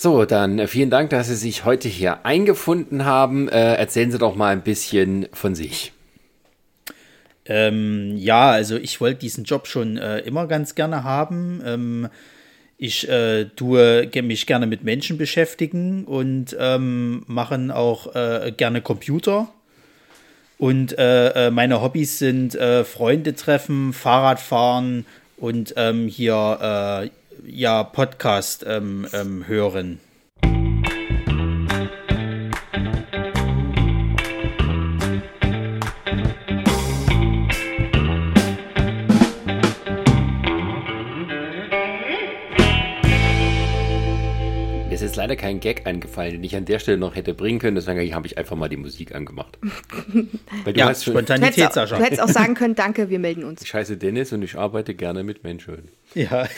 So, dann äh, vielen Dank, dass Sie sich heute hier eingefunden haben. Äh, erzählen Sie doch mal ein bisschen von sich. Ähm, ja, also ich wollte diesen Job schon äh, immer ganz gerne haben. Ähm, ich äh, tue mich gerne mit Menschen beschäftigen und ähm, machen auch äh, gerne Computer. Und äh, äh, meine Hobbys sind Freunde treffen, Fahrradfahren und ähm, hier ja Podcast ähm, ähm, hören. Leider kein Gag eingefallen, den ich an der Stelle noch hätte bringen können. Deswegen habe ich einfach mal die Musik angemacht. Weil du ja, hast schon, Spontanität, Sascha. Du hättest auch sagen können, danke, wir melden uns. Ich heiße Dennis und ich arbeite gerne mit Menschen. Ja.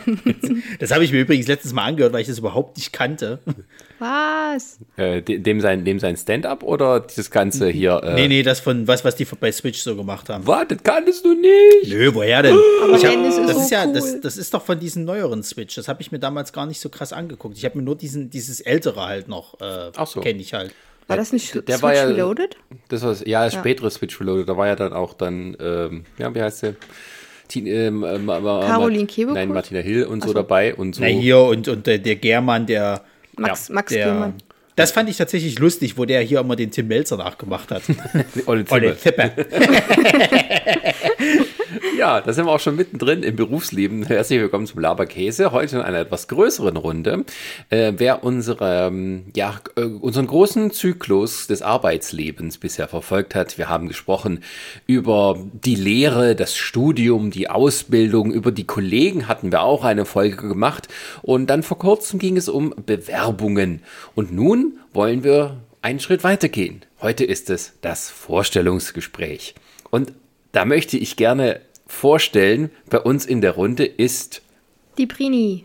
das habe ich mir übrigens letztes Mal angehört, weil ich das überhaupt nicht kannte. Was? Äh, dem sein, dem sein Stand-up oder das Ganze hier? Äh nee, nee, das von was, was die bei Switch so gemacht haben. Was? Das kanntest du nicht? Nö, woher denn? Aber hab, das, ist, das ist ja, cool. das, das ist doch von diesen neueren Switch. Das habe ich mir damals gar nicht so krass angeguckt. Ich habe mir nur diesen, dieses ältere halt noch, äh, so. kenne ich halt. War das nicht der Switch war ja, Reloaded? Das war ja, das ja. spätere Switch Reloaded. Da war ja dann auch dann, ähm, ja, wie heißt der? Ähm, ähm, Caroline Kebekus? Nein, Martina Hill und so, so. dabei und so. Na hier und, und der, der Germann, der Max, ja, Max der, Germann. Das fand ich tatsächlich lustig, wo der hier immer den Tim Melzer nachgemacht hat. Olle Zippe. ja, da sind wir auch schon mittendrin im Berufsleben. Herzlich willkommen zum Laberkäse. Heute in einer etwas größeren Runde. Äh, wer unsere, ähm, ja, äh, unseren großen Zyklus des Arbeitslebens bisher verfolgt hat, wir haben gesprochen über die Lehre, das Studium, die Ausbildung, über die Kollegen hatten wir auch eine Folge gemacht. Und dann vor kurzem ging es um Bewerbungen. Und nun wollen wir einen Schritt weitergehen. Heute ist es das Vorstellungsgespräch. Und da möchte ich gerne vorstellen, bei uns in der Runde ist die Prini.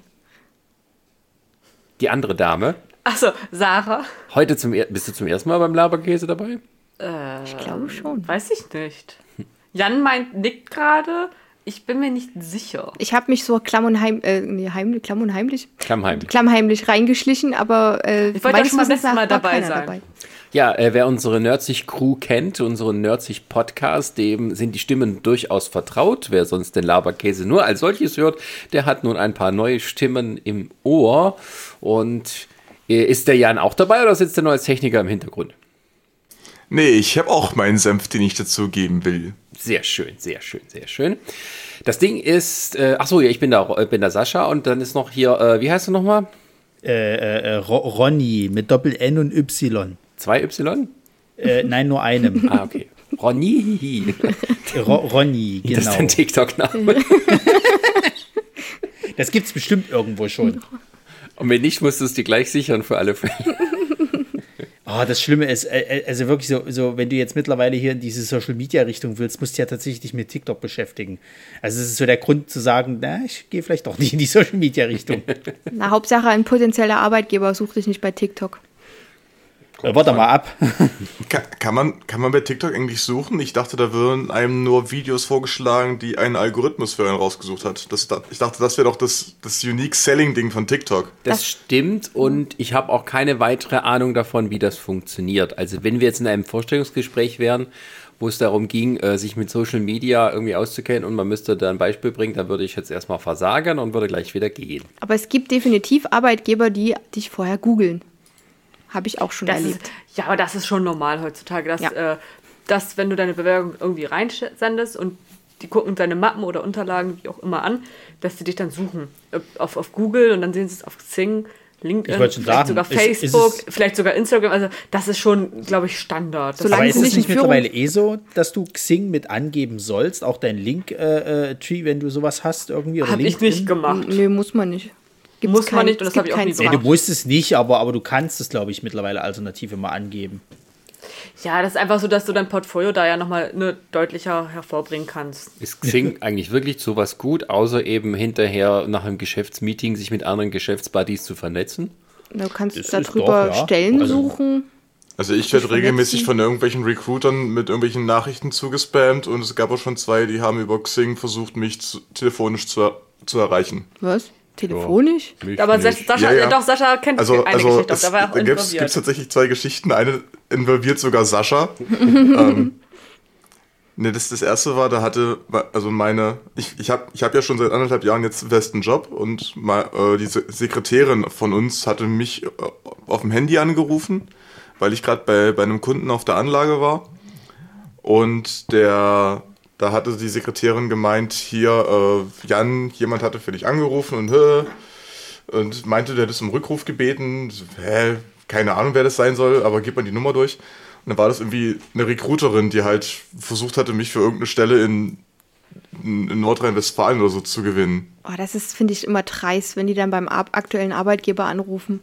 Die andere Dame. Achso, Sarah. Heute zum bist du zum ersten Mal beim Laberkäse dabei? Äh, ich glaube schon. Weiß ich nicht. Jan meint, nickt gerade. Ich bin mir nicht sicher. Ich habe mich so klamm und, heim, äh, nee, heimlich, klamm und heimlich, klammheimlich. klammheimlich reingeschlichen, aber äh, ich wollte schon mal letztes Mal dabei sein. Dabei. Ja, äh, wer unsere Nerdsich Crew kennt, unseren Nerdsich Podcast, dem sind die Stimmen durchaus vertraut. Wer sonst den Laberkäse nur als solches hört, der hat nun ein paar neue Stimmen im Ohr. Und äh, ist der Jan auch dabei oder sitzt der neue Techniker im Hintergrund? Nee, ich habe auch meinen Senf, den ich dazu geben will. Sehr schön, sehr schön, sehr schön. Das Ding ist, äh, ach so, ja, ich bin da, äh, bin da Sascha und dann ist noch hier, äh, wie heißt du nochmal? Äh, äh, äh Ronny mit Doppel N und Y. Zwei Y? Äh, nein, nur einem. ah, okay. Ronny. Ro Ronny, genau. Das ist ein TikTok-Name. das gibt's bestimmt irgendwo schon. Und wenn nicht, musst du es dir gleich sichern für alle Fälle. Oh, das Schlimme ist, äh, äh, also wirklich so, so, wenn du jetzt mittlerweile hier in diese Social Media Richtung willst, musst du ja tatsächlich dich mit TikTok beschäftigen. Also es ist so der Grund zu sagen, na, ich gehe vielleicht doch nicht in die Social Media Richtung. Na, Hauptsache ein potenzieller Arbeitgeber sucht dich nicht bei TikTok. Äh, warte mal ab. kann, kann, man, kann man bei TikTok eigentlich suchen? Ich dachte, da würden einem nur Videos vorgeschlagen, die ein Algorithmus für einen rausgesucht hat. Das, ich dachte, das wäre doch das, das Unique Selling Ding von TikTok. Das, stimmt und ich habe auch keine weitere Ahnung davon, wie das funktioniert. Also wenn wir jetzt in einem Vorstellungsgespräch wären, wo es darum ging, äh, sich mit Social Media irgendwie auszukennen und man müsste da ein Beispiel bringen, dann würde ich jetzt erstmal versagen und würde gleich wieder gehen. Aber es gibt definitiv Arbeitgeber, die dich vorher googeln. Habe ich auch schon das erlebt. Ist, ja, aber das ist schon normal heutzutage, dass, ja. äh, dass wenn du deine Bewerbung irgendwie reinsendest und die gucken deine Mappen oder Unterlagen, wie auch immer an, dass sie dich dann suchen auf, auf Google und dann sehen sie es auf Xing, LinkedIn, vielleicht sagen, sogar Facebook, ist, ist vielleicht sogar Instagram. Also das ist schon, glaube ich, Standard. Solange aber ist es nicht mittlerweile eh so, dass du Xing mit angeben sollst, auch dein Link-Tree, äh, äh wenn du sowas hast irgendwie? Habe ich nicht gemacht. Nee, muss man nicht. Gibt's Muss man nicht und das habe ich auch nie gemacht. Nee, du musst es nicht, aber, aber du kannst es, glaube ich, mittlerweile alternativ immer angeben. Ja, das ist einfach so, dass du dein Portfolio da ja nochmal ne, deutlicher hervorbringen kannst. Ist Xing eigentlich wirklich so was gut, außer eben hinterher nach einem Geschäftsmeeting sich mit anderen Geschäftsbuddies zu vernetzen? Du kannst das darüber doch, ja. Stellen also, suchen. Also ich werde regelmäßig von irgendwelchen Recruitern mit irgendwelchen Nachrichten zugespammt und es gab auch schon zwei, die haben über Xing versucht, mich zu, telefonisch zu, zu erreichen. Was? Telefonisch? Mich Aber. Sascha, Ja, ja. doch, Sascha kennt Also, eine also Geschichte. es, da war auch gibt tatsächlich zwei Geschichten. Eine involviert sogar Sascha. ähm, ne, das, das erste war, da hatte, also meine, ich, ich habe ich hab ja schon seit anderthalb Jahren jetzt einen festen Job und mal, äh, die Se- Sekretärin von uns hatte mich äh, auf dem Handy angerufen, weil ich gerade bei, bei einem Kunden auf der Anlage war. Und der, da hatte die Sekretärin gemeint, hier, äh, Jan, jemand hatte für dich angerufen und hä, und meinte, der hat es um Rückruf gebeten. Hä, keine Ahnung, wer das sein soll, aber gib mal die Nummer durch. Und dann war das irgendwie eine Recruiterin, die halt versucht hatte, mich für irgendeine Stelle in, in in Nordrhein-Westfalen oder so zu gewinnen. Oh, das ist, finde ich, immer dreist, wenn die dann beim ar aktuellen Arbeitgeber anrufen.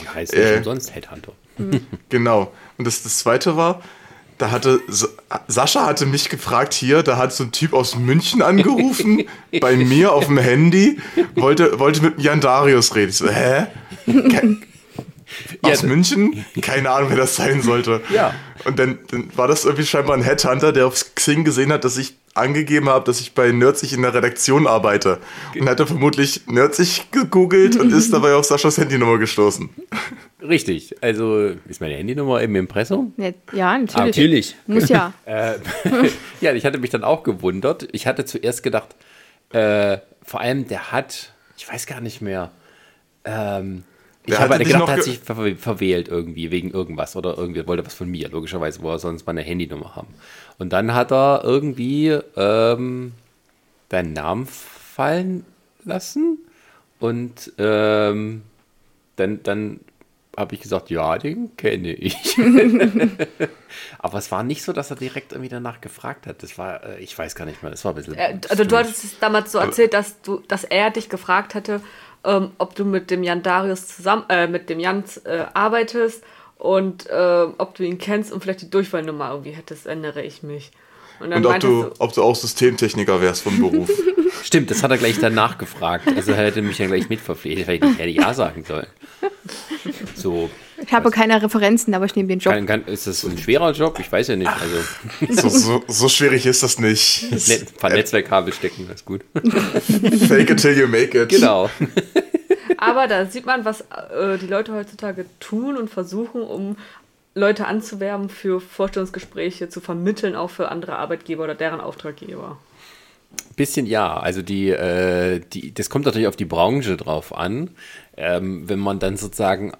Die heißt nicht Äh. umsonst Headhunter. Genau. Und das, das zweite war, da hatte Sa- Sascha hatte mich gefragt hier, da hat so ein Typ aus München angerufen, bei mir auf dem Handy, wollte, wollte mit Jan Darius reden. Ich so, hä? Ke aus Ja, München? Keine Ahnung, wer das sein sollte. Ja. Und dann, dann war das irgendwie scheinbar ein Headhunter, der auf Xing gesehen hat, dass ich angegeben habe, dass ich bei Nerdsig in der Redaktion arbeite. Und hat er vermutlich Nerdsig gegoogelt und ist dabei auf Saschas Handynummer gestoßen. Richtig. Also ist meine Handynummer im Impressum? Ja, natürlich. Natürlich. Muss ja. Äh, ja, ich hatte mich dann auch gewundert. Ich hatte zuerst gedacht, äh, vor allem der hat, ich weiß gar nicht mehr, ähm, ich Der habe gedacht, noch er hat sich ver verwählt irgendwie wegen irgendwas oder irgendwie wollte was von mir, logischerweise, wo er sonst meine Handynummer haben. Und dann hat er irgendwie ähm, deinen Namen fallen lassen und ähm, dann, dann habe ich gesagt, ja, den kenne ich. Aber es war nicht so, dass er direkt irgendwie danach gefragt hat. Das war, äh, ich weiß gar nicht mehr, das war ein bisschen. Äh, Also du hattest es damals so erzählt, dass du, dass er dich gefragt hatte, ähm, ob du mit dem Jan Darius zusammen, äh, mit dem Jans äh, arbeitest und äh, ob du ihn kennst und vielleicht die Durchfallnummer irgendwie hättest, erinnere ich mich. dann Und ob du, ob du auch Systemtechniker wärst von Beruf. Stimmt, das hat er gleich danach gefragt. Also er hätte mich ja gleich mitverpflichtet, weil ich nicht hätte Ja sagen sollen. So, Ich habe keine Referenzen, aber ich nehme den Job. kann, kann, ist das ein schwerer Job? Ich weiß ja nicht. Also So, so, so schwierig ist das nicht. Net, ein paar Netzwerkkabel stecken, das ist gut. Fake it till you make it. Genau. Aber da sieht man, was äh, die Leute heutzutage tun und versuchen, um Leute anzuwerben für Vorstellungsgespräche, zu vermitteln, auch für andere Arbeitgeber oder deren Auftraggeber. Bisschen ja. Also die, äh, die, das kommt natürlich auf die Branche drauf an. Ähm, wenn man dann sozusagen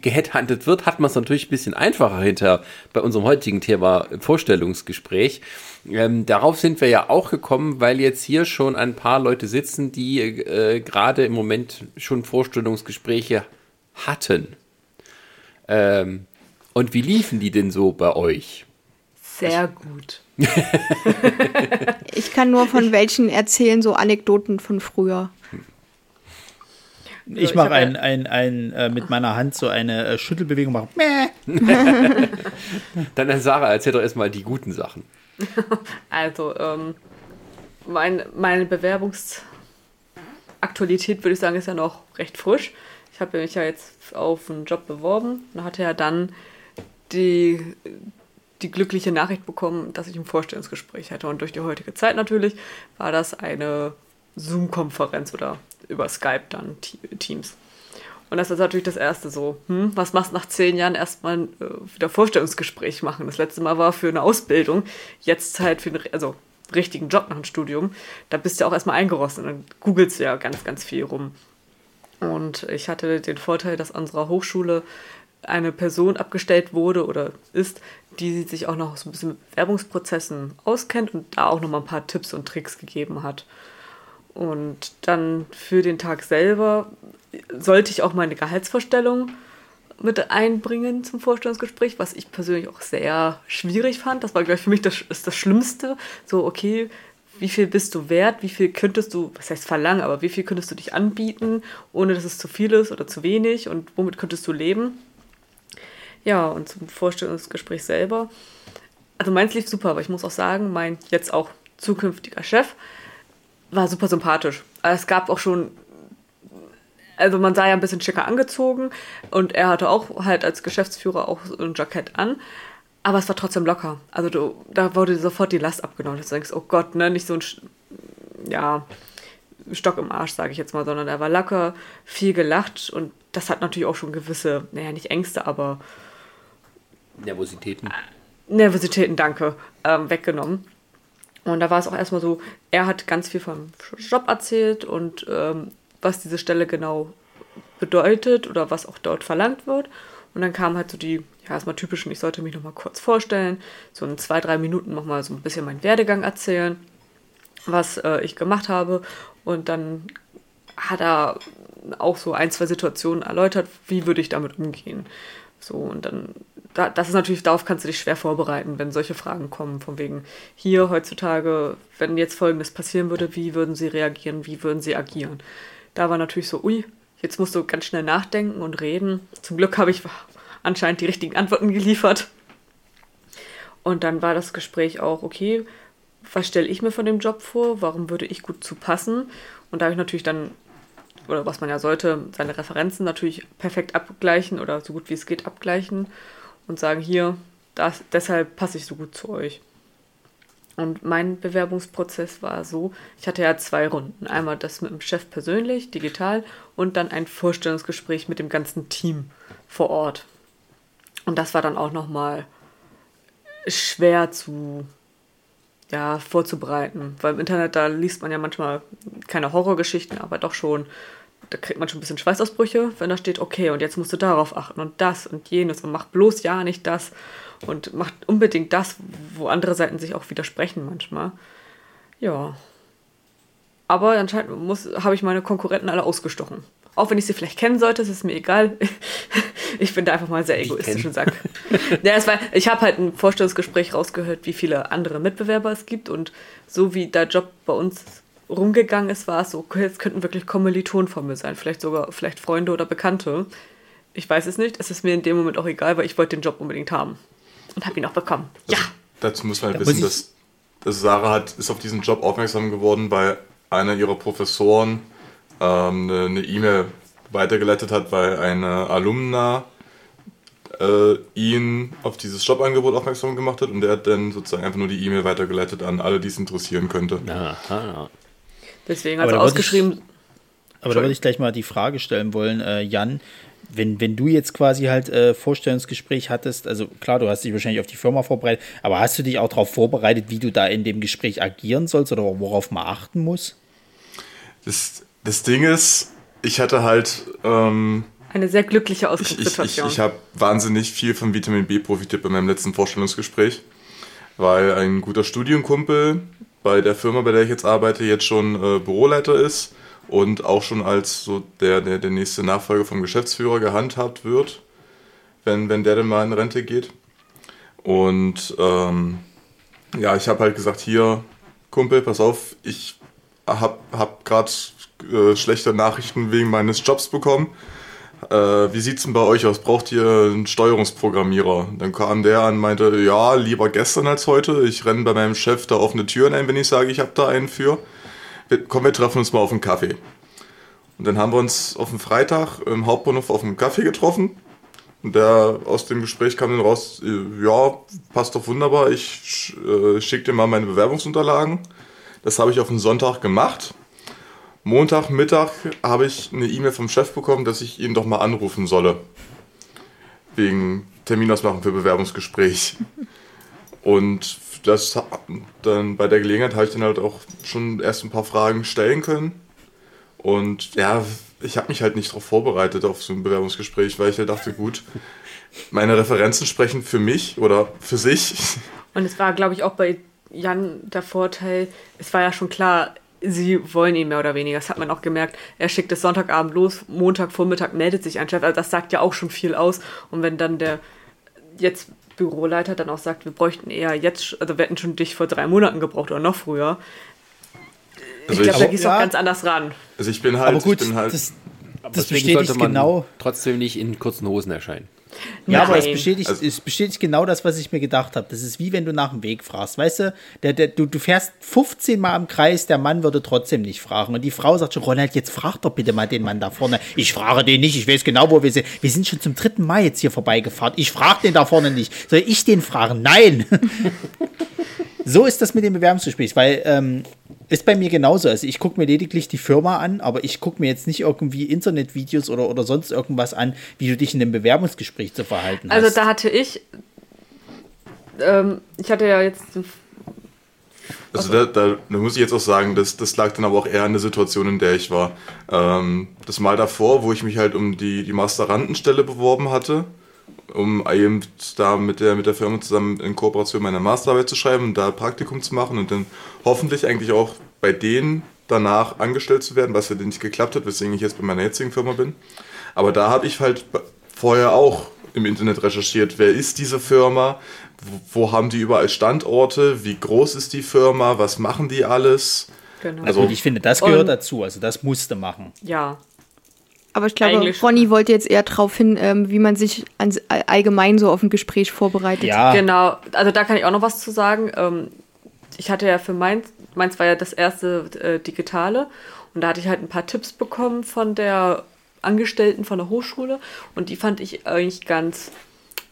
geheadhuntet wird, hat man es natürlich ein bisschen einfacher hinter bei unserem heutigen Thema Vorstellungsgespräch. Ähm, darauf sind wir ja auch gekommen, weil jetzt hier schon ein paar Leute sitzen, die äh, gerade im Moment schon Vorstellungsgespräche hatten. Ähm, und wie liefen die denn so bei euch? Sehr gut. Ich kann nur von welchen erzählen, so Anekdoten von früher. Ich mache hab ein, ein, ein, äh, mit meiner Hand so eine äh, Schüttelbewegung, mache Mäh. Dann Sarah, erzähl doch erstmal die guten Sachen. Also, ähm, mein, meine Bewerbungsaktualität, würde ich sagen, ist ja noch recht frisch. Ich habe mich ja jetzt auf einen Job beworben und hatte ja dann die, die glückliche Nachricht bekommen, dass ich ein Vorstellungsgespräch hatte. Und durch die heutige Zeit natürlich war das eine Zoom-Konferenz oder über Skype dann Te- Teams. Und das ist natürlich das erste so, hm, was machst du nach zehn Jahren erstmal äh, wieder Vorstellungsgespräch machen? Das letzte Mal war für eine Ausbildung, jetzt halt für einen also, richtigen Job nach dem Studium. Da bist du ja auch erstmal eingerostet und dann googelst du ja ganz, ganz viel rum. Und ich hatte den Vorteil, dass an unserer Hochschule eine Person abgestellt wurde oder ist, die sich auch noch so ein bisschen mit Werbungsprozessen auskennt und da auch noch mal ein paar Tipps und Tricks gegeben hat. Und dann für den Tag selber sollte ich auch meine Gehaltsvorstellung mit einbringen zum Vorstellungsgespräch, was ich persönlich auch sehr schwierig fand. Das war, glaube ich, für mich das, ist das Schlimmste. So, okay, wie viel bist du wert? Wie viel könntest du, was heißt verlangen, aber wie viel könntest du dich anbieten, ohne dass es zu viel ist oder zu wenig und womit könntest du leben? Ja, und zum Vorstellungsgespräch selber. Also meins lief super, aber ich muss auch sagen, mein jetzt auch zukünftiger Chef war super sympathisch. Es gab auch schon, also man sah ja ein bisschen schicker angezogen und er hatte auch halt als Geschäftsführer auch so ein Jackett an. Aber es war trotzdem locker. Also du, da wurde sofort die Last abgenommen. Du denkst, oh Gott, ne, nicht so ein, ja, Stock im Arsch, sage ich jetzt mal, sondern er war locker, viel gelacht und das hat natürlich auch schon gewisse, naja, nicht Ängste, aber Nervositäten. Nervositäten, danke, ähm, weggenommen. Und da war es auch erstmal so, er hat ganz viel vom Job erzählt und ähm, was diese Stelle genau bedeutet oder was auch dort verlangt wird. Und dann kam halt so die, ja, erstmal typischen, ich sollte mich nochmal kurz vorstellen, so in zwei, drei Minuten nochmal so ein bisschen meinen Werdegang erzählen, was äh, ich gemacht habe. Und dann hat er auch so ein, zwei Situationen erläutert, wie würde ich damit umgehen. So, und dann, da, das ist natürlich, darauf kannst du dich schwer vorbereiten, wenn solche Fragen kommen, von wegen, hier heutzutage, wenn jetzt Folgendes passieren würde, wie würden sie reagieren, wie würden sie agieren? Da war natürlich so, ui, jetzt musst du ganz schnell nachdenken und reden. Zum Glück habe ich anscheinend die richtigen Antworten geliefert. Und dann war das Gespräch auch, okay, was stelle ich mir von dem Job vor? Warum würde ich gut zu passen? Und da habe ich natürlich dann, oder was man ja sollte, seine Referenzen natürlich perfekt abgleichen oder so gut wie es geht abgleichen und sagen, hier, das, deshalb passe ich so gut zu euch. Und mein Bewerbungsprozess war so, ich hatte ja zwei Runden. Einmal das mit dem Chef persönlich, digital, und dann ein Vorstellungsgespräch mit dem ganzen Team vor Ort. Und das war dann auch nochmal schwer zu ja, vorzubereiten. Weil im Internet, da liest man ja manchmal keine Horrorgeschichten, aber doch schon, da kriegt man schon ein bisschen Schweißausbrüche, wenn da steht, okay, und jetzt musst du darauf achten und das und jenes und mach bloß ja nicht das und macht unbedingt das, wo andere Seiten sich auch widersprechen manchmal. Ja. Aber anscheinend habe ich meine Konkurrenten alle ausgestochen. Auch wenn ich sie vielleicht kennen sollte, ist es mir egal. ich bin da einfach mal sehr egoistisch und sage. ja, es war, ich habe halt ein Vorstellungsgespräch rausgehört, wie viele andere Mitbewerber es gibt. Und so wie der Job bei uns rumgegangen ist, war es so, okay, jetzt könnten wirklich Kommilitonen von mir sein. Vielleicht sogar vielleicht Freunde oder Bekannte. Ich weiß es nicht. Es ist mir in dem Moment auch egal, weil ich wollte den Job unbedingt haben. Und habe ihn auch bekommen. Ja. Also, dazu muss man da wissen, dass, dass Sarah hat, ist auf diesen Job aufmerksam geworden, weil einer ihrer Professoren ähm, eine E-Mail weitergeleitet hat, weil eine Alumna äh, ihn auf dieses Jobangebot aufmerksam gemacht hat und der hat dann sozusagen einfach nur die E-Mail weitergeleitet an alle, die es interessieren könnte. Aha. Deswegen hat er ausgeschrieben. Ich, aber da würde ich gleich mal die Frage stellen wollen, äh, Jan, wenn, wenn du jetzt quasi halt äh, Vorstellungsgespräch hattest, also klar, du hast dich wahrscheinlich auf die Firma vorbereitet, aber hast du dich auch darauf vorbereitet, wie du da in dem Gespräch agieren sollst oder worauf man achten muss? Das, das Ding ist, ich hatte halt. Ähm, eine sehr glückliche Ausgangssituation. Ich, ich, ich habe wahnsinnig viel von Vitamin B profitiert bei meinem letzten Vorstellungsgespräch, weil ein guter Studienkumpel bei der Firma, bei der ich jetzt arbeite, jetzt schon äh, Büroleiter ist und auch schon als so der, der, der nächste Nachfolger vom Geschäftsführer gehandhabt wird, wenn, wenn der dann mal in Rente geht. Und ähm, ja, ich habe halt gesagt, hier, Kumpel, pass auf, ich habe hab gerade äh, schlechte Nachrichten wegen meines Jobs bekommen. Äh, wie es denn bei euch aus? Braucht ihr einen Steuerungsprogrammierer? Dann kam der an und meinte, ja, lieber gestern als heute. Ich renne bei meinem Chef da offene Türen ein, wenn ich sage, ich habe da einen für. Komm, wir treffen uns mal auf einen Kaffee. Und dann haben wir uns auf dem Freitag im Hauptbahnhof auf einen Kaffee getroffen. Und der aus dem Gespräch kam dann raus, äh, ja, passt doch wunderbar, ich äh, schicke dir mal meine Bewerbungsunterlagen. Das habe ich auf den Sonntag gemacht. Montagmittag habe ich eine E-Mail vom Chef bekommen, dass ich ihn doch mal anrufen solle. Wegen Terminausmachen für Bewerbungsgespräch. Und das dann bei der Gelegenheit habe ich dann halt auch schon erst ein paar Fragen stellen können. Und ja, ich habe mich halt nicht darauf vorbereitet auf so ein Bewerbungsgespräch, weil ich halt dachte, gut, meine Referenzen sprechen für mich oder für sich. Und es war, glaube ich, auch bei Jan der Vorteil, es war ja schon klar, sie wollen ihn mehr oder weniger. Das hat man auch gemerkt. Er schickt es Sonntagabend los, Montagvormittag meldet sich ein Chef. Also das sagt ja auch schon viel aus. Und wenn dann der jetzt Büroleiter dann auch sagt, wir bräuchten eher jetzt, also wir hätten schon dich vor drei Monaten gebraucht oder noch früher. Also ich glaube, da gehst du ja, auch ganz anders ran. Also ich bin halt, aber gut, ich bin halt. Das, das bestätigt genau. Trotzdem nicht in kurzen Hosen erscheinen. Ja, Nein. aber es bestätigt, also, es bestätigt genau das, was ich mir gedacht habe. Das ist wie wenn du nach dem Weg fragst. Weißt du, der, der, du, du fährst 15 Mal im Kreis, der Mann würde trotzdem nicht fragen. Und die Frau sagt schon, Ronald, jetzt frag doch bitte mal den Mann da vorne. Ich frage den nicht, ich weiß genau, wo wir sind. Wir sind schon zum dritten Mal jetzt hier vorbeigefahren. Ich frage den da vorne nicht. Soll ich den fragen? Nein! so ist das mit dem Bewerbungsgespräch, weil ähm, Ist bei mir genauso. Also ich gucke mir lediglich die Firma an, aber ich gucke mir jetzt nicht irgendwie Internetvideos oder, oder sonst irgendwas an, wie du dich in einem Bewerbungsgespräch zu verhalten Also hast. da hatte ich, ähm, ich hatte ja jetzt, Also da, da, da muss ich jetzt auch sagen, das, das lag dann aber auch eher an der Situation, in der ich war. Ähm, das Mal davor, wo ich mich halt um die, die Masterandenstelle beworben hatte, um eben da mit der, mit der Firma zusammen in Kooperation meine Masterarbeit zu schreiben und da Praktikum zu machen und dann hoffentlich eigentlich auch bei denen danach angestellt zu werden, was ja nicht geklappt hat, weswegen ich jetzt bei meiner jetzigen Firma bin. Aber da habe ich halt vorher auch im Internet recherchiert, wer ist diese Firma, wo, haben die überall Standorte, wie groß ist die Firma, was machen die alles. genau. Also- und ich finde, das gehört dazu. Also das musste machen. ja, Aber ich glaube, Eigentlich. Ronny wollte jetzt eher darauf hin, ähm, wie man sich ans, all- allgemein so auf ein Gespräch vorbereitet. Ja, Genau, also da kann ich auch noch was zu sagen. Ähm, ich hatte ja für meins, meins war ja das erste äh, Digitale und da hatte ich halt ein paar Tipps bekommen von der Angestellten von der Hochschule und die fand ich eigentlich ganz,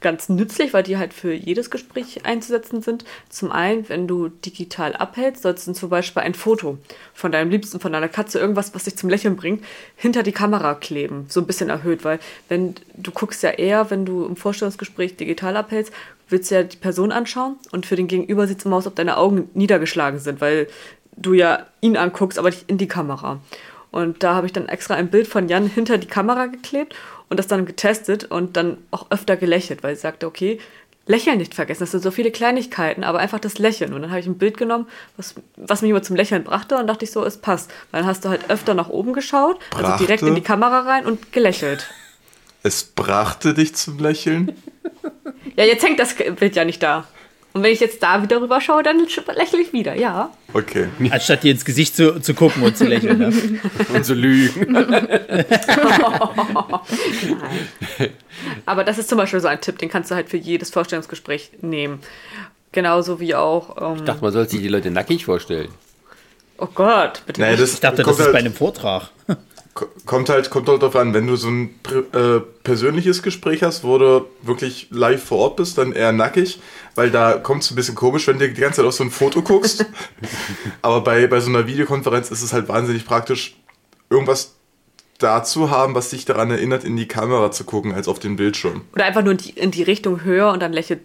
ganz nützlich, weil die halt für jedes Gespräch einzusetzen sind. Zum einen, wenn du digital abhältst, sollst du zum Beispiel ein Foto von deinem Liebsten, von deiner Katze, irgendwas, was dich zum Lächeln bringt, hinter die Kamera kleben, so ein bisschen erhöht, weil wenn du guckst ja eher, wenn du im Vorstellungsgespräch digital abhältst, willst du ja die Person anschauen und für den Gegenüber sieht es immer aus, ob deine Augen niedergeschlagen sind, weil du ja ihn anguckst, aber nicht in die Kamera. Und da habe ich dann extra ein Bild von Jan hinter die Kamera geklebt und das dann getestet und dann auch öfter gelächelt, weil ich sagte, okay, Lächeln nicht vergessen. Das sind so viele Kleinigkeiten, aber einfach das Lächeln. Und dann habe ich ein Bild genommen, was, was mich immer zum Lächeln brachte und dachte ich so, es passt. Weil dann hast du halt öfter nach oben geschaut, also direkt Brachte? in die Kamera rein und gelächelt. Es brachte dich zum Lächeln. Ja, jetzt hängt das Bild ja nicht da. Und wenn ich jetzt da wieder rüber schaue, dann lächle ich wieder, ja. Okay. anstatt dir ins Gesicht zu, zu gucken und zu lächeln. Ne? Und zu lügen. Aber das ist zum Beispiel so ein Tipp, den kannst du halt für jedes Vorstellungsgespräch nehmen. Genauso wie auch, ähm, Ich dachte, man soll sich die Leute nackig vorstellen. oh Gott, bitte das Ich dachte, das ist halt, bei einem Vortrag. Ko- kommt halt kommt halt darauf an, wenn du so ein äh, persönliches Gespräch hast, wo du wirklich live vor Ort bist, dann eher nackig, weil da kommt es ein bisschen komisch, wenn du die ganze Zeit auf so ein Foto guckst. Aber bei, bei so einer Videokonferenz ist es halt wahnsinnig praktisch, irgendwas dazu haben, was dich daran erinnert, in die Kamera zu gucken, als auf den Bildschirm. Oder einfach nur in die, in die Richtung höher und dann lächelt.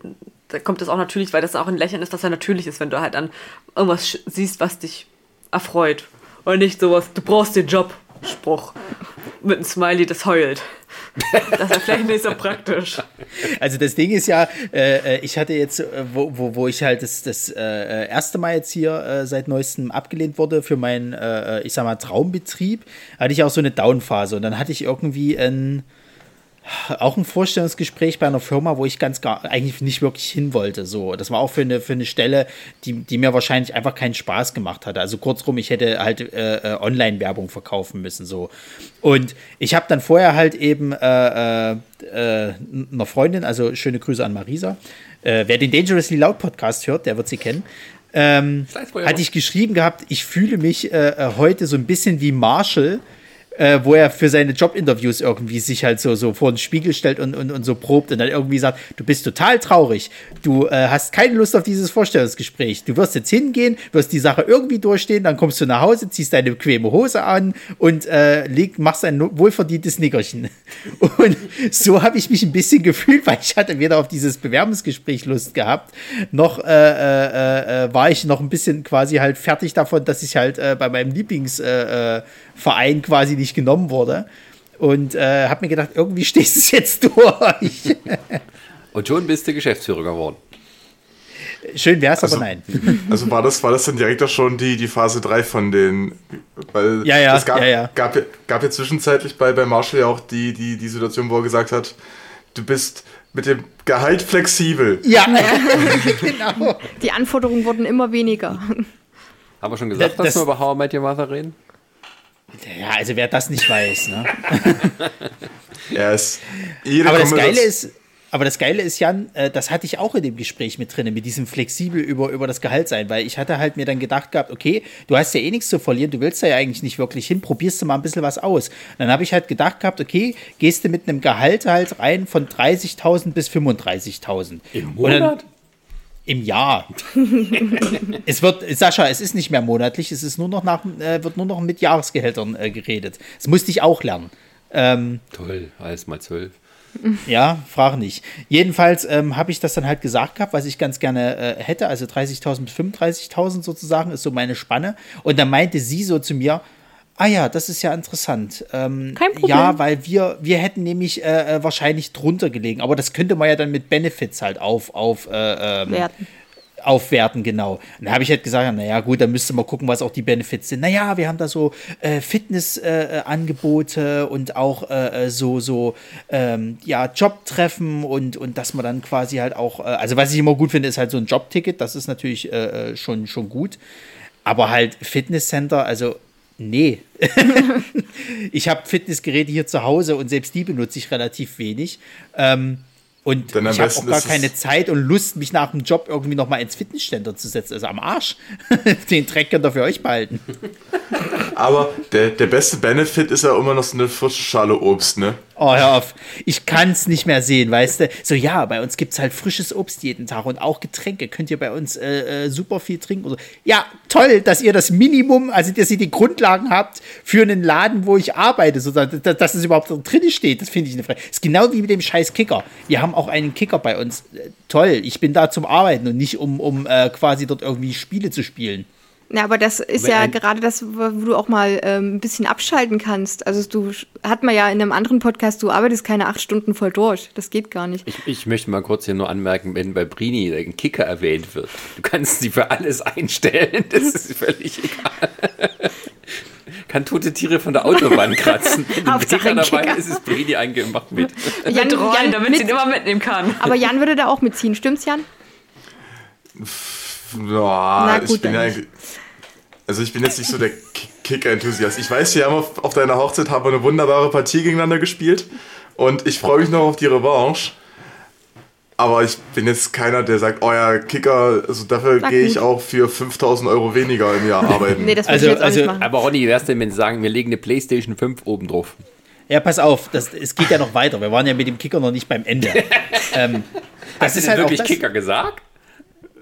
Da kommt das auch natürlich, weil das auch ein Lächeln ist, was ja natürlich ist, wenn du halt dann irgendwas siehst, was dich erfreut. Und nicht sowas, du brauchst den Job. Spruch. Mit einem Smiley, das heult. Das ist vielleicht nicht so praktisch. Also das Ding ist ja, äh, äh, ich hatte jetzt, äh, wo, wo, wo ich halt das, das äh, erste Mal jetzt hier äh, seit neuestem abgelehnt wurde für meinen, äh, ich sag mal, Traumbetrieb, hatte ich auch so eine Downphase und dann hatte ich irgendwie ein auch ein Vorstellungsgespräch bei einer Firma, wo ich ganz gar eigentlich nicht wirklich hin wollte. So, das war auch für eine für eine Stelle, die, die mir wahrscheinlich einfach keinen Spaß gemacht hatte. Also kurzrum, ich hätte halt äh, äh, Online-Werbung verkaufen müssen. So und ich habe dann vorher halt eben äh, äh, äh, einer Freundin, also schöne Grüße an Marisa. Äh, wer den Dangerously Loud Podcast hört, der wird sie kennen. Ähm, hatte ich geschrieben gehabt, ich fühle mich heute so ein bisschen wie Marshall, äh, wo er für seine Jobinterviews irgendwie sich halt so, so vor den Spiegel stellt und, und, und so probt und dann irgendwie sagt, du bist total traurig, du äh, hast keine Lust auf dieses Vorstellungsgespräch, du wirst jetzt hingehen, wirst die Sache irgendwie durchstehen, dann kommst du nach Hause, ziehst deine bequeme Hose an und äh, leg, machst ein wohlverdientes Nickerchen. Und so habe ich mich ein bisschen gefühlt, weil ich hatte weder auf dieses Bewerbungsgespräch Lust gehabt, noch äh, äh, äh, war ich noch ein bisschen quasi halt fertig davon, dass ich halt äh, bei meinem Lieblingsverein äh, Verein quasi nicht genommen wurde. Und äh, habe mir gedacht, irgendwie stehst du es jetzt durch. Und schon bist du Geschäftsführer geworden. Schön wär's, Also- aber nein. Also war das, war das dann direkt auch schon die, die Phase 3 von den. Weil Ja, ja, es gab, ja, ja. Gab, ja- gab ja zwischenzeitlich bei, bei Marshall ja auch die, die, die Situation, wo er gesagt hat, du bist mit dem Gehalt flexibel. Ja, genau. Die Anforderungen wurden immer weniger. Haben wir schon gesagt, Das- dass wir über How I Met Your Mother reden? Ja, also wer das nicht weiß, ne? Ist. Jede Aber das Geile ist, aber das Geile ist, Jan, äh, das hatte ich auch in dem Gespräch mit drin, mit diesem flexibel über, über das Gehalt sein, weil ich hatte halt mir dann gedacht gehabt, okay, du hast ja eh nichts zu verlieren, du willst da ja eigentlich nicht wirklich hin, probierst du mal ein bisschen was aus. Dann habe ich halt gedacht gehabt, okay, gehst du mit einem Gehalt halt rein von 30.000 bis 35.000. Im Und dann- Monat? Im Jahr. es wird, Sascha, es ist nicht mehr monatlich, es ist nur noch nach, äh, wird nur noch mit Jahresgehältern äh, geredet. Das musste ich auch lernen. Ähm, Toll, alles mal zwölf. Ja, frage nicht. Jedenfalls ähm, habe ich das dann halt gesagt gehabt, was ich ganz gerne äh, hätte. Also 30.000 bis 35.000 sozusagen ist so meine Spanne. Und dann meinte sie so zu mir, Ah ja, das ist ja interessant. Ähm, Kein Problem. Ja, weil wir, wir hätten nämlich äh, äh, wahrscheinlich drunter gelegen. Aber das könnte man ja dann mit Benefits halt auf, auf äh, ähm, Werten. aufwerten, genau. Und dann habe ich halt gesagt, naja, gut, dann müsste man gucken, was auch die Benefits sind. Naja, wir haben da so äh, Fitnessangebote äh, Angebote und auch äh, äh, so, so ähm, ja, Jobtreffen und, und dass man dann quasi halt auch, äh, also was ich immer gut finde, ist halt so ein Jobticket, das ist natürlich äh, äh, schon, schon gut. Aber halt Fitnesscenter, also nee. ich habe Fitnessgeräte hier zu Hause und selbst die benutze ich relativ wenig. Ähm, und ich habe auch gar keine Zeit und Lust, mich nach dem Job irgendwie noch mal ins Fitnessständer zu setzen. Also am Arsch. Den Dreck könnt ihr für euch behalten. Aber der, der beste Benefit ist ja immer noch so eine frische Schale Obst, ne? Oh, hör auf. Ich kann es nicht mehr sehen, weißt du? So, ja, bei uns gibt es halt frisches Obst jeden Tag und auch Getränke. Könnt ihr bei uns äh, äh, super viel trinken. So. Ja, toll, dass ihr das Minimum, also dass ihr die Grundlagen habt für einen Laden, wo ich arbeite, so, dass, dass es überhaupt drin steht. Das finde ich eine Frage. Ist genau wie mit dem scheiß Kicker. Wir haben auch einen Kicker bei uns. Äh, toll, ich bin da zum Arbeiten und nicht um, um äh, quasi dort irgendwie Spiele zu spielen. Ja, aber das ist ja gerade das, wo du auch mal ähm, ein bisschen abschalten kannst. Also du hat man ja in einem anderen Podcast, du arbeitest keine acht Stunden voll durch. Das geht gar nicht. Ich, ich möchte mal kurz hier nur anmerken, wenn bei Brini ein Kicker erwähnt wird, du kannst sie für alles einstellen, das ist völlig egal. Kann tote Tiere von der Autobahn kratzen. Wenn Kicker ein dabei Kicker. ist, ist Brini eingemacht mit. Jan, mit Rollen, Jan damit mit- sie ihn immer mitnehmen kann. aber Jan würde da auch mitziehen, stimmt's, Jan? Ja, gut, ich bin dann ja. Also ich bin jetzt nicht so der Ki- Kicker-Enthusiast. Ich weiß, wir haben auf, auf deiner Hochzeit haben wir eine wunderbare Partie gegeneinander gespielt. Und ich freue mich noch auf die Revanche. Aber ich bin jetzt keiner, der sagt, oh ja, Kicker, also dafür gehe ich auch für 5000 Euro weniger im Jahr arbeiten. Nee, das Also- ich jetzt auch also- nicht machen. Aber Ronny, wie wär's denn, wenn sie sagen, wir legen eine Playstation 5 oben drauf? Ja, pass auf, das, es geht ja noch weiter. Wir waren ja mit dem Kicker noch nicht beim Ende. ähm, das Hast du denn auch wirklich das- Kicker gesagt?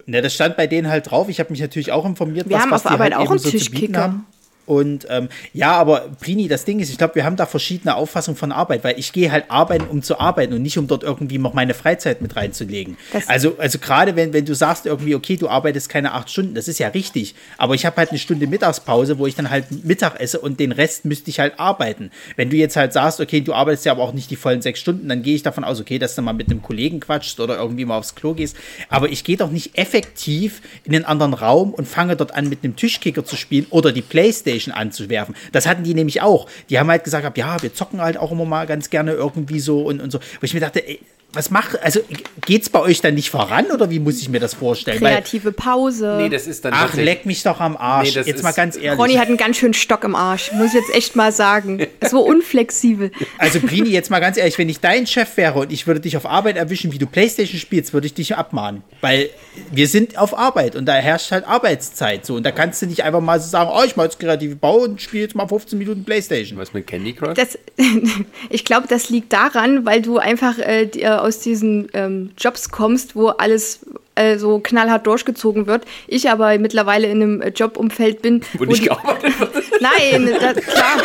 Ne, das stand bei denen halt drauf. Ich habe mich natürlich auch informiert, Wir was, haben was auf Arbeit halt auch einen so Tischkicker. haben. Und ähm, ja, aber Prini, das Ding ist, ich glaube, wir haben da verschiedene Auffassungen von Arbeit, weil ich gehe halt arbeiten, um zu arbeiten und nicht, um dort irgendwie noch meine Freizeit mit reinzulegen. Das- also, also gerade wenn, wenn du sagst irgendwie, okay, du arbeitest keine acht Stunden, das ist ja richtig, aber ich habe halt eine Stunde Mittagspause, wo ich dann halt Mittag esse und den Rest müsste ich halt arbeiten. Wenn du jetzt halt sagst, okay, du arbeitest ja aber auch nicht die vollen sechs Stunden, dann gehe ich davon aus, okay, dass du mal mit einem Kollegen quatschst oder irgendwie mal aufs Klo gehst, aber ich gehe doch nicht effektiv in einen anderen Raum und fange dort an, mit einem Tischkicker zu spielen oder die Playstation anzuwerfen. Das hatten die nämlich auch. Die haben halt gesagt, ja, wir zocken halt auch immer mal ganz gerne irgendwie so und, und so. Wo ich mir dachte, ey, was macht, also geht's bei euch dann nicht voran oder wie muss ich mir das vorstellen? Kreative Pause. Nee, das ist dann ach, leck mich doch am Arsch. Nee, das Jetzt mal ist- ganz ehrlich. Ronny hat einen ganz schönen Stock im Arsch, muss ich jetzt echt mal sagen. So unflexibel. Also Prini, jetzt mal ganz ehrlich, wenn ich dein Chef wäre und ich würde dich auf Arbeit erwischen, wie du Playstation spielst, würde ich dich abmahnen. Weil wir sind auf Arbeit und da herrscht halt Arbeitszeit. So, und da kannst du nicht einfach mal so sagen, oh, ich mache jetzt kreative Bau und spiele jetzt mal 15 Minuten Playstation. Was mit Candy Crush? Das, ich glaube, das liegt daran, weil du einfach äh, die, äh, aus diesen ähm, Jobs kommst, wo alles äh, so knallhart durchgezogen wird. Ich aber mittlerweile in einem äh, Jobumfeld bin, Wo nicht die, gearbeitet wird. Nein, das, klar.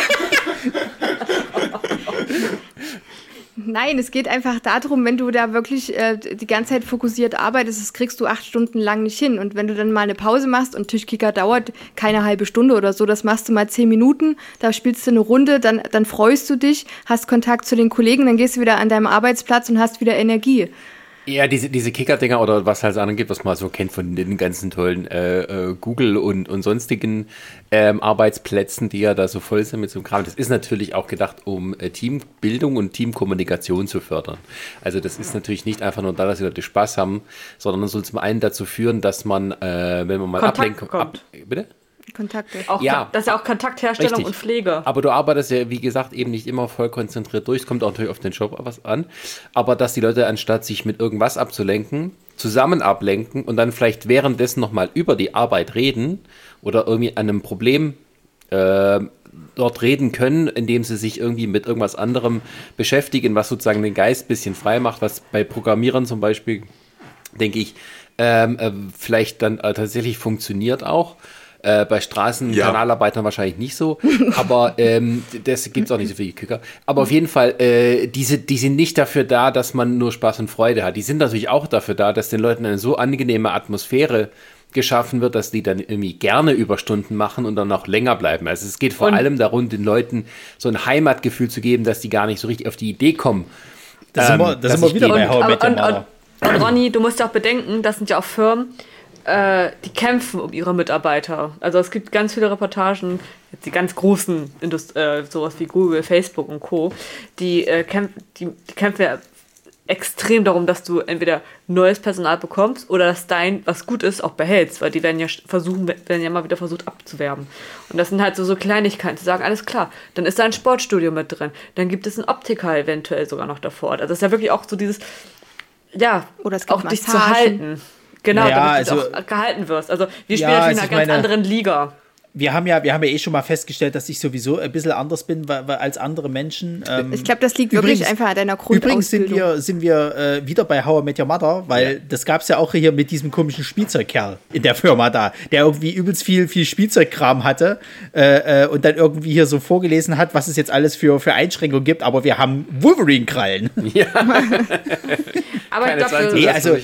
Nein, es geht einfach darum, wenn du da wirklich äh, die ganze Zeit fokussiert arbeitest, das kriegst du acht Stunden lang nicht hin. Und wenn du dann mal eine Pause machst und Tischkicker dauert keine halbe Stunde oder so, das machst du mal zehn Minuten, da spielst du eine Runde, dann, dann freust du dich, hast Kontakt zu den Kollegen, dann gehst du wieder an deinem Arbeitsplatz und hast wieder Energie. Ja, diese, diese Kicker-Dinger oder was halt anderen gibt, was man so kennt von den ganzen tollen äh, äh, Google und, und sonstigen ähm, Arbeitsplätzen, die ja da so voll sind mit so einem Kram. Das ist natürlich auch gedacht, um äh, Teambildung und Teamkommunikation zu fördern. Also das ist natürlich nicht einfach nur da, dass die Leute Spaß haben, sondern soll zum einen dazu führen, dass man, äh, wenn man mal Kontakt ablenkt, bekommt. bitte? Kontakte. Auch, Ja. Das ist ja auch Kontaktherstellung Richtig. und Pflege. Aber du arbeitest ja, wie gesagt, eben nicht immer voll konzentriert durch. Es kommt auch natürlich auf den Job was an. Aber dass die Leute, anstatt sich mit irgendwas abzulenken, zusammen ablenken und dann vielleicht währenddessen nochmal über die Arbeit reden oder irgendwie an einem Problem äh, dort reden können, indem sie sich irgendwie mit irgendwas anderem beschäftigen, was sozusagen den Geist ein bisschen frei macht, was bei Programmierern zum Beispiel, denke ich, ähm, äh, vielleicht dann äh, tatsächlich funktioniert auch. Äh, bei Straßenkanalarbeitern ja. wahrscheinlich nicht so, aber ähm, das gibt es auch nicht so viele Küker. Aber auf jeden Fall, äh, diese, die sind nicht dafür da, dass man nur Spaß und Freude hat. Die sind natürlich auch dafür da, dass den Leuten eine so angenehme Atmosphäre geschaffen wird, dass die dann irgendwie gerne Überstunden machen und dann auch länger bleiben. Also es geht vor und allem darum, den Leuten so ein Heimatgefühl zu geben, dass die gar nicht so richtig auf die Idee kommen. Das sind wir, das sind wir wieder bei How I Met Your Mother. Und Ronny, du musst ja auch bedenken, das sind ja auch Firmen, äh, die kämpfen um ihre Mitarbeiter. Also es gibt ganz viele Reportagen, jetzt die ganz großen, Indust äh, sowas wie Google, Facebook und Co., die, äh, kämp die, die kämpfen ja extrem darum, dass du entweder neues Personal bekommst oder dass dein, was gut ist, auch behältst, weil die werden ja versuchen, werden ja mal wieder versucht abzuwerben. Und das sind halt so, so Kleinigkeiten, zu sagen, alles klar, dann ist da ein Sportstudio mit drin, dann gibt es einen Optiker eventuell sogar noch davor. Also das ist ja wirklich auch so dieses, ja, oder es auch dich zu halten. Genau, ja, damit also, du auch gehalten wirst. Also wir spielen ja, natürlich in einer ganz meine, anderen Liga wir haben ja, wir haben ja eh schon mal festgestellt, dass ich sowieso ein bisschen anders bin weil, weil als andere Menschen. Ähm, ich glaube, das liegt übrigens, wirklich einfach an deiner Grundausbildung. Übrigens sind wir, sind wir äh, wieder bei How I Met Your Mother, weil ja. das gab es ja auch hier mit diesem komischen Spielzeugkerl in der Firma da, der irgendwie übelst viel, viel Spielzeugkram hatte äh, äh, und dann irgendwie hier so vorgelesen hat, was es jetzt alles für, für Einschränkungen gibt, aber wir haben Wolverine-Krallen. Ja. aber Keine dafür, nee, also,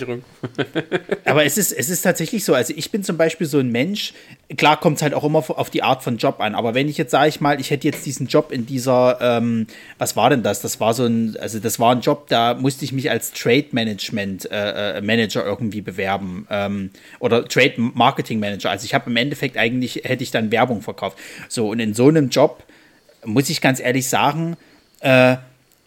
aber es ist, es ist tatsächlich so, also ich bin zum Beispiel so ein Mensch, klar kommt es halt auch immer auf die Art von Job an. Aber wenn ich jetzt, sage ich mal, ich hätte jetzt diesen Job in dieser, ähm, was war denn das? Das war so ein, also das war ein Job, da musste ich mich als Trade Management äh, äh Manager irgendwie bewerben ähm, oder Trade Marketing Manager. Also ich habe im Endeffekt eigentlich, hätte ich dann Werbung verkauft. So, und in so einem Job muss ich ganz ehrlich sagen, äh,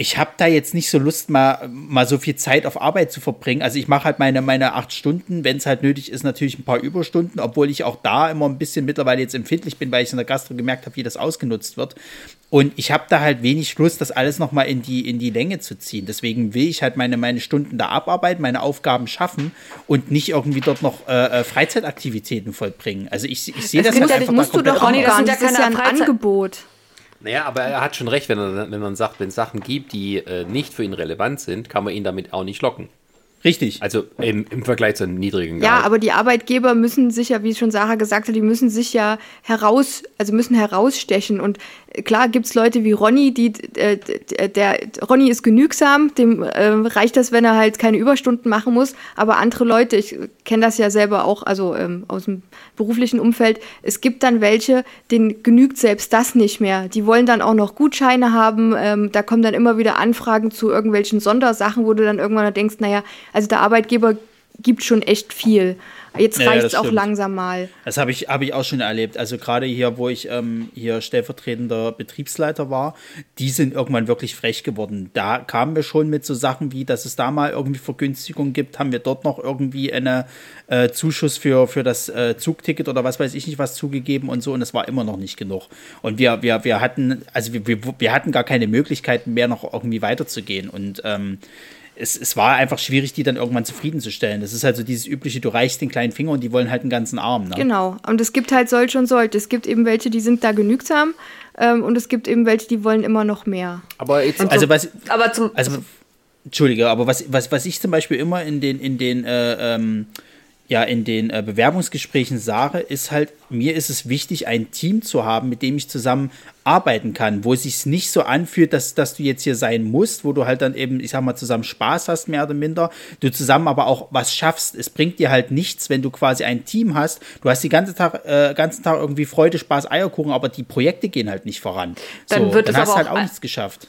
ich habe da jetzt nicht so Lust, mal, mal so viel Zeit auf Arbeit zu verbringen. Also ich mache halt meine, meine acht Stunden, wenn es halt nötig ist, natürlich ein paar Überstunden, obwohl ich auch da immer ein bisschen mittlerweile jetzt empfindlich bin, weil ich in der Gastro gemerkt habe, wie das ausgenutzt wird. Und ich habe da halt wenig Lust, das alles nochmal in die, in die Länge zu ziehen. Deswegen will ich halt meine, meine Stunden da abarbeiten, meine Aufgaben schaffen und nicht irgendwie dort noch äh, äh Freizeitaktivitäten vollbringen. Also ich, ich sehe das halt einfach musst da du doch auch nicht, das, das ist ja ein Angebot. Naja, aber er hat schon recht, wenn er, wenn man sagt, wenn es Sachen gibt, die äh, nicht für ihn relevant sind, kann man ihn damit auch nicht locken. Richtig. Also im, im Vergleich zu einem niedrigen Gehalt. Ja, aber die Arbeitgeber müssen sich ja, wie schon Sarah gesagt hat, die müssen sich ja heraus, also müssen herausstechen. Und klar gibt es Leute wie Ronny, die äh, der Ronny ist genügsam, dem äh, reicht das, wenn er halt keine Überstunden machen muss. Aber andere Leute, ich kenne das ja selber auch, also ähm, aus dem beruflichen Umfeld, es gibt dann welche, denen genügt selbst das nicht mehr. Die wollen dann auch noch Gutscheine haben. Ähm, da kommen dann immer wieder Anfragen zu irgendwelchen Sondersachen, wo du dann irgendwann denkst, naja, also der Arbeitgeber gibt schon echt viel. Jetzt reicht es ja, auch langsam mal. Das habe ich, hab ich auch schon erlebt. Also gerade hier, wo ich ähm, hier stellvertretender Betriebsleiter war, die sind irgendwann wirklich frech geworden. Da kamen wir schon mit so Sachen wie, dass es da mal irgendwie Vergünstigungen gibt, haben wir dort noch irgendwie einen äh, Zuschuss für, für das äh, Zugticket oder was weiß ich nicht was zugegeben und so und es war immer noch nicht genug. Und wir, wir, wir hatten, also wir, wir, wir hatten gar keine Möglichkeiten mehr noch irgendwie weiterzugehen und ähm, es, es war einfach schwierig, die dann irgendwann zufriedenzustellen. Das ist halt so dieses übliche, du reichst den kleinen Finger und die wollen halt einen ganzen Arm. Ne? Genau, und es gibt halt solche und solche. Es gibt eben welche, die sind da genügsam ähm, und es gibt eben welche, die wollen immer noch mehr. Aber jetzt, also was, aber zum, also, Entschuldige, aber was, was, was ich zum Beispiel immer in den, in den äh, ähm, ja in den äh, Bewerbungsgesprächen sage, ist halt, mir ist es wichtig, ein Team zu haben, mit dem ich zusammen arbeiten kann, wo es sich nicht so anfühlt, dass, dass du jetzt hier sein musst, wo du halt dann eben, ich sag mal, zusammen Spaß hast, mehr oder minder, du zusammen aber auch was schaffst. Es bringt dir halt nichts, wenn du quasi ein Team hast. Du hast die ganze Tag, äh, ganzen Tag irgendwie Freude, Spaß, Eierkuchen, aber die Projekte gehen halt nicht voran. Dann so, wird dann es hast aber halt auch nichts geschafft.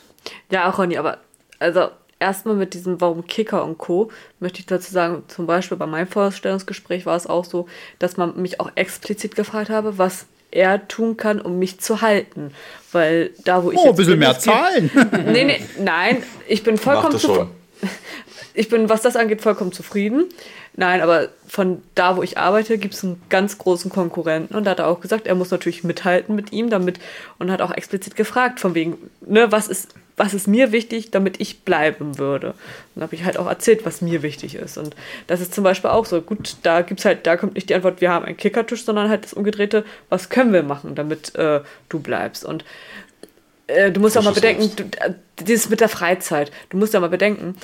Ja, auch Ronny, aber also erstmal mit diesem Warum Kicker und Co. möchte ich dazu sagen, zum Beispiel bei meinem Vorstellungsgespräch war es auch so, dass man mich auch explizit gefragt habe, was er tun kann, um mich zu halten. Weil da, wo ich. Oh, ein bisschen mehr Zahlen. nee, nee, nein, ich bin vollkommen zufrieden. Ich bin, was das angeht, vollkommen zufrieden. Nein, aber von da, wo ich arbeite, gibt es einen ganz großen Konkurrenten und da hat er auch gesagt, er muss natürlich mithalten mit ihm, damit und hat auch explizit gefragt, von wegen, ne, was ist was ist mir wichtig, damit ich bleiben würde. Und dann habe ich halt auch erzählt, was mir wichtig ist. Und das ist zum Beispiel auch so. Gut, da gibt's halt, da kommt nicht die Antwort, wir haben einen Kickertisch, sondern halt das umgedrehte, was können wir machen, damit äh, du bleibst. Und äh, du musst auch mal bedenken, du, äh, dieses mit der Freizeit, du musst ja mal bedenken,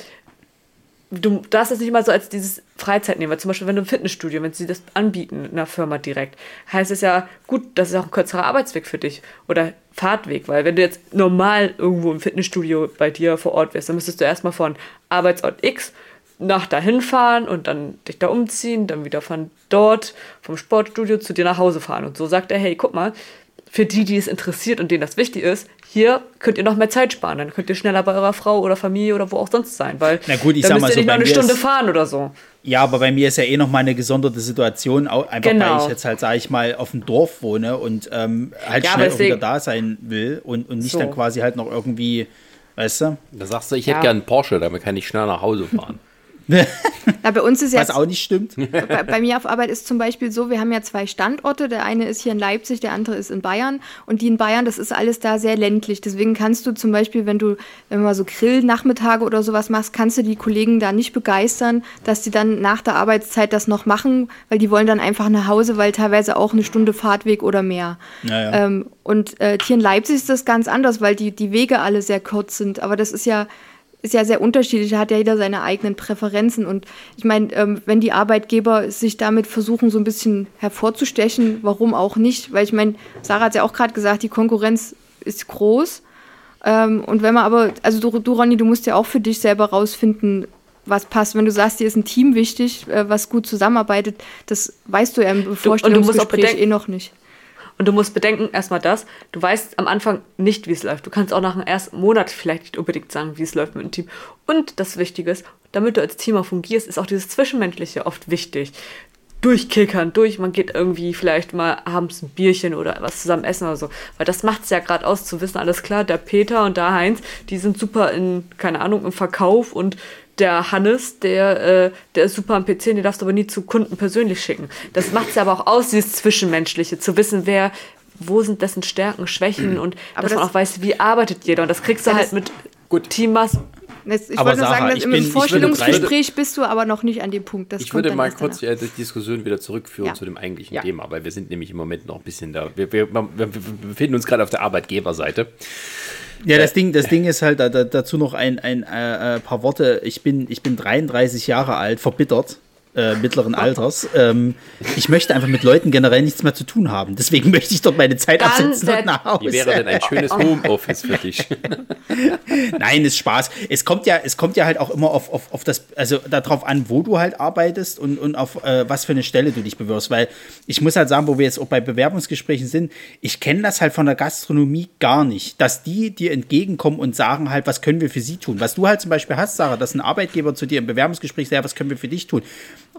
du darfst es nicht mal so als dieses Freizeit nehmen, weil zum Beispiel, wenn du im Fitnessstudio, wenn sie das anbieten in einer Firma direkt, heißt es ja, gut, das ist auch ein kürzerer Arbeitsweg für dich oder Fahrtweg, weil wenn du jetzt normal irgendwo im Fitnessstudio bei dir vor Ort wärst, dann müsstest du erstmal von Arbeitsort X nach dahin fahren und dann dich da umziehen, dann wieder von dort, vom Sportstudio zu dir nach Hause fahren. Und so sagt er, hey, guck mal, für die, die es interessiert und denen das wichtig ist, hier könnt ihr noch mehr Zeit sparen. Dann könnt ihr schneller bei eurer Frau oder Familie oder wo auch sonst sein. Weil Na gut, ich dann sag müsst mal ihr so, nicht noch bei eine Stunde fahren oder so. Ja, aber bei mir ist ja eh noch mal eine gesonderte Situation, einfach Genau. weil ich jetzt halt, sage ich mal, auf dem Dorf wohne und ähm, halt Ja, schnell auch wieder da sein will und, und nicht So. dann quasi halt noch irgendwie, weißt du, Da sagst du, ich Ja. hätte gern einen Porsche, damit kann ich schnell nach Hause fahren. Na, bei uns ist was jetzt, auch nicht stimmt. bei, bei mir auf Arbeit ist zum Beispiel so, wir haben ja zwei Standorte. Der eine ist hier in Leipzig, der andere ist in Bayern. Und die in Bayern, das ist alles da sehr ländlich. Deswegen kannst du zum Beispiel, wenn du, wenn du mal so Grillnachmittage oder sowas machst, kannst du die Kollegen da nicht begeistern, dass die dann nach der Arbeitszeit das noch machen, weil die wollen dann einfach nach Hause, weil teilweise auch eine Stunde Fahrtweg oder mehr. Ja, ja. Ähm, und äh, hier in Leipzig ist das ganz anders, weil die, die Wege alle sehr kurz sind. Aber das ist ja, ist ja sehr unterschiedlich. Da hat ja jeder seine eigenen Präferenzen. Und ich meine, ähm, wenn die Arbeitgeber sich damit versuchen, so ein bisschen hervorzustechen, warum auch nicht? Weil ich meine, Sarah hat ja auch gerade gesagt, die Konkurrenz ist groß. Ähm, und wenn man aber, also du, du, Ronny, du musst ja auch für dich selber rausfinden, was passt. Wenn du sagst, dir ist ein Team wichtig, äh, was gut zusammenarbeitet, das weißt du ja im Vorstellungsgespräch bedenken- eh noch nicht. Und du musst bedenken, erstmal das, du weißt am Anfang nicht, wie es läuft. Du kannst auch nach dem ersten Monat vielleicht nicht unbedingt sagen, wie es läuft mit dem Team. Und das Wichtige ist, damit du als Team auch fungierst, ist auch dieses Zwischenmenschliche oft wichtig. Durchkickern, durch, man geht irgendwie vielleicht mal abends ein Bierchen oder was zusammen essen oder so. Weil das macht es ja gerade aus, zu wissen, alles klar, der Peter und der Heinz, die sind super in, keine Ahnung, im Verkauf und der Hannes, der, äh, der ist super am PC, den darfst du aber nie zu Kunden persönlich schicken. Das macht es ja aber auch aus, dieses Zwischenmenschliche, zu wissen, wer, wo sind dessen Stärken, Schwächen und Aber dass das- man auch weiß, wie arbeitet jeder. Und das kriegst du halt mit Gut. Teammaß. Jetzt, ich Aber wollte Sarah, sagen, dass ich im bin- würde Vorstellungsgespräch bist du aber noch nicht an dem Punkt. Das Ich würde mal kurz danach. äh, die Diskussion wieder zurückführen Ja. zu dem eigentlichen Ja. Thema, weil wir sind nämlich im Moment noch ein bisschen da. Wir, wir, wir, wir befinden uns gerade auf der Arbeitgeberseite. Ja, das Ding, das Ding ist halt da, da, dazu noch ein, ein äh, äh, paar Worte. Ich bin, ich bin 33 Jahre alt, verbittert. Äh, mittleren Alters. Ähm, ich möchte einfach mit Leuten generell nichts mehr zu tun haben. Deswegen möchte ich dort meine Zeit Ganz absetzen und der- nach Hause. Wie wäre denn ein schönes Homeoffice für dich? Nein, ist Spaß. Es kommt ja, es kommt ja halt auch immer auf, auf, auf das, also darauf an, wo du halt arbeitest und, und auf äh, was für eine Stelle du dich bewirbst. Weil ich muss halt sagen, wo wir jetzt auch bei Bewerbungsgesprächen sind, ich kenne das halt von der Gastronomie gar nicht, dass die dir entgegenkommen und sagen halt, was können wir für sie tun. Was du halt zum Beispiel hast, Sarah, dass ein Arbeitgeber zu dir im Bewerbungsgespräch sagt, was können wir für dich tun.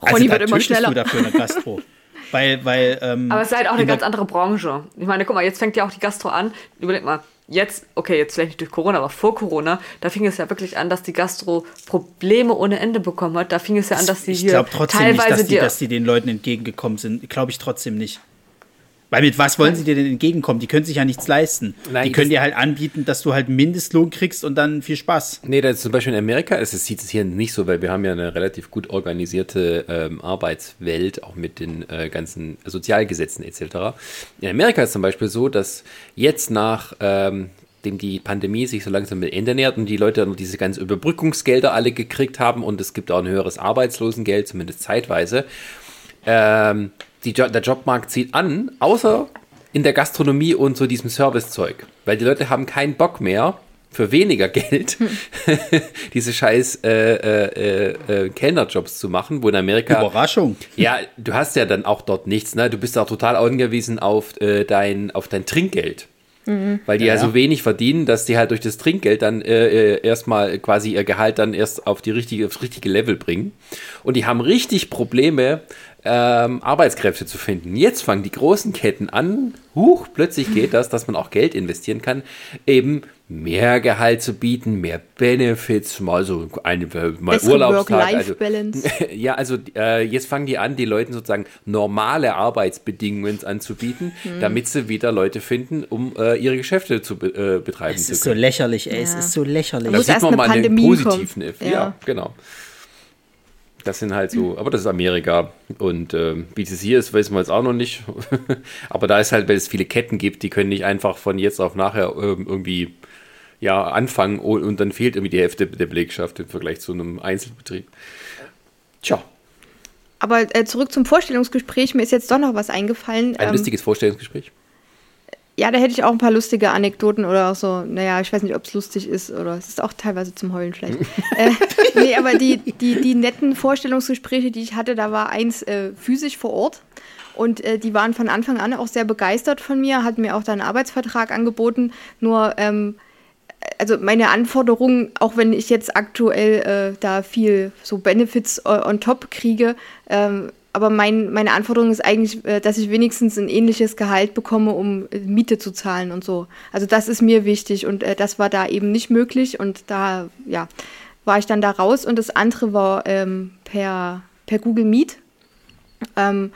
Ronny da wird immer schneller. du dafür eine Gastro. weil, weil, ähm, Aber es ist halt auch eine ganz andere Branche. Ich meine, guck mal, jetzt fängt ja auch die Gastro an. Überleg mal, jetzt, okay, jetzt vielleicht nicht durch Corona, aber vor Corona, da fing es ja wirklich an, dass die Gastro Probleme ohne Ende bekommen hat. Da fing es ja an, dass sie ich hier glaube trotzdem teilweise nicht, dass die, dass die den Leuten entgegengekommen sind. Glaube ich trotzdem nicht. Weil mit was wollen sie dir denn entgegenkommen? Die können sich ja nichts leisten. Nein, die können dir halt anbieten, dass du halt einen Mindestlohn kriegst und dann viel Spaß. Nee, das ist zum Beispiel in Amerika, es sieht es hier nicht so, weil wir haben ja eine relativ gut organisierte ähm, Arbeitswelt, auch mit den äh, ganzen Sozialgesetzen etc. In Amerika ist zum Beispiel so, dass jetzt nach ähm, dem die Pandemie sich so langsam mit Ende nähert und die Leute dann diese ganzen Überbrückungsgelder alle gekriegt haben und es gibt auch ein höheres Arbeitslosengeld, zumindest zeitweise. Ähm, die, Jo- der Jobmarkt zieht an, außer in der Gastronomie und so diesem Servicezeug. Weil die Leute haben keinen Bock mehr, für weniger Geld diese scheiß äh, äh, äh, Kellnerjobs zu machen, wo in Amerika. Überraschung. Ja, du hast ja dann auch dort nichts, ne? Du bist auch total angewiesen auf, äh, dein, auf dein Trinkgeld. Weil die ja, Ja. so wenig verdienen, dass die halt durch das Trinkgeld dann äh, äh, erstmal quasi ihr Gehalt dann erst auf die richtige, aufs richtige Level bringen. Und die haben richtig Probleme, ähm, Arbeitskräfte zu finden. Jetzt fangen die großen Ketten an, huch, plötzlich geht das, dass man auch Geld investieren kann, eben mehr Gehalt zu bieten, mehr Benefits, mal so eine, mal Bessere Urlaubstag. Also, ja, also äh, jetzt fangen die an, die Leuten sozusagen normale Arbeitsbedingungen anzubieten, Hm. damit sie wieder Leute finden, um äh, ihre Geschäfte zu äh, betreiben Es zu ist so können. lächerlich, ey. Es Ja. ist so lächerlich. Da da sieht man mal den Pandemie positiven. Effekt. Ja. Ja. genau. Das sind halt so, aber das ist Amerika und ähm, wie es hier ist, wissen wir jetzt auch noch nicht. aber da ist halt, weil es viele Ketten gibt, die können nicht einfach von jetzt auf nachher ähm, irgendwie ja, anfangen und, und dann fehlt irgendwie die Hälfte der Belegschaft im Vergleich zu einem Einzelbetrieb. Tja. Aber äh, zurück zum Vorstellungsgespräch, mir ist jetzt doch noch was eingefallen. Ein Ähm, lustiges Vorstellungsgespräch. Ja, da hätte ich auch ein paar lustige Anekdoten oder auch so, naja, ich weiß nicht, ob es lustig ist oder es ist auch teilweise zum Heulen vielleicht. äh, nee, aber die, die, die netten Vorstellungsgespräche, die ich hatte, da war eins äh, physisch vor Ort und äh, die waren von Anfang an auch sehr begeistert von mir, hatten mir auch da einen Arbeitsvertrag angeboten, nur ähm, also meine Anforderungen, auch wenn ich jetzt aktuell äh, da viel so Benefits on on top kriege, ähm, aber mein, meine Anforderung ist eigentlich, äh, dass ich wenigstens ein ähnliches Gehalt bekomme, um äh, Miete zu zahlen und so. Also das ist mir wichtig und äh, das war da eben nicht möglich und da, ja, war ich dann da raus und das andere war ähm, per, per Google Meet. Ähm,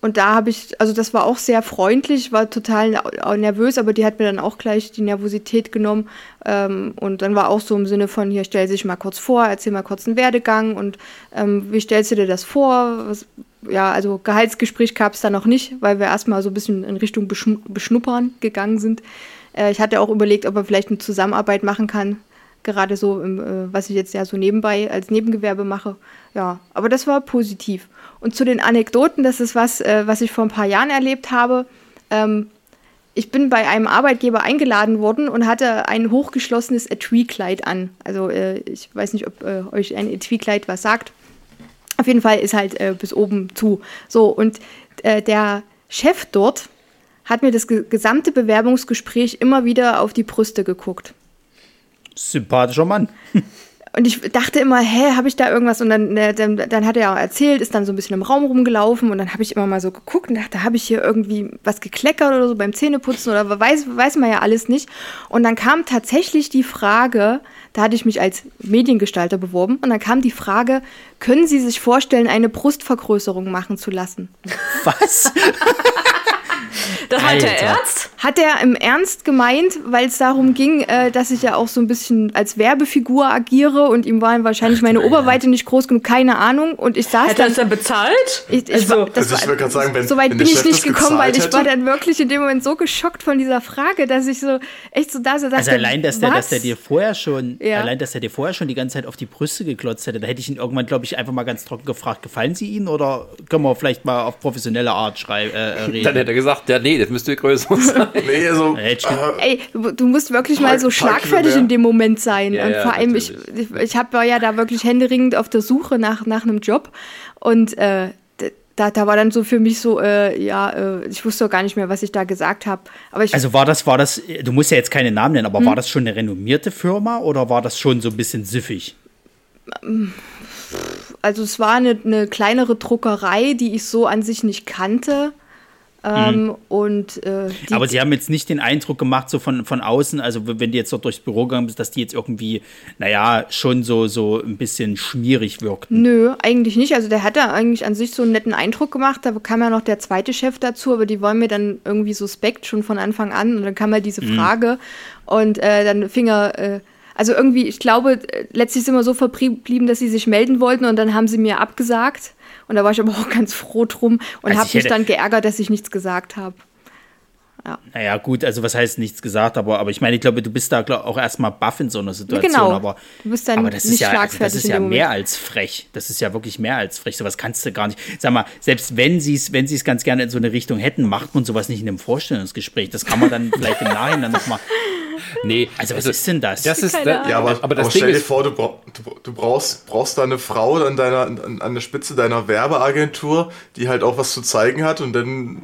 und da habe ich, also das war auch sehr freundlich, war total nervös, aber die hat mir dann auch gleich die Nervosität genommen. Ähm, und dann war auch so im Sinne von, hier stell dich mal kurz vor, erzähl mal kurz einen Werdegang und ähm, wie stellst du dir das vor? Was, ja, also Gehaltsgespräch gab es da noch nicht, weil wir erstmal so ein bisschen in Richtung Beschn Beschnuppern gegangen sind. Äh, ich hatte auch überlegt, ob man vielleicht eine Zusammenarbeit machen kann, gerade so, im, äh, was ich jetzt ja so nebenbei als Nebengewerbe mache. Ja, aber das war positiv. Und zu den Anekdoten, das ist was, äh, was ich vor ein paar Jahren erlebt habe. Ähm, ich bin bei einem Arbeitgeber eingeladen worden und hatte ein hochgeschlossenes Etui-Kleid an. Also äh, ich weiß nicht, ob äh, euch ein Etui-Kleid was sagt. Auf jeden Fall ist halt äh, bis oben zu. So, und äh, der Chef dort hat mir das ge gesamte Bewerbungsgespräch immer wieder auf die Brüste geguckt. Sympathischer Mann. Und ich dachte immer, hä, habe ich da irgendwas? Und dann, äh, dann, dann hat er auch erzählt, ist dann so ein bisschen im Raum rumgelaufen und dann habe ich immer mal so geguckt und dachte, habe ich hier irgendwie was gekleckert oder so beim Zähneputzen oder weiß, weiß man ja alles nicht. Und dann kam tatsächlich die Frage, da hatte ich mich als Mediengestalter beworben und dann kam die Frage, können Sie sich vorstellen, eine Brustvergrößerung machen zu lassen? Was? Das hat der. Ernst? Hat er im Ernst gemeint, weil es darum ging, äh, dass ich ja auch so ein bisschen als Werbefigur agiere und ihm war wahrscheinlich meine Oberweite nicht groß genug, keine Ahnung. Und ich saß Hat er dann. das dann bezahlt? Ich, ich, Also, war- das Also ich gerade sagen, wenn- so weit wenn bin der ich Chef nicht gekommen, weil ich gezahlt war hätte? dann wirklich in dem Moment so geschockt von dieser Frage, dass ich so echt so da so dachte, Also allein, dass der, dass der dir vorher schon, Ja. allein, dass er dir vorher schon die ganze Zeit auf die Brüste geklotzt hätte, da hätte ich ihn irgendwann, glaube ich, einfach mal ganz trocken gefragt, gefallen sie Ihnen oder können wir vielleicht mal auf professionelle Art schrei äh, äh, reden? Dann hätte er gesagt, ja, nee, das müsste größer sein. Nee, also. Ich- äh, Ey, du musst wirklich mal so Park- schlagfertig in dem Moment sein. Ja, und ja, vor allem, ich, ich, ich hab, war ja da wirklich händeringend auf der Suche nach, nach einem Job. Und äh, da, da war dann so für mich so, äh, ja, äh, ich wusste auch gar nicht mehr, was ich da gesagt habe. Aber ich, Also war das, war das, du musst ja jetzt keine Namen nennen, Hm? aber war das schon eine renommierte Firma oder war das schon so ein bisschen süffig? also es war eine, eine kleinere Druckerei, die ich so an sich nicht kannte. Ähm, Und äh, die, aber sie haben jetzt nicht den Eindruck gemacht, so von, von außen, also wenn du jetzt dort durchs Büro gegangen bist, dass die jetzt irgendwie, naja, schon so, so ein bisschen schmierig wirkten. Nö, eigentlich nicht. Also der hat da eigentlich an sich so einen netten Eindruck gemacht. Da kam ja noch der zweite Chef dazu, aber die waren mir dann irgendwie suspekt schon von Anfang an. Und dann kam halt diese Frage und äh, dann fing er, äh, also irgendwie, ich glaube, äh, letztlich sind wir so verblieben, dass sie sich melden wollten und dann haben sie mir abgesagt. Und da war ich aber auch ganz froh drum und Also habe ich mich dann geärgert, dass ich nichts gesagt habe. Naja, gut, also was heißt nichts gesagt, aber, aber ich meine, ich glaube, du bist da glaub, auch erstmal baff in so einer Situation. Genau. Aber, Du bist dann aber das ist nicht ja, also das ist ja mehr als frech. Das ist ja wirklich mehr als frech. Sowas kannst du gar nicht. Sag mal, selbst wenn sie es wenn ganz gerne in so eine Richtung hätten, macht man sowas nicht in einem Vorstellungsgespräch. Das kann man dann vielleicht im Nachhinein nochmal. Nee, Also, was ist denn das? Das ist, Keine da. Ja, aber, aber das stell Ding dir ist, vor, du, brauch, du, du brauchst, brauchst da eine Frau an, deiner, an, an der Spitze deiner Werbeagentur, die halt auch was zu zeigen hat und dann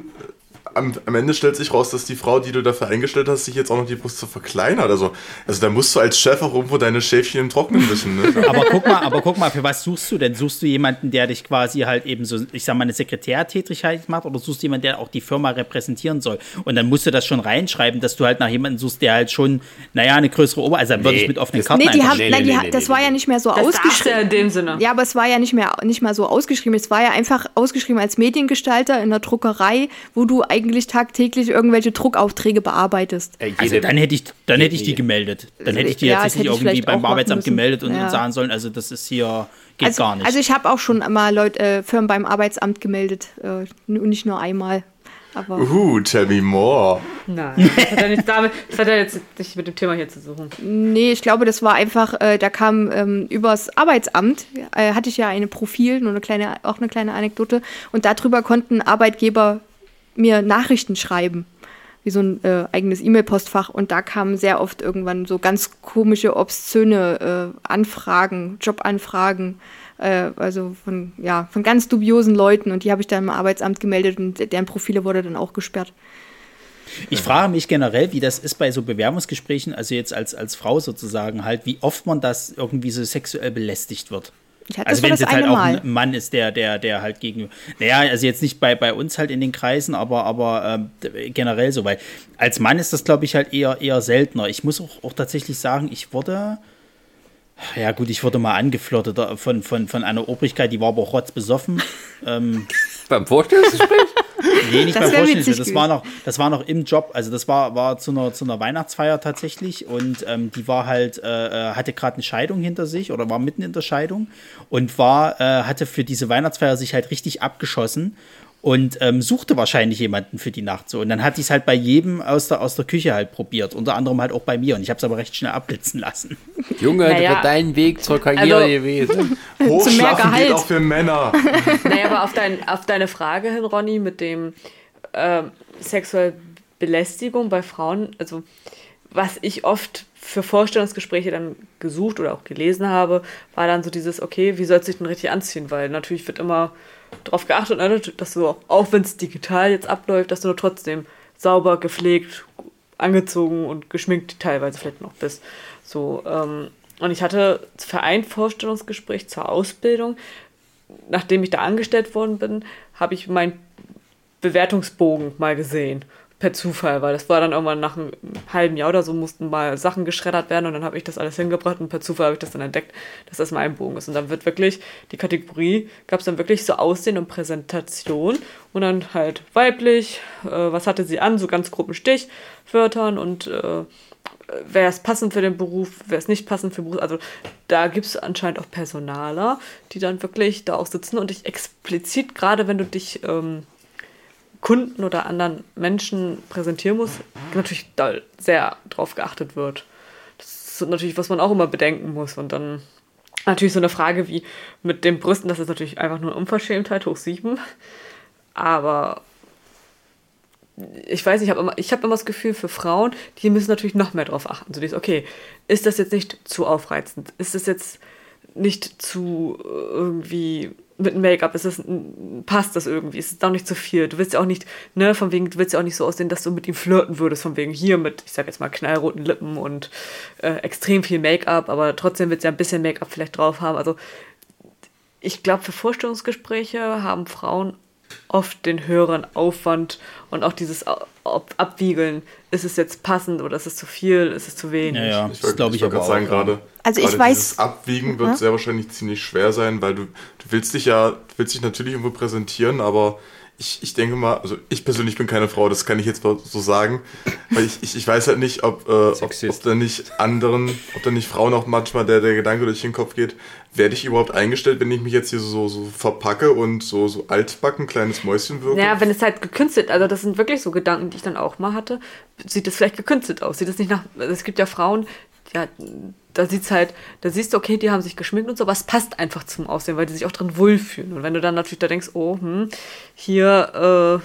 am, am Ende stellt sich raus, dass die Frau, die du dafür eingestellt hast, sich jetzt auch noch die Brüste verkleinert. Also, also da musst du als Chef auch irgendwo deine Schäfchen im Trocknen wissen. Ne? Aber guck mal, aber guck mal, für was suchst du denn? Suchst du jemanden, der dich quasi halt eben so, ich sag mal, eine Sekretärtätigkeit macht oder suchst du jemanden, der auch die Firma repräsentieren soll? Und dann musst du das schon reinschreiben, dass du halt nach jemandem suchst, der halt schon, naja, eine größere Ober, also dann würde Nee, ich mit offenen das- Karten Nee, die haben, nee, nein, nee, die, nee, das war ja nicht mehr so ausgeschrieben. in dem Sinne. Ja, aber es war ja nicht mehr, nicht mal so ausgeschrieben. Es war ja einfach ausgeschrieben als Mediengestalter in der Druckerei, wo du eigentlich tagtäglich irgendwelche Druckaufträge bearbeitest. Ey, Also dann hätte ich, dann hätte ich die gemeldet. Dann hätte ich die Ja, hätte ich irgendwie beim Arbeitsamt müssen. gemeldet und, Ja. und sagen sollen, also das ist hier, geht also, gar nicht. Also ich habe auch schon mal Leute, äh, Firmen beim Arbeitsamt gemeldet, äh, n- nicht nur einmal. Aber Uh, tell me more. Nein, das hat ja, nicht damit, das hat ja jetzt nicht mit dem Thema hier zu suchen. nee, ich glaube, das war einfach, äh, da kam ähm, übers Arbeitsamt, äh, hatte ich ja eine Profil, nur eine kleine, auch eine kleine Anekdote, und darüber konnten Arbeitgeber mir Nachrichten schreiben, wie so ein äh, eigenes E-Mail-Postfach. Und da kamen sehr oft irgendwann so ganz komische, obszöne äh, Anfragen, Jobanfragen, äh, also von, ja, von ganz dubiosen Leuten. Und die habe ich dann im Arbeitsamt gemeldet und deren Profile wurde dann auch gesperrt. Ich frage mich generell, wie das ist bei so Bewerbungsgesprächen, also jetzt als, als Frau sozusagen halt, wie oft man das irgendwie so sexuell belästigt wird. Ich hatte Also wenn es jetzt halt auch Mal. ein Mann ist, der, der, der halt gegen, naja, also jetzt nicht bei, bei uns halt in den Kreisen, aber, aber ähm, generell so, weil als Mann ist das, glaube ich, halt eher, eher seltener. Ich muss auch, auch tatsächlich sagen, ich wurde, ja gut, ich wurde mal angeflottet äh, von, von, von einer Obrigkeit, die war aber auch rotzbesoffen. ähm, Beim Vorstellungsgespräch? Nee, nicht Das Vorstellungsgespräch. witzig Das war noch, das war noch im Job. Also das war, war zu einer, zu einer Weihnachtsfeier tatsächlich und ähm, die war halt, äh, äh, hatte gerade eine Scheidung hinter sich oder war mitten in der Scheidung und war, äh, hatte für diese Weihnachtsfeier sich halt richtig abgeschossen und ähm, suchte wahrscheinlich jemanden für die Nacht so. Und dann hat die es halt bei jedem aus der, aus der Küche halt probiert, unter anderem halt auch bei mir. Und ich habe es aber recht schnell abblitzen lassen. Junge, das Naja. wird dein Weg zur Karriere Also- gewesen. Hochschlafen Gehalt. geht auch für Männer. Naja, aber auf, dein, auf deine Frage hin, Ronny, mit dem ähm, sexuelle Belästigung bei Frauen, also was ich oft für Vorstellungsgespräche dann gesucht oder auch gelesen habe, war dann so dieses, okay, wie soll es sich denn richtig anziehen? Weil natürlich wird immer darauf geachtet, ne, dass du, auch wenn es digital jetzt abläuft, dass du trotzdem sauber, gepflegt, angezogen und geschminkt teilweise vielleicht noch bist. So, ähm, und ich hatte für ein Vorstellungsgespräch zur Ausbildung, nachdem ich da angestellt worden bin, habe ich meinen Bewertungsbogen mal gesehen. Per Zufall, weil das war dann irgendwann nach einem halben Jahr oder so, mussten mal Sachen geschreddert werden und dann habe ich das alles hingebracht und per Zufall habe ich das dann entdeckt, dass das mein Bogen ist. Und dann wird wirklich, die Kategorie gab es dann wirklich so Aussehen und Präsentation und dann halt weiblich, äh, was hatte sie an, so ganz groben Stichwörtern und äh, wer ist passend für den Beruf, wer ist nicht passend für den Beruf. Also da gibt es anscheinend auch Personaler, die dann wirklich da auch sitzen und dich explizit, gerade wenn du dich ähm, Kunden oder anderen Menschen präsentieren musst, natürlich sehr drauf geachtet wird. Das ist natürlich, was man auch immer bedenken muss. Und dann natürlich so eine Frage wie mit den Brüsten, das ist natürlich einfach nur Unverschämtheit hoch sieben. Aber ich weiß ich habe immer, hab immer das Gefühl, für Frauen, die müssen natürlich noch mehr drauf achten. So dieses, okay, ist das jetzt nicht zu aufreizend? Ist das jetzt nicht zu äh, irgendwie mit Make-up? Ist das, passt das irgendwie? Ist es auch nicht zu viel? Du willst ja auch nicht, ne, von wegen, du willst ja auch nicht so aussehen, dass du mit ihm flirten würdest, von wegen hier mit, ich sag jetzt mal, knallroten Lippen und äh, extrem viel Make-up, aber trotzdem willst du ja ein bisschen Make-up vielleicht drauf haben. Also ich glaube, für Vorstellungsgespräche haben Frauen oft den höheren Aufwand und auch dieses Abwiegeln. Ist es jetzt passend oder ist es zu viel, ist es zu wenig? Ja, ja, Ich das glaube ich wollt aber gerade sagen, auch. ja. gerade Also ich gerade weiß- dieses Abwiegen wird Ja. sehr wahrscheinlich ziemlich schwer sein, weil du, du willst dich ja, du willst dich natürlich irgendwo präsentieren, aber ich, ich denke mal, also ich persönlich bin keine Frau, das kann ich jetzt mal so sagen, weil ich, ich, ich weiß halt nicht, ob, äh, ob, ob da nicht anderen, ob da nicht Frauen auch manchmal der, der Gedanke durch den Kopf geht, werde ich überhaupt eingestellt, wenn ich mich jetzt hier so, so verpacke und so, so altbacken, kleines Mäuschen wirke? Ja, wenn es halt gekünstelt, also das sind wirklich so Gedanken, die ich dann auch mal hatte. Sieht es vielleicht gekünstelt aus? Sieht es nicht nach. also Es gibt ja Frauen, ja, da sieht's halt, da siehst du, okay, die haben sich geschminkt und so, aber es passt einfach zum Aussehen, weil die sich auch drin wohlfühlen. Und wenn du dann natürlich da denkst, oh, hm, hier,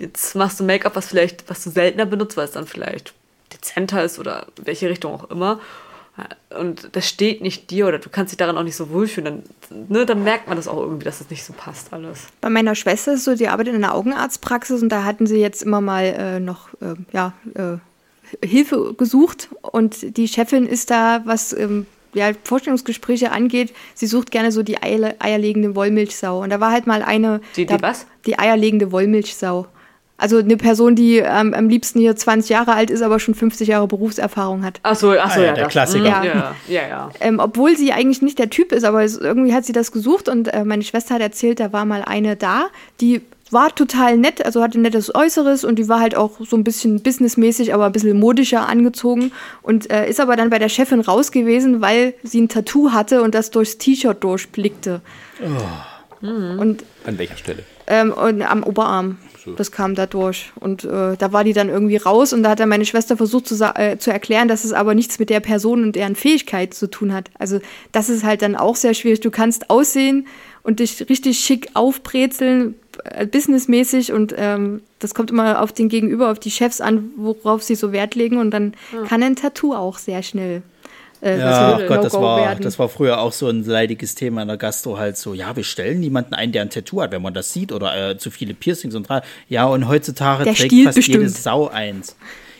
äh, jetzt machst du Make-up, was vielleicht, was du seltener benutzt, weil es dann vielleicht dezenter ist oder welche Richtung auch immer. Und das steht nicht dir oder du kannst dich daran auch nicht so wohlfühlen, dann, ne, dann merkt man das auch irgendwie, dass es nicht so passt alles. Bei meiner Schwester ist so, die arbeitet in einer Augenarztpraxis und da hatten sie jetzt immer mal äh, noch äh, ja, äh, Hilfe gesucht und die Chefin ist da, was ähm, ja, Vorstellungsgespräche angeht, sie sucht gerne so die Eier, eierlegende Wollmilchsau. Und da war halt mal eine. Die- die da, was? Die eierlegende Wollmilchsau. Also eine Person, die ähm, am liebsten hier 20 Jahre alt ist, aber schon 50 Jahre Berufserfahrung hat. Ach so, ach so Ah ja, ja, der das. Klassiker. Ja, Ja. ja, ja. Ähm, obwohl sie eigentlich nicht der Typ ist, aber es, irgendwie hat sie das gesucht und äh, meine Schwester hat erzählt, da war mal eine da, die war total nett, also hatte nettes Äußeres und die war halt auch so ein bisschen businessmäßig, aber ein bisschen modischer angezogen und äh, ist aber dann bei der Chefin raus gewesen, weil sie ein Tattoo hatte und das durchs T-Shirt durchblickte. Und An welcher Stelle? Ähm, und am Oberarm. Das kam da durch. Und äh, da war die dann irgendwie raus und da hat dann meine Schwester versucht zu, äh, zu erklären, dass es aber nichts mit der Person und deren Fähigkeit zu tun hat. Also das ist halt dann auch sehr schwierig. Du kannst aussehen und dich richtig schick aufbrezeln, businessmäßig und ähm, das kommt immer auf den Gegenüber, auf die Chefs an, worauf sie so Wert legen und dann ja. kann ein Tattoo auch sehr schnell äh, ja, Gott, das war, das war früher auch so ein leidiges Thema in der Gastro halt so, ja, wir stellen niemanden ein, der ein Tattoo hat, wenn man das sieht oder äh, zu viele Piercings und ja, und heutzutage der trägt fast bestimmt. jede Sau eins.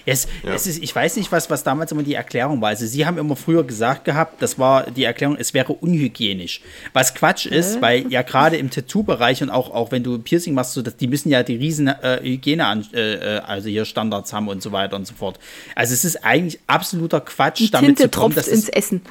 Es, ja. es ist, ich weiß nicht, was, was damals immer die Erklärung war. Also, Sie haben immer früher gesagt gehabt, das war die Erklärung, es wäre unhygienisch. Was Quatsch ist, weil ja gerade im Tattoo-Bereich und auch, auch wenn du Piercing machst, so, dass, die müssen ja die riesen äh, Hygiene, äh, äh, also hier Standards haben und so weiter und so fort. Also, es ist eigentlich absoluter Quatsch, die damit Tinte zu kommen, dass ins Essen.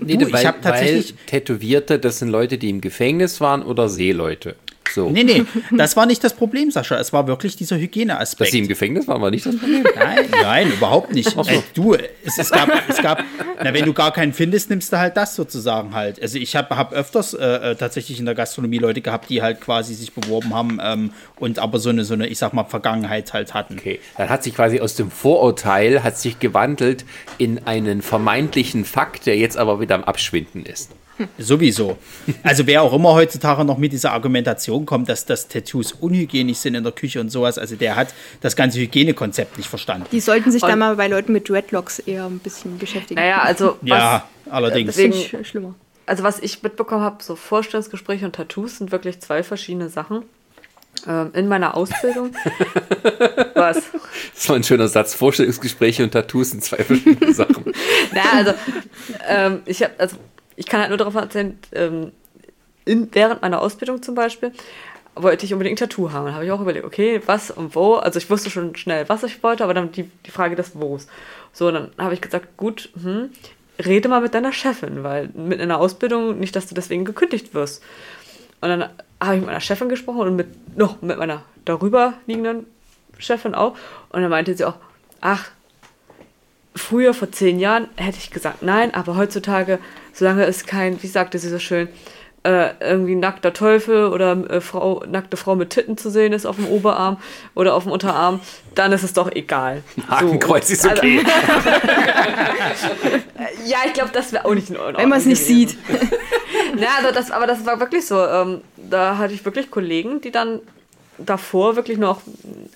nee, du, weil, ich habe tatsächlich weil Tätowierte, das sind Leute, die im Gefängnis waren oder Seeleute. So. Nee, nee, das war nicht das Problem, Sascha. Es war wirklich dieser Hygieneaspekt. Dass sie im Gefängnis waren, war nicht das Problem. Nein, nein, überhaupt nicht. So. Äh, du, es, es, gab, es gab, na, wenn du gar keinen findest, nimmst du halt das sozusagen halt. Also ich habe hab öfters äh, äh, tatsächlich in der Gastronomie Leute gehabt, die halt quasi sich beworben haben ähm, und aber so eine, so eine, ich sag mal, Vergangenheit halt hatten. Okay, dann hat sich quasi aus dem Vorurteil, hat sich gewandelt in einen vermeintlichen Fakt, der jetzt aber wieder am Abschwinden ist. Sowieso. Also wer auch immer heutzutage noch mit dieser Argumentation kommt, dass das Tattoos unhygienisch sind in der Küche und sowas, also der hat das ganze Hygienekonzept nicht verstanden. Die sollten sich und, da mal bei Leuten mit Dreadlocks eher ein bisschen beschäftigen. Naja, also was, ja, allerdings. Deswegen, schlimmer. Also was ich mitbekommen habe, so Vorstellungsgespräche und Tattoos sind wirklich zwei verschiedene Sachen ähm, in meiner Ausbildung. Was? Das war ein schöner Satz. Vorstellungsgespräche und Tattoos sind zwei verschiedene Sachen. naja, also ähm, ich habe, also ich kann halt nur darauf erzählen, ähm, in, während meiner Ausbildung zum Beispiel, wollte ich unbedingt ein Tattoo haben. Dann habe ich auch überlegt, okay, was und wo. Also ich wusste schon schnell, was ich wollte, aber dann die, die Frage des Wo's. So, dann habe ich gesagt, gut, hm, rede mal mit deiner Chefin, weil mit einer Ausbildung nicht, dass du deswegen gekündigt wirst. Und dann habe ich mit meiner Chefin gesprochen und mit noch mit meiner darüber liegenden Chefin auch. Und dann meinte sie auch, ach, früher, vor zehn Jahren, hätte ich gesagt nein, aber heutzutage, solange es kein, wie sagte sie so schön, äh, irgendwie nackter Teufel oder äh, Frau, nackte Frau mit Titten zu sehen ist auf dem Oberarm oder auf dem Unterarm, dann ist es doch egal. Hakenkreuz so. ist okay. Also, ja, ich glaube, das wäre auch nicht in Ordnung. Wenn man es nicht sieht. ja, also das, aber das war wirklich so. Ähm, da hatte ich wirklich Kollegen, die dann davor wirklich noch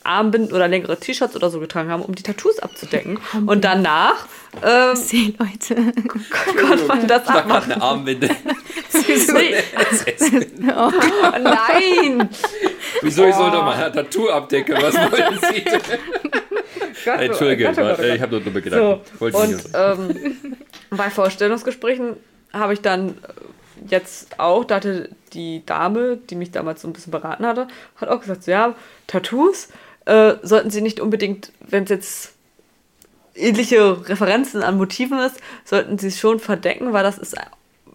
Armbinden oder längere T-Shirts oder so getragen haben, um die Tattoos abzudecken. Und danach ähm, See, Leute. konnte man das da abmachen. eine Armbinde. oh, nein! Wieso ich sollte mal ein Tattoo abdecken? Was wollen Sie denn? Gott, Entschuldige, Gott, Gott, ich habe nur dumme Gedanken. So, und ähm, bei Vorstellungsgesprächen habe ich dann jetzt auch, da hatte die Dame, die mich damals so ein bisschen beraten hatte, hat auch gesagt, so, ja, Tattoos äh, sollten sie nicht unbedingt, wenn es jetzt ähnliche Referenzen an Motiven ist, sollten sie es schon verdecken, weil das ist,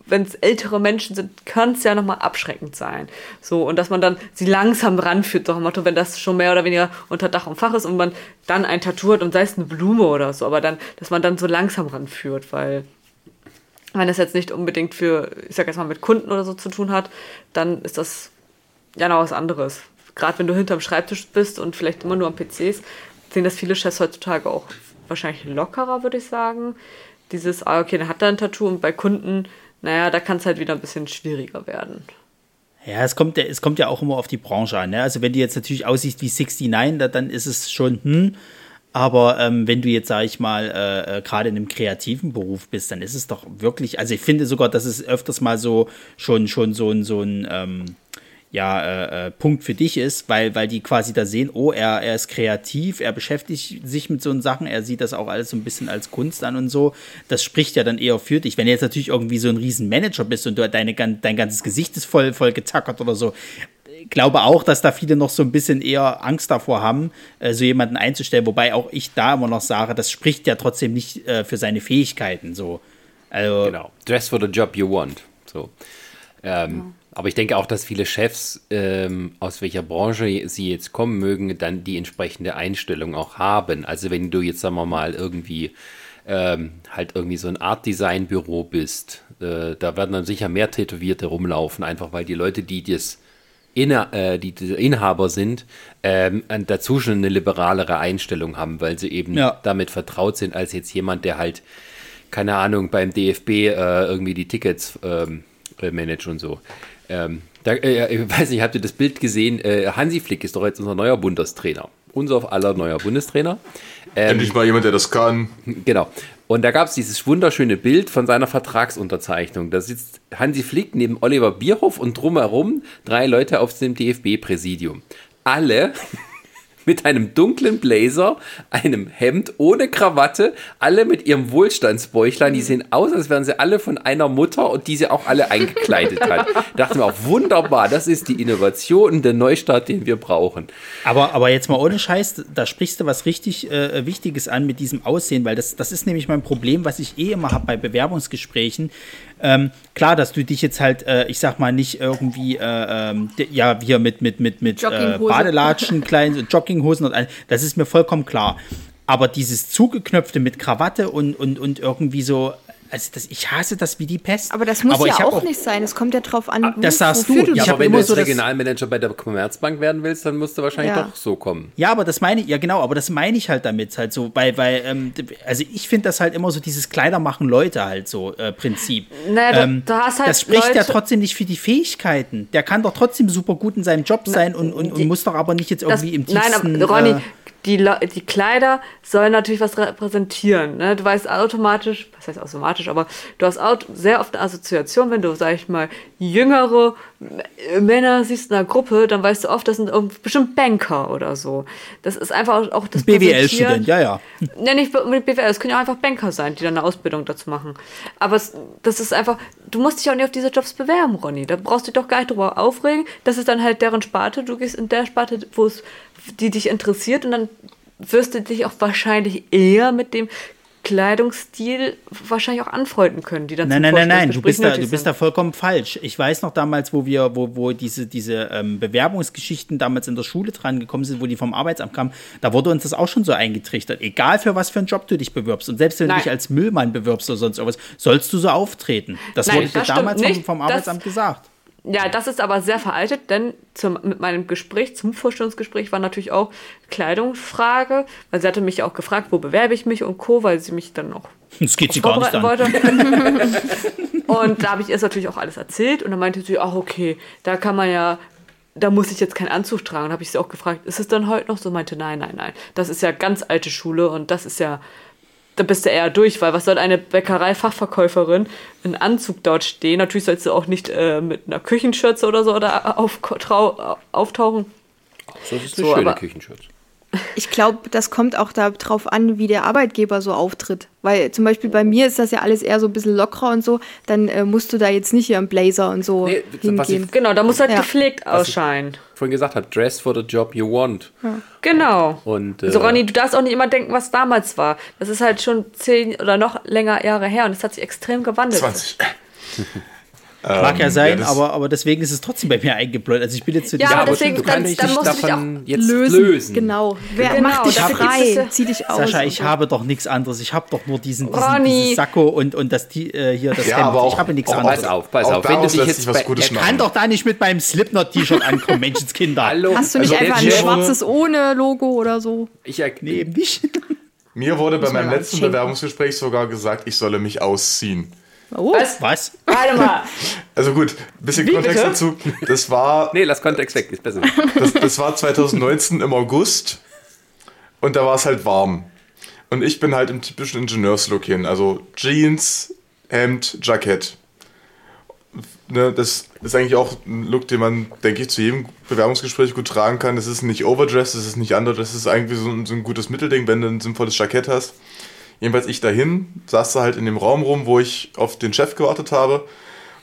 wenn es ältere Menschen sind, kann es ja nochmal abschreckend sein. So, und dass man dann sie langsam ranführt, doch Motto, wenn das schon mehr oder weniger unter Dach und Fach ist und man dann ein Tattoo hat und sei es eine Blume oder so, aber dann, dass man dann so langsam ranführt, weil wenn das jetzt nicht unbedingt für, ich sag jetzt mal, mit Kunden oder so zu tun hat, dann ist das ja noch was anderes. Gerade wenn du hinterm Schreibtisch bist und vielleicht immer nur am PCs, sehen das viele Chefs heutzutage auch wahrscheinlich lockerer, würde ich sagen. Dieses, ah, okay, dann hat er ein Tattoo und bei Kunden, naja, da kann es halt wieder ein bisschen schwieriger werden. Ja, es kommt ja, es kommt ja auch immer auf die Branche an. Ne? Also wenn du jetzt natürlich aussiehst wie 69, da, dann ist es schon, hm, aber ähm, wenn du jetzt, sag ich mal, äh, äh, gerade in einem kreativen Beruf bist, dann ist es doch wirklich, also ich finde sogar, dass es öfters mal so schon, schon so ein, so ein ähm, ja, äh, äh, Punkt für dich ist, weil, weil die quasi da sehen, oh, er, er ist kreativ, er beschäftigt sich mit so Sachen, er sieht das auch alles so ein bisschen als Kunst an und so. Das spricht ja dann eher für dich. Wenn du jetzt natürlich irgendwie so ein Riesenmanager bist und du deine, dein ganzes Gesicht ist voll, voll getackert oder so, glaube auch, dass da viele noch so ein bisschen eher Angst davor haben, äh, so jemanden einzustellen, wobei auch ich da immer noch sage, das spricht ja trotzdem nicht äh, für seine Fähigkeiten so. Also, genau. Dress for the job you want. So. Ähm, ja. Aber ich denke auch, dass viele Chefs, ähm, aus welcher Branche sie jetzt kommen mögen, dann die entsprechende Einstellung auch haben. Also wenn du jetzt, sagen wir mal, irgendwie ähm, halt irgendwie so ein Art Design Büro bist, äh, da werden dann sicher mehr Tätowierte rumlaufen, einfach weil die Leute, die das Inha äh, die, die Inhaber sind, ähm, dazu schon eine liberalere Einstellung haben, weil sie eben Ja. damit vertraut sind, als jetzt jemand, der halt, keine Ahnung, beim DFB äh, irgendwie die Tickets ähm, äh, managt und so. Ähm, da, äh, ich weiß nicht, habt ihr das Bild gesehen? Äh, Hansi Flick ist doch jetzt unser neuer Bundestrainer. Unser aller neuer Bundestrainer. Ähm, Endlich mal jemand, der das kann. Genau. Und da gab es dieses wunderschöne Bild von seiner Vertragsunterzeichnung. Da sitzt Hansi Flick neben Oliver Bierhoff und drumherum drei Leute auf dem DFB-Präsidium. Alle mit einem dunklen Blazer, einem Hemd ohne Krawatte, alle mit ihrem Wohlstandsbäuchlein. Die sehen aus, als wären sie alle von einer Mutter und die sie auch alle eingekleidet hat. Dachte mir auch, wunderbar, das ist die Innovation der Neustart, den wir brauchen. Aber, aber jetzt mal ohne Scheiß, da sprichst du was richtig äh, Wichtiges an mit diesem Aussehen, weil das, das ist nämlich mein Problem, was ich eh immer habe bei Bewerbungsgesprächen. Ähm, klar, dass du dich jetzt halt, äh, ich sag mal, nicht irgendwie, äh, ähm, ja, hier mit, mit, mit, mit äh. Badelatschen, kleinen Jogginghosen und all, das ist mir vollkommen klar. Aber dieses zugeknöpfte mit Krawatte und, und, und irgendwie so, also das, ich hasse das wie die Pest. Aber das muss Aber ja hab auch, nicht sein. Es kommt ja drauf an, das sagst wofür du. du Ja, aber wenn du jetzt so das- Regionalmanager bei der Commerzbank werden willst, dann musst du wahrscheinlich Ja. doch so kommen. Ja, aber das meine ich, ja genau, aber das meine ich halt damit halt so, weil, weil, ähm, also ich finde das halt immer so dieses Kleider machen Leute halt so äh, Prinzip. Naja, ähm, du hast halt das spricht ja Leute- trotzdem nicht für die Fähigkeiten. Der kann doch trotzdem super gut in seinem Job sein und, und, und die- muss doch aber nicht jetzt Das, irgendwie im nein, tiefsten... aber Ronny, äh, die, die Kleider sollen natürlich was repräsentieren. Ne? Du weißt automatisch, was heißt automatisch, aber du hast sehr oft eine Assoziation, wenn du, sag ich mal, jüngere Männer siehst in einer Gruppe, dann weißt du oft, das sind bestimmt Banker oder so. Das ist einfach auch- das BWL-Student, ja, ja. Ne, nicht unbedingt BWL, es können ja auch einfach Banker sein, die dann eine Ausbildung dazu machen. Aber das ist einfach, du musst dich auch nicht auf diese Jobs bewerben, Ronny. Da brauchst du dich doch gar nicht drüber aufregen. Das ist dann halt deren Sparte. Du gehst in der Sparte, wo es, die dich interessiert und dann wirst du dich auch wahrscheinlich eher mit dem Kleidungsstil wahrscheinlich auch anfreunden können, die dann Nein, nein, nein, nein, du bist, da, du bist da vollkommen falsch. Ich weiß noch damals, wo wir, wo, wo diese, diese ähm, Bewerbungsgeschichten damals in der Schule dran gekommen sind, wo die vom Arbeitsamt kamen, da wurde uns das auch schon so eingetrichtert. Egal für was für einen Job du dich bewirbst und selbst wenn Nein. du dich als Müllmann bewirbst oder sonst irgendwas, sollst du so auftreten. Das Nein, wurde dir das stimmt damals vom, vom Das- Arbeitsamt gesagt. Ja, das ist aber sehr veraltet, denn zum, mit meinem Gespräch, zum Vorstellungsgespräch war natürlich auch Kleidungsfrage, weil sie hatte mich auch gefragt, wo bewerbe ich mich und Co., weil sie mich dann auch Das geht sie gar nicht an. wollte. und da habe ich ihr natürlich auch alles erzählt und dann meinte sie, ach okay, da kann man ja, da muss ich jetzt keinen Anzug tragen. Und habe ich sie auch gefragt, ist es dann heute noch so? Meinte, nein, nein, nein, das ist ja ganz alte Schule und das ist ja, da bist du eher durch, weil was soll eine Bäckerei-Fachverkäuferin in Anzug dort stehen? Natürlich sollst du auch nicht äh, mit einer Küchenschürze oder so da auf, trau, auftauchen. Das ist eine So, schöne Küchenschürze. Ich glaube, das kommt auch darauf an, wie der Arbeitgeber so auftritt. Weil zum Beispiel bei mir ist das ja alles eher so ein bisschen lockerer und so. Dann äh, musst du da jetzt nicht hier im Blazer und so Nee, hingehen. ich- Genau, da muss halt Ja. gepflegt ausscheinen. Vorhin gesagt habe, dress for the job you want. Genau. Und, also äh, Ronny, du darfst auch nicht immer denken, was damals war. Das ist halt schon zehn oder noch länger Jahre her und es hat sich extrem gewandelt. 20. Mag ja Ähm, sein, ja, aber, aber deswegen ist es trotzdem bei mir eingebläut. Also ich bin jetzt zu Ja, deswegen- du dann- kannst dann dich musst du dich davon jetzt lösen. lösen. Genau. Wer Genau, macht dich frei? Zieh dich aus. Sascha, ich so. habe doch nichts anderes. Ich habe doch nur diesen, diesen, diesen Sakko und, und das T- äh, hier das Ja, Hemd. aber auch- ich habe nichts auch anderes. Pass auf, pass Auch auf. Wenn du dich jetzt was Gutes er machen. Kann doch da nicht mit meinem Slipknot-T-Shirt ankommen, Menschenskinder. Hallo. Hast du nicht Also, einfach ein schwarzes ohne Logo oder so? Ich er Nee, eben nicht. Mir wurde bei meinem mir letzten. Bewerbungsgespräch sogar gesagt, ich solle mich ausziehen. Oh. Was? Was? Warte mal. Also gut, ein bisschen Wie Kontext bitte? dazu. Das war, Nee, lass Kontext weg, ist besser. das, das war 2019 im August und da war es halt warm. Und ich bin halt im typischen Ingenieurslook hin, also Jeans, Hemd, Jackett. Ne, das ist eigentlich auch ein Look, den man, denke ich, zu jedem Bewerbungsgespräch gut tragen kann. Es ist nicht overdressed, es ist nicht underdressed, es ist eigentlich so ein, so ein gutes Mittelding, wenn du ein sinnvolles Jackett hast. Jedenfalls ich dahin, saß da halt in dem Raum rum, wo ich auf den Chef gewartet habe.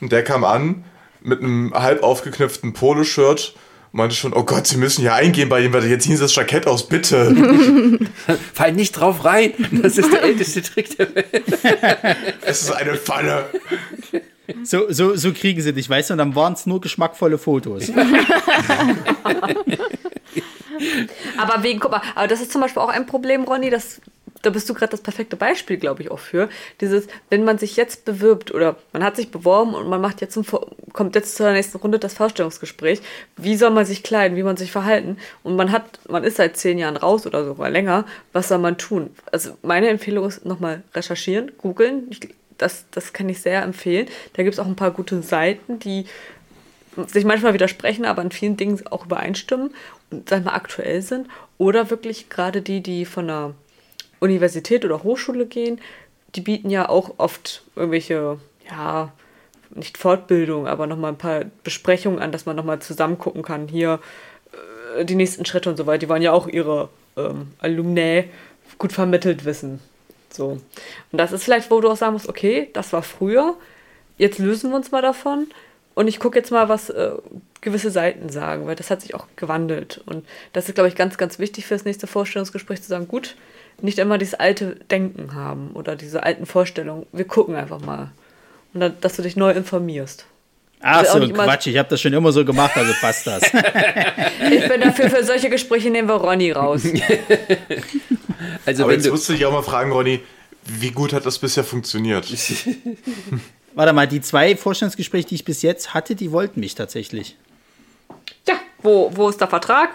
Und der kam an mit einem halb aufgeknöpften Poloshirt und meinte schon, oh Gott, Sie müssen hier eingehen bei jemandem, jetzt ziehen Sie das Jackett aus, bitte. Fall nicht drauf rein. Das ist der älteste Trick der Welt. es ist eine Falle. So, so, so kriegen sie dich, weißt du? Und dann waren es nur geschmackvolle Fotos. Aber wegen, guck mal, aber das ist zum Beispiel auch ein Problem, Ronny, das da bist du gerade das perfekte Beispiel, glaube ich, auch für. Dieses, wenn man sich jetzt bewirbt oder man hat sich beworben und man macht jetzt ein, kommt jetzt zur nächsten Runde das Vorstellungsgespräch, wie soll man sich kleiden, wie man sich verhalten und man hat, man ist seit zehn Jahren raus oder sogar länger, was soll man tun? Also meine Empfehlung ist nochmal recherchieren, googeln. Das, das kann ich sehr empfehlen. Da gibt es auch ein paar gute Seiten, die sich manchmal widersprechen, aber in vielen Dingen auch übereinstimmen und sag mal aktuell sind. Oder wirklich gerade die, die von der Universität oder Hochschule gehen, die bieten ja auch oft irgendwelche, ja, nicht Fortbildung, aber nochmal ein paar Besprechungen an, dass man nochmal zusammen gucken kann. Hier äh, die nächsten Schritte und so weiter. Die wollen ja auch ihre ähm, Alumni gut vermittelt wissen. So. Und das ist vielleicht, wo du auch sagen musst, okay, das war früher, jetzt lösen wir uns mal davon. Und ich gucke jetzt mal, was äh, gewisse Seiten sagen, weil das hat sich auch gewandelt. Und das ist, glaube ich, ganz, ganz wichtig für das nächste Vorstellungsgespräch zu sagen, gut, nicht immer dieses alte Denken haben oder diese alten Vorstellungen. Wir gucken einfach mal. Und dann, dass du dich neu informierst. Ach also so, Quatsch, ich habe das schon immer so gemacht, also passt das. ich bin dafür, für solche Gespräche nehmen wir Ronny raus. also Aber jetzt musst du dich auch mal fragen, Ronny, wie gut hat das bisher funktioniert? Warte mal, die zwei Vorstellungsgespräche, die ich bis jetzt hatte, die wollten mich tatsächlich. Ja, wo, wo ist der Vertrag?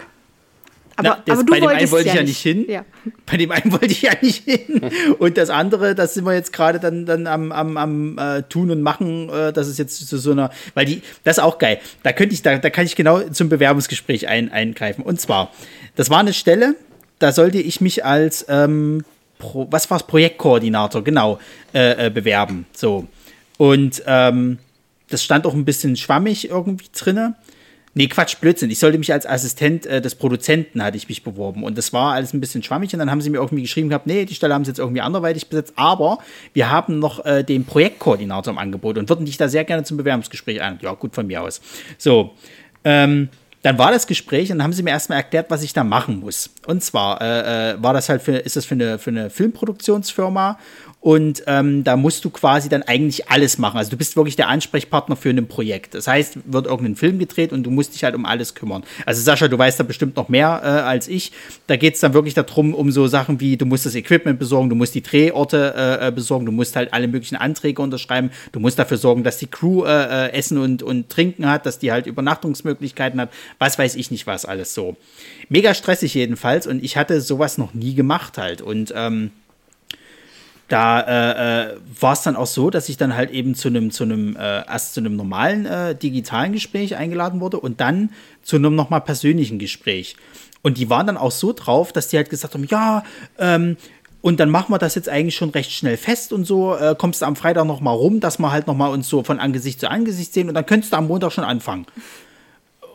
Aber, Na, das, aber bei dem einen wollte ich ja nicht hin. Ja. Bei dem einen wollte ich ja nicht hin. Und das andere, das sind wir jetzt gerade dann, dann am, am, am äh, Tun und Machen. Äh, das ist jetzt zu so einer, weil die, das ist auch geil. Da könnte ich, da, da kann ich genau zum Bewerbungsgespräch ein, eingreifen. Und zwar, das war eine Stelle, da sollte ich mich als, ähm, Pro, was war's, Projektkoordinator, genau, äh, äh bewerben. So. Und ähm, das stand auch ein bisschen schwammig irgendwie drinne. Nee, Quatsch, Blödsinn. Ich sollte mich als Assistent äh, des Produzenten hatte ich mich beworben und das war alles ein bisschen schwammig und dann haben sie mir irgendwie geschrieben gehabt, nee, die Stelle haben sie jetzt irgendwie anderweitig besetzt, aber wir haben noch äh, den Projektkoordinator im Angebot und würden dich da sehr gerne zum Bewerbungsgespräch ein. Ja, gut von mir aus. So, ähm, dann war das Gespräch und dann haben sie mir erstmal erklärt, was ich da machen muss. Und zwar äh, äh war das halt für, ist das für eine, für eine Filmproduktionsfirma und ähm, da musst du quasi dann eigentlich alles machen. Also du bist wirklich der Ansprechpartner für ein Projekt. Das heißt, wird irgendein Film gedreht und du musst dich halt um alles kümmern. Also Sascha, du weißt da bestimmt noch mehr äh, als ich. Da geht es dann wirklich darum, um so Sachen wie, du musst das Equipment besorgen, du musst die Drehorte äh, äh, besorgen, du musst halt alle möglichen Anträge unterschreiben, du musst dafür sorgen, dass die Crew äh, äh, Essen und, und Trinken hat, dass die halt Übernachtungsmöglichkeiten hat, was weiß ich nicht was alles so. Mega stressig jedenfalls und ich hatte sowas noch nie gemacht halt und ähm, da äh, äh, war es dann auch so, dass ich dann halt eben zu einem zu einem äh, erst zu einem normalen äh, digitalen Gespräch eingeladen wurde und dann zu einem nochmal persönlichen Gespräch. Und die waren dann auch so drauf, dass die halt gesagt haben, ja, ähm, und dann machen wir das jetzt eigentlich schon recht schnell fest und so. Äh, kommst du am Freitag noch mal rum, dass wir halt noch mal uns so von Angesicht zu Angesicht sehen und dann könntest du am Montag schon anfangen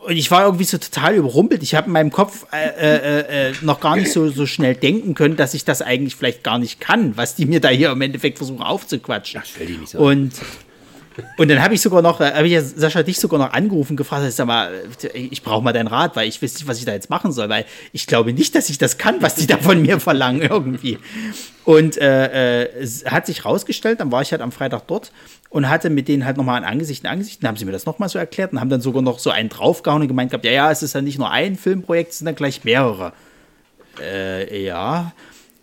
und ich war irgendwie so total überrumpelt. Ich habe in meinem Kopf äh, äh, äh, noch gar nicht so, so schnell denken können, dass ich das eigentlich vielleicht gar nicht kann, was die mir da hier im Endeffekt versuchen aufzuquatschen. Ach, stell die nicht so und und dann habe ich sogar noch, habe ich ja Sascha dich sogar noch angerufen, gefragt, sag mal, ich brauche mal deinen Rat, weil ich weiß nicht, was ich da jetzt machen soll, weil ich glaube nicht, dass ich das kann, was die da von mir verlangen irgendwie. Und äh, äh, es hat sich rausgestellt, dann war ich halt am Freitag dort und hatte mit denen halt nochmal ein Angesicht in Angesicht. Dann haben sie mir das nochmal so erklärt und haben dann sogar noch so einen draufgehauen und gemeint gehabt, ja, ja, es ist ja nicht nur ein Filmprojekt, es sind dann gleich mehrere. Äh, ja.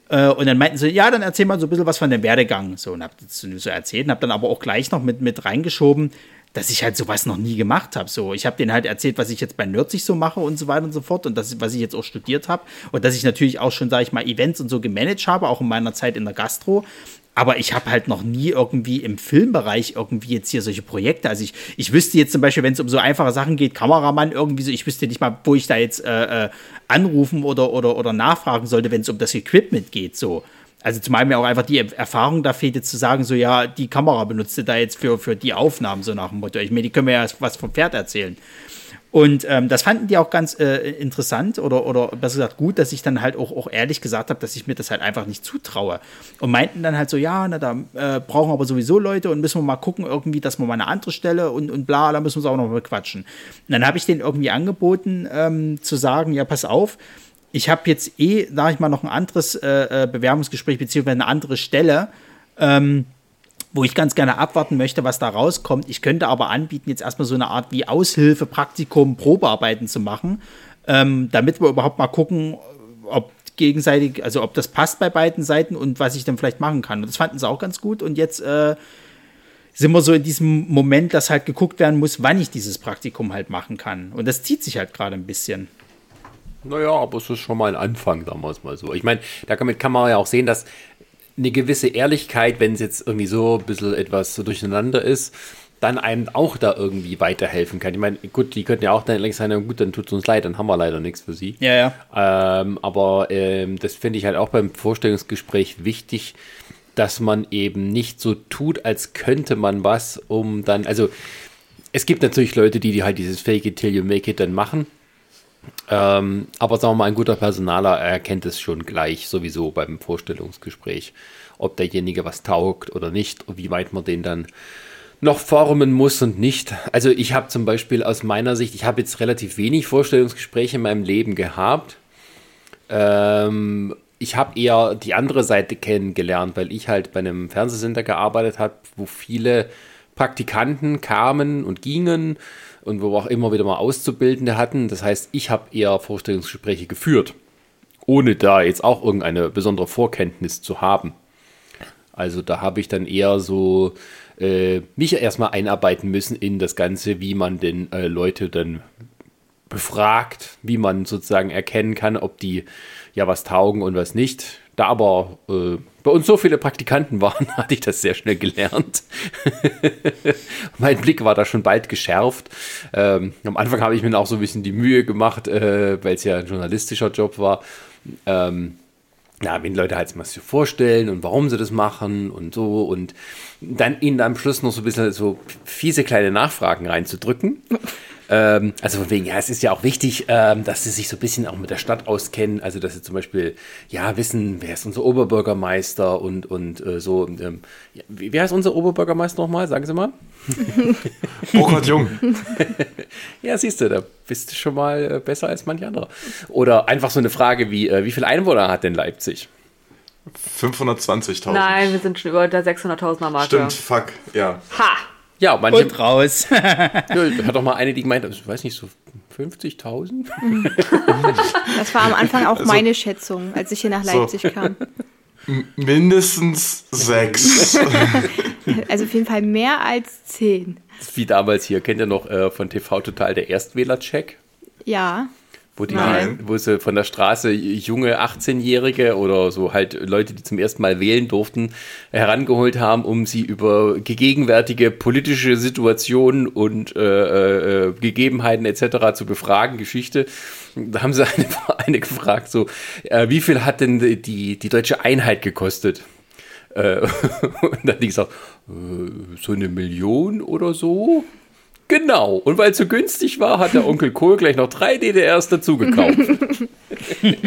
Äh, und dann meinten sie, ja, dann erzähl mal so ein bisschen was von dem Werdegang. So, und hab das so erzählt und hab dann aber auch gleich noch mit, mit reingeschoben, dass ich halt sowas noch nie gemacht habe. So, ich habe denen halt erzählt, was ich jetzt bei Nerdsig so mache und so weiter und so fort und das, was ich jetzt auch studiert habe und dass ich natürlich auch schon, sage ich mal, Events und so gemanagt habe, auch in meiner Zeit in der Gastro. Aber ich habe halt noch nie irgendwie im Filmbereich irgendwie jetzt hier solche Projekte. Also ich, ich wüsste jetzt zum Beispiel, wenn es um so einfache Sachen geht, Kameramann irgendwie so, ich wüsste nicht mal, wo ich da jetzt äh, äh, anrufen oder, oder, oder nachfragen sollte, wenn es um das Equipment geht. So. Also zumal mir auch einfach die Erfahrung da fehlt, jetzt zu sagen, so ja, die Kamera benutzt da jetzt für, für die Aufnahmen, so nach dem Motto. Ich meine, die können mir ja was vom Pferd erzählen. Und ähm, das fanden die auch ganz äh, interessant oder, oder besser gesagt gut, dass ich dann halt auch, auch ehrlich gesagt habe, dass ich mir das halt einfach nicht zutraue. Und meinten dann halt so, ja, na, da äh, brauchen wir aber sowieso Leute und müssen wir mal gucken, irgendwie, dass wir mal eine andere Stelle und, und bla, da müssen wir uns auch noch mal quatschen. Und dann habe ich denen irgendwie angeboten, ähm, zu sagen, ja, pass auf, ich habe jetzt eh, sag ich mal, noch ein anderes äh, äh Bewerbungsgespräch, beziehungsweise eine andere Stelle. Ähm, wo ich ganz gerne abwarten möchte, was da rauskommt. Ich könnte aber anbieten, jetzt erstmal so eine Art wie Aushilfe, Praktikum, Probearbeiten zu machen, ähm, damit wir überhaupt mal gucken, ob gegenseitig, also ob das passt bei beiden Seiten und was ich dann vielleicht machen kann. Und das fanden sie auch ganz gut. Und jetzt äh, sind wir so in diesem Moment, dass halt geguckt werden muss, wann ich dieses Praktikum halt machen kann. Und das zieht sich halt gerade ein bisschen. Naja, aber es ist schon mal ein Anfang, es mal so. Ich meine, damit kann man ja auch sehen, dass eine gewisse Ehrlichkeit, wenn es jetzt irgendwie so ein bisschen etwas so durcheinander ist, dann einem auch da irgendwie weiterhelfen kann. Ich meine, gut, die könnten ja auch dann sein, na gut, dann tut es uns leid, dann haben wir leider nichts für sie. Ja, ja. Ähm, aber ähm, das finde ich halt auch beim Vorstellungsgespräch wichtig, dass man eben nicht so tut, als könnte man was, um dann, also es gibt natürlich Leute, die, die halt dieses Fake it till you make it dann machen. Ähm, aber sagen wir mal, ein guter Personaler erkennt es schon gleich sowieso beim Vorstellungsgespräch, ob derjenige was taugt oder nicht und wie weit man den dann noch formen muss und nicht. Also ich habe zum Beispiel aus meiner Sicht, ich habe jetzt relativ wenig Vorstellungsgespräche in meinem Leben gehabt. Ähm, ich habe eher die andere Seite kennengelernt, weil ich halt bei einem Fernsehsender gearbeitet habe, wo viele Praktikanten kamen und gingen und wo wir auch immer wieder mal Auszubildende hatten. Das heißt, ich habe eher Vorstellungsgespräche geführt, ohne da jetzt auch irgendeine besondere Vorkenntnis zu haben. Also da habe ich dann eher so äh, mich erstmal einarbeiten müssen in das Ganze, wie man denn äh, Leute dann befragt, wie man sozusagen erkennen kann, ob die ja was taugen und was nicht. Da aber äh, bei uns so viele Praktikanten waren, hatte ich das sehr schnell gelernt. mein Blick war da schon bald geschärft. Ähm, am Anfang habe ich mir auch so ein bisschen die Mühe gemacht, äh, weil es ja ein journalistischer Job war. Ähm, ja, wenn Leute halt mal so vorstellen und warum sie das machen und so und dann ihnen am Schluss noch so ein bisschen so fiese kleine Nachfragen reinzudrücken. Ähm, also von wegen, ja, es ist ja auch wichtig, ähm, dass sie sich so ein bisschen auch mit der Stadt auskennen. Also, dass sie zum Beispiel, ja, wissen, wer ist unser Oberbürgermeister und, und äh, so. Ähm, ja, wie, wer ist unser Oberbürgermeister nochmal? Sagen Sie mal. Burkhard Jung. ja, siehst du, da bist du schon mal äh, besser als manch anderer. Oder einfach so eine Frage wie, äh, wie viele Einwohner hat denn Leipzig? 520.000. Nein, wir sind schon über der 600.000er Marke. Stimmt, fuck, ja. Ha! Ja, manche. Und raus. ja, hat doch mal eine, die gemeint hat, ich weiß nicht, so 50.000? Das war am Anfang auch also, meine Schätzung, als ich hier nach Leipzig so, kam. Mindestens sechs. also auf jeden Fall mehr als zehn. Wie damals hier, kennt ihr noch äh, von TV Total der Erstwähler-Check? Ja. Wo, die, wo sie von der Straße junge 18-Jährige oder so halt Leute, die zum ersten Mal wählen durften, herangeholt haben, um sie über gegenwärtige politische Situationen und äh, äh, Gegebenheiten etc. zu befragen, Geschichte. Da haben sie eine, eine gefragt, so, äh, wie viel hat denn die, die deutsche Einheit gekostet? Äh, und dann hat die gesagt, äh, so eine Million oder so. Genau. Und weil es so günstig war, hat der Onkel Kohl gleich noch drei DDRs dazugekauft.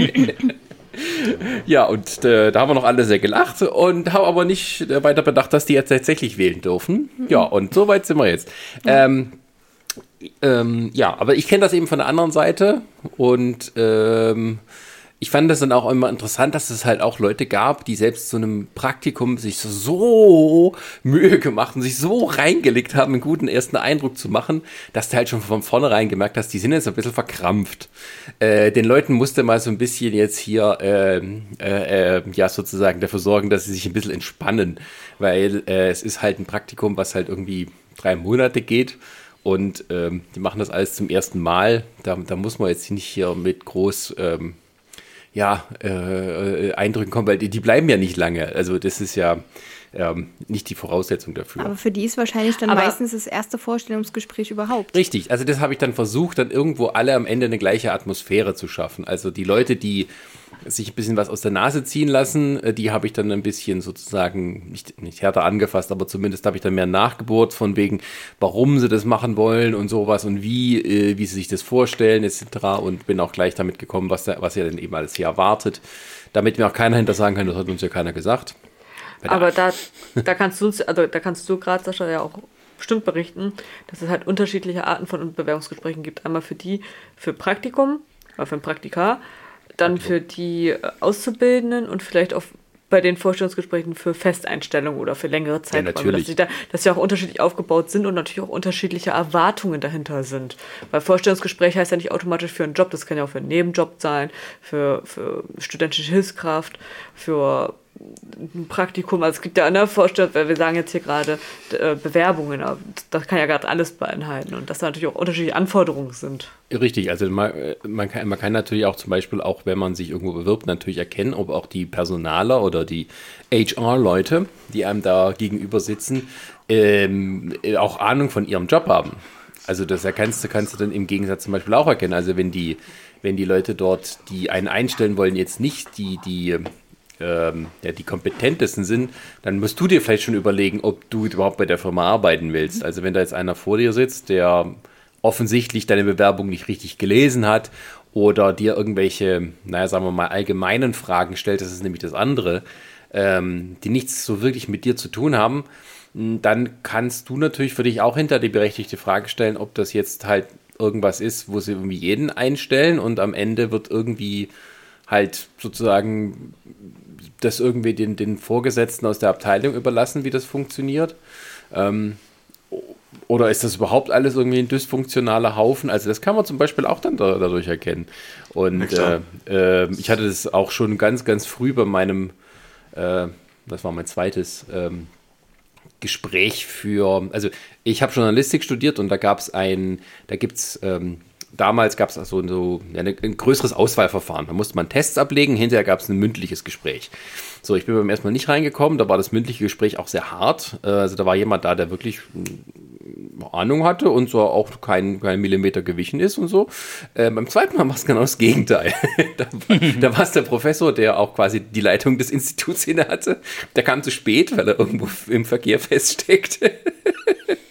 ja, und äh, da haben wir noch alle sehr gelacht und haben aber nicht weiter bedacht, dass die jetzt tatsächlich wählen dürfen. Ja, und so weit sind wir jetzt. Ähm, ähm, ja, aber ich kenne das eben von der anderen Seite und ähm, ich fand das dann auch immer interessant, dass es halt auch Leute gab, die selbst zu einem Praktikum sich so Mühe gemacht und sich so reingelegt haben, einen guten ersten Eindruck zu machen, dass du halt schon von vornherein gemerkt hast, die sind jetzt ein bisschen verkrampft. Äh, den Leuten musste mal so ein bisschen jetzt hier, äh, äh, ja, sozusagen dafür sorgen, dass sie sich ein bisschen entspannen, weil äh, es ist halt ein Praktikum, was halt irgendwie drei Monate geht. Und ähm, die machen das alles zum ersten Mal. Da, da muss man jetzt nicht hier mit groß ähm, ja, äh, Eindrücken kommen, weil die, die, bleiben ja nicht lange. Also das ist ja ähm, nicht die Voraussetzung dafür. Aber für die ist wahrscheinlich dann Aber meistens das erste Vorstellungsgespräch überhaupt. Richtig, also das habe ich dann versucht, dann irgendwo alle am Ende eine gleiche Atmosphäre zu schaffen. Also die Leute, die sich ein bisschen was aus der Nase ziehen lassen. Äh, die habe ich dann ein bisschen sozusagen nicht, nicht härter angefasst, aber zumindest habe ich dann mehr nachgebohrt von wegen, warum sie das machen wollen und sowas und wie, äh, wie sie sich das vorstellen etc. Und bin auch gleich damit gekommen, was, da, was ja dann eben alles hier erwartet. Damit mir auch keiner hinter sagen kann, das hat uns ja keiner gesagt. Aber da, da kannst du, also da kannst du gerade, Sascha, ja auch bestimmt berichten, dass es halt unterschiedliche Arten von Bewerbungsgesprächen gibt. Einmal für die, für Praktikum, oder für ein Praktika dann für die äh, Auszubildenden und vielleicht auch bei den Vorstellungsgesprächen für Festeinstellungen oder für längere Zeit. Ja, natürlich. Dass sie, da, dass sie auch unterschiedlich aufgebaut sind und natürlich auch unterschiedliche Erwartungen dahinter sind. Weil Vorstellungsgespräch heißt ja nicht automatisch für einen Job, das kann ja auch für einen Nebenjob sein, für, für studentische Hilfskraft, für ein Praktikum, also es gibt ja eine Vorstellung, weil wir sagen jetzt hier gerade äh, Bewerbungen, aber das kann ja gerade alles beinhalten und dass da natürlich auch unterschiedliche Anforderungen sind. Richtig, also man, man, kann, man kann natürlich auch zum Beispiel, auch wenn man sich irgendwo bewirbt, natürlich erkennen, ob auch die Personaler oder die HR-Leute, die einem da gegenüber sitzen, ähm, auch Ahnung von ihrem Job haben. Also das erkennst du, kannst du dann im Gegensatz zum Beispiel auch erkennen. Also wenn die, wenn die Leute dort, die einen einstellen wollen, jetzt nicht die, die ähm, ja, die kompetentesten sind, dann musst du dir vielleicht schon überlegen, ob du überhaupt bei der Firma arbeiten willst. Also wenn da jetzt einer vor dir sitzt, der offensichtlich deine Bewerbung nicht richtig gelesen hat oder dir irgendwelche, naja, sagen wir mal, allgemeinen Fragen stellt, das ist nämlich das andere, ähm, die nichts so wirklich mit dir zu tun haben, dann kannst du natürlich für dich auch hinter die berechtigte Frage stellen, ob das jetzt halt irgendwas ist, wo sie irgendwie jeden einstellen und am Ende wird irgendwie halt sozusagen das irgendwie den, den Vorgesetzten aus der Abteilung überlassen, wie das funktioniert. Ähm, oder ist das überhaupt alles irgendwie ein dysfunktionaler Haufen? Also das kann man zum Beispiel auch dann da, dadurch erkennen. Und äh, äh, ich hatte das auch schon ganz, ganz früh bei meinem, äh, das war mein zweites ähm, Gespräch für, also ich habe Journalistik studiert und da gab es ein, da gibt es ähm, damals gab es also so ja, ein größeres Auswahlverfahren. Da musste man Tests ablegen, hinterher gab es ein mündliches Gespräch. So, ich bin beim ersten Mal nicht reingekommen, da war das mündliche Gespräch auch sehr hart. Äh, also da war jemand da, der wirklich hm, Ahnung hatte und so auch kein, kein Millimeter gewichen ist und so. Äh, beim zweiten Mal war es genau das Gegenteil. da, da war es der Professor, der auch quasi die Leitung des Instituts inne hatte. Der kam zu spät, weil er irgendwo im Verkehr feststeckte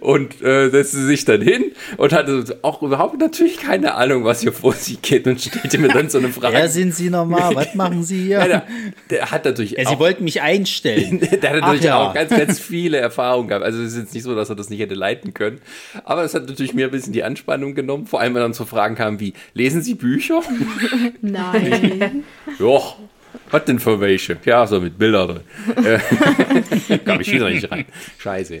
und äh, setzte sich dann hin und hatte auch überhaupt natürlich keine Ahnung, was hier vor sich geht und stellte mir dann so eine Frage. Wer sind Sie nochmal? Was machen Sie hier? Ja, der, der, hat natürlich ja, Sie wollten mich einstellen. der hat natürlich ja. auch ganz, ganz viele Erfahrungen gehabt. Also es ist jetzt nicht so, dass er das nicht hätte leiten können. Aber es hat natürlich mir ein bisschen die Anspannung genommen. Vor allem, wenn dann so Fragen kamen wie, lesen Sie Bücher? Nein. ja, was denn für welche? Ja, so mit Bildern drin. Kam ich wieder nicht rein. Scheiße.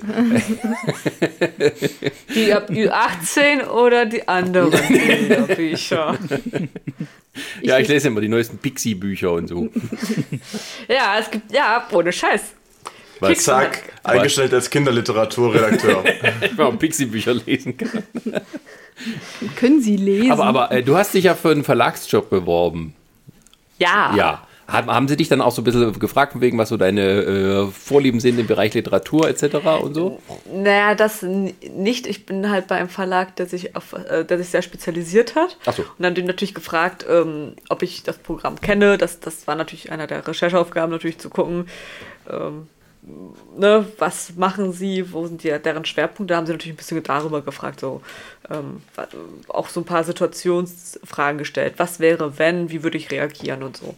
Die ab Ü18 oder die anderen Bücher? Ja, ich lese immer die neuesten Pixie-Bücher und so. Ja, es gibt, ja, ohne Scheiß. Was? Zack, eingestellt als Kinderliteraturredakteur. ich mal Pixie-Bücher lesen kann. Können Sie lesen? Aber, aber äh, du hast dich ja für einen Verlagsjob beworben. Ja. Ja. Haben Sie dich dann auch so ein bisschen gefragt, wegen was so deine äh, Vorlieben sind im Bereich Literatur etc. und so? Naja, das nicht. Ich bin halt bei einem Verlag, der sich, auf, äh, der sich sehr spezialisiert hat. Ach so. Und dann den natürlich gefragt, ähm, ob ich das Programm kenne. Das, das war natürlich einer der Rechercheaufgaben, natürlich zu gucken, ähm, ne, was machen sie, wo sind die, deren Schwerpunkte, da haben sie natürlich ein bisschen darüber gefragt, so ähm, auch so ein paar Situationsfragen gestellt. Was wäre, wenn, wie würde ich reagieren und so.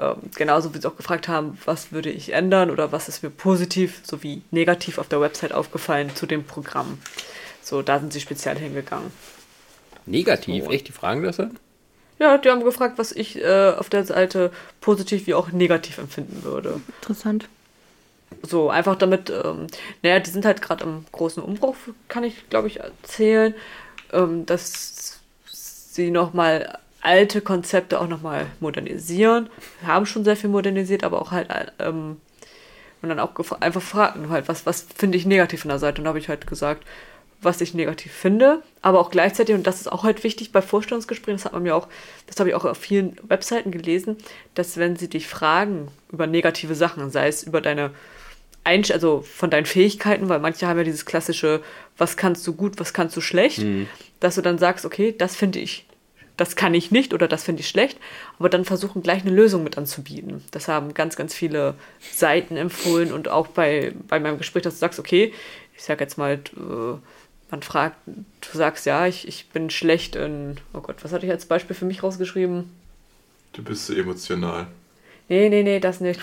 Ähm, genauso wie sie auch gefragt haben, was würde ich ändern oder was ist mir positiv sowie negativ auf der Website aufgefallen zu dem Programm. So, da sind sie speziell hingegangen. Negativ? So. Echt? Die fragen das dann? Ja, die haben gefragt, was ich äh, auf der Seite positiv wie auch negativ empfinden würde. Interessant. So, einfach damit, ähm, naja, die sind halt gerade im großen Umbruch, kann ich, glaube ich, erzählen, ähm, dass sie nochmal alte Konzepte auch nochmal modernisieren. Wir haben schon sehr viel modernisiert, aber auch halt ähm, und dann auch einfach fragen halt, was, was finde ich negativ an der Seite? Und da habe ich halt gesagt, was ich negativ finde, aber auch gleichzeitig, und das ist auch halt wichtig bei Vorstellungsgesprächen, das hat man mir auch, das habe ich auch auf vielen Webseiten gelesen, dass wenn sie dich fragen über negative Sachen, sei es über deine Einsch also von deinen Fähigkeiten, weil manche haben ja dieses klassische, was kannst du gut, was kannst du schlecht, mhm. dass du dann sagst, okay, das finde ich das kann ich nicht oder das finde ich schlecht, aber dann versuchen gleich eine Lösung mit anzubieten. Das haben ganz, ganz viele Seiten empfohlen und auch bei, bei meinem Gespräch, dass du sagst, okay, ich sag jetzt mal, äh, man fragt, du sagst, ja, ich, ich bin schlecht in, oh Gott, was hatte ich als Beispiel für mich rausgeschrieben? Du bist so emotional. Nee, nee, nee, das nicht.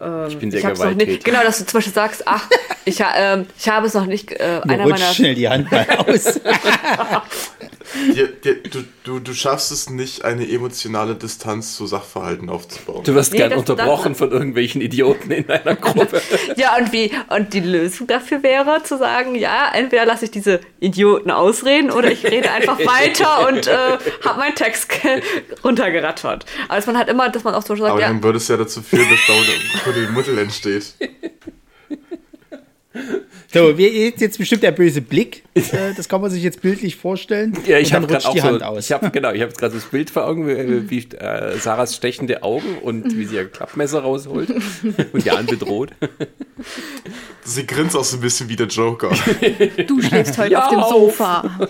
Ähm, ich bin sehr ich gewalttätig. genau, dass du zum Beispiel sagst, ach, ich, ähm, ich habe es noch nicht. Äh, einer meiner schnell die Hand mal aus. dir, dir, du, du, du schaffst es nicht, eine emotionale Distanz zu Sachverhalten aufzubauen. Du wirst Nee, gern das- unterbrochen das- von irgendwelchen Idioten in einer Gruppe. Ja, und wie? Und die Lösung dafür wäre zu sagen, ja, entweder lasse ich diese Idioten ausreden oder ich rede einfach weiter und äh, habe meinen Text ge- runtergerattert. Aber dass man halt immer, dass man auch so sagt, Aber ja, dann würde es ja dazu führen, dass da eine Kuddelmuddel entsteht. So, wir, jetzt, jetzt bestimmt der böse Blick. Äh, das kann man sich jetzt bildlich vorstellen. Ja, ich habe gerade auch die Hand so, aus. ich habe genau, ich habe gerade das Bild vor Augen, wie, wie äh, Sarahs stechende Augen und wie sie ihr Klappmesser rausholt und Jan bedroht. Sie grinst auch so ein bisschen wie der Joker. Du schläfst heute Ja, auf dem auf. Sofa.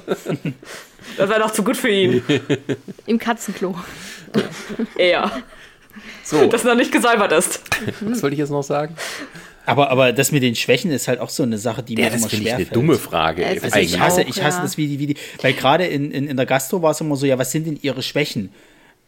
das wäre doch zu gut für ihn. Im Katzenklo. Eher. So, Dass er noch nicht gesäubert ist. was wollte ich jetzt noch sagen? Aber, aber das mit den Schwächen ist halt auch so eine Sache, die Ja, mir das immer finde ich schwer eine fällt. dumme Frage. Also ich hasse, auch, ich hasse ja. das, wie die, wie die, weil gerade in, in, in der Gastro war es immer so, ja, was sind denn ihre Schwächen?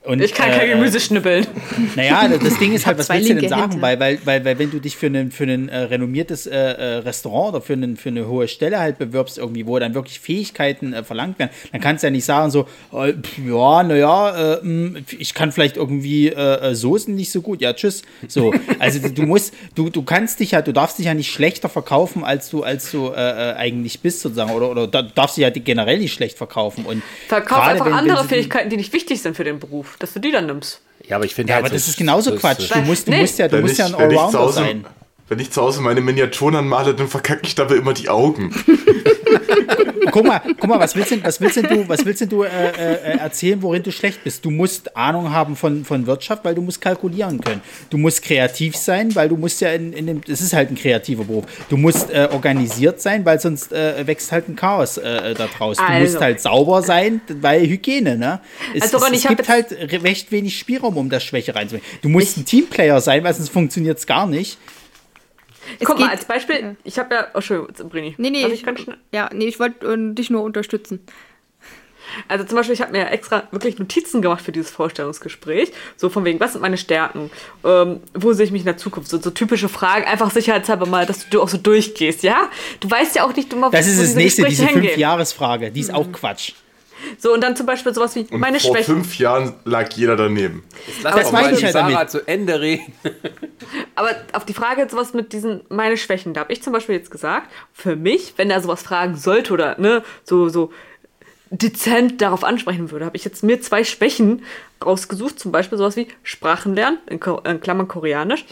Und, Ich kann kein äh, Gemüse schnippeln. Naja, das- Ding ist halt, was willst du denn sagen? Weil, weil, weil, weil wenn du dich für ein, für ein äh, renommiertes äh, äh, Restaurant oder für, einen, für eine hohe Stelle halt bewirbst, irgendwie, wo dann wirklich Fähigkeiten äh, verlangt werden, dann kannst du ja nicht sagen so, äh, ja, naja, äh, mh, ich kann vielleicht irgendwie Soßen nicht so gut, ja, tschüss. So, also du- musst, du, du kannst dich ja, du darfst dich ja nicht schlechter verkaufen, als du, als du eigentlich bist, sozusagen, oder, oder da- darfst dich ja generell nicht schlecht verkaufen. Und Verkauf einfach wenn- wenn andere Fähigkeiten, die nicht wichtig sind für den Beruf, dass du die dann nimmst. Ja, aber ich finde Ja, halt aber so- das ist genauso so- Quatsch. Du musst, du Nee. musst ja, du Wenn musst ich, ja ein Allrounder sein. Wenn ich zu Hause meine Miniaturen anmale, dann verkacke ich dabei immer die Augen. Guck mal, guck mal, was willst denn, was willst denn du, was willst denn du äh, äh, erzählen, worin du schlecht bist? Du musst Ahnung haben von, von Wirtschaft, weil du musst kalkulieren können. Du musst kreativ sein, weil du musst ja in, in dem, es ist halt ein kreativer Beruf. Du musst äh, organisiert sein, weil sonst äh, wächst halt ein Chaos äh, da draußen. Du Also. musst halt sauber sein, weil Hygiene, ne? Es, Also, Ron, es, ich es gibt halt re- recht wenig Spielraum, um das Schwäche reinzubringen. Du musst ein Teamplayer sein, weil sonst funktioniert es gar nicht. Guck mal, als Beispiel, ich habe ja, oh, Entschuldigung, Brini. Nee, nee, ich, ich ganz schnell? ja, nee, ich wollte äh, dich nur unterstützen. Also zum Beispiel, ich habe mir extra wirklich Notizen gemacht für dieses Vorstellungsgespräch. So von wegen, was sind meine Stärken? Ähm, wo sehe ich mich in der Zukunft? So, so typische Fragen, einfach sicherheitshalber mal, dass du auch so durchgehst, ja? Du weißt ja auch nicht immer, Das ist das nächste, Gespräche diese. Fünf-Jahres-Frage. Die ist auch Quatsch. So, und dann zum Beispiel sowas wie Und meine vor Schwächen. fünf Jahren lag jeder daneben. Lass das doch meine mal ich halt Sarah damit. zu Ende reden. Aber auf die Frage jetzt sowas mit diesen meine Schwächen, da habe ich zum Beispiel jetzt gesagt, für mich, wenn er sowas fragen sollte oder ne, so, so dezent darauf ansprechen würde, habe ich jetzt mir zwei Schwächen rausgesucht, zum Beispiel sowas wie Sprachen lernen, in, Ko- in Klammern Koreanisch.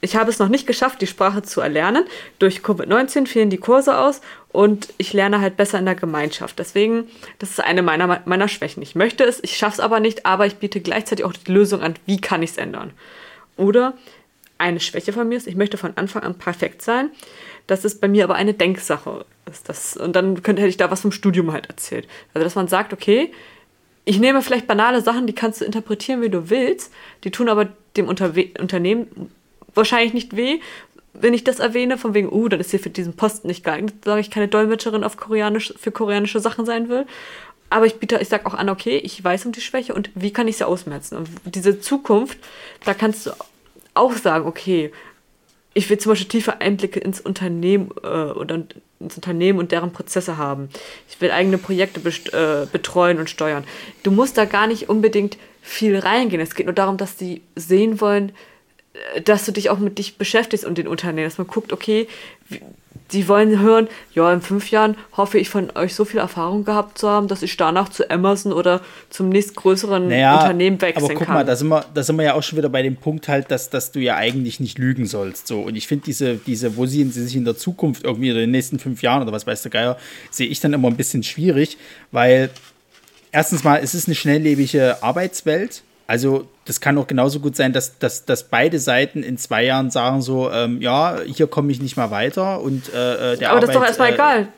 Ich habe es noch nicht geschafft, die Sprache zu erlernen. Durch Covid-19 fehlen die Kurse aus und ich lerne halt besser in der Gemeinschaft. Deswegen, das ist eine meiner, meiner Schwächen. Ich möchte es, ich schaffe es aber nicht, aber ich biete gleichzeitig auch die Lösung an, wie kann ich es ändern. Oder eine Schwäche von mir ist, ich möchte von Anfang an perfekt sein. Das ist bei mir aber eine Denksache. Ist das, und dann könnte, hätte ich da was vom Studium halt erzählt. Also, dass man sagt, okay, ich nehme vielleicht banale Sachen, die kannst du interpretieren, wie du willst. Die tun aber dem Unterwe Unternehmen wahrscheinlich nicht weh. Wenn ich das erwähne, von wegen, uh, dann ist sie für diesen Posten nicht geeignet, sage ich keine Dolmetscherin auf Koreanisch, für koreanische Sachen sein will. Aber ich biete, ich sage auch an, okay, ich weiß um die Schwäche und wie kann ich sie ausmerzen? Und diese Zukunft, da kannst du auch sagen, okay, ich will zum Beispiel tiefe Einblicke ins Unternehmen äh, oder ins Unternehmen und deren Prozesse haben. Ich will eigene Projekte äh, betreuen und steuern. Du musst da gar nicht unbedingt viel reingehen. Es geht nur darum, dass die sehen wollen, dass du dich auch mit dich beschäftigst und den Unternehmen, dass man guckt, okay, die wollen hören, ja, in fünf Jahren hoffe ich von euch so viel Erfahrung gehabt zu haben, dass ich danach zu Amazon oder zum nächstgrößeren Naja, Unternehmen wechseln aber guck kann. mal, da sind, wir, da sind wir ja auch schon wieder bei dem Punkt halt, dass, dass du ja eigentlich nicht lügen sollst. So. Und ich finde diese, diese, wo sehen sie sich in der Zukunft irgendwie oder in den nächsten fünf Jahren oder was weiß der Geier, sehe ich dann immer ein bisschen schwierig, weil erstens mal, es ist eine schnelllebige Arbeitswelt. Also das kann auch genauso gut sein, dass, dass, dass beide Seiten in zwei Jahren sagen so, ähm, ja, hier komme ich nicht mal weiter und äh, äh, der aber das ist doch Arbeit, erstmal äh, egal.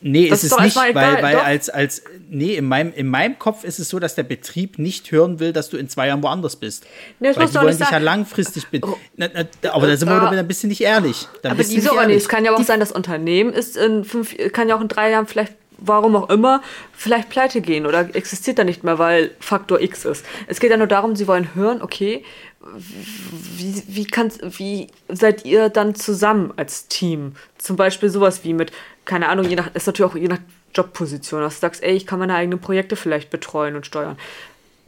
Nee, Das ist ist es nicht, weil, egal, weil doch. als, als, nee, in meinem, in meinem Kopf ist es so, dass der Betrieb nicht hören will, dass du in zwei Jahren woanders bist. Nee, das weil musst die wollen dich ja langfristig bin. Na, na, aber da sind wir wieder ein bisschen nicht ehrlich. Dann Aber wieso nicht auch nicht? ehrlich. Es kann ja auch sein, das Unternehmen ist in fünf, kann ja auch in drei Jahren vielleicht, warum auch immer, vielleicht pleite gehen oder existiert da nicht mehr, weil Faktor X ist. Es geht ja nur darum, sie wollen hören, okay, wie, wie, kannst, wie seid ihr dann zusammen als Team? Zum Beispiel sowas wie mit, keine Ahnung, je nach, ist natürlich auch je nach Jobposition, dass du sagst, ey, ich kann meine eigenen Projekte vielleicht betreuen und steuern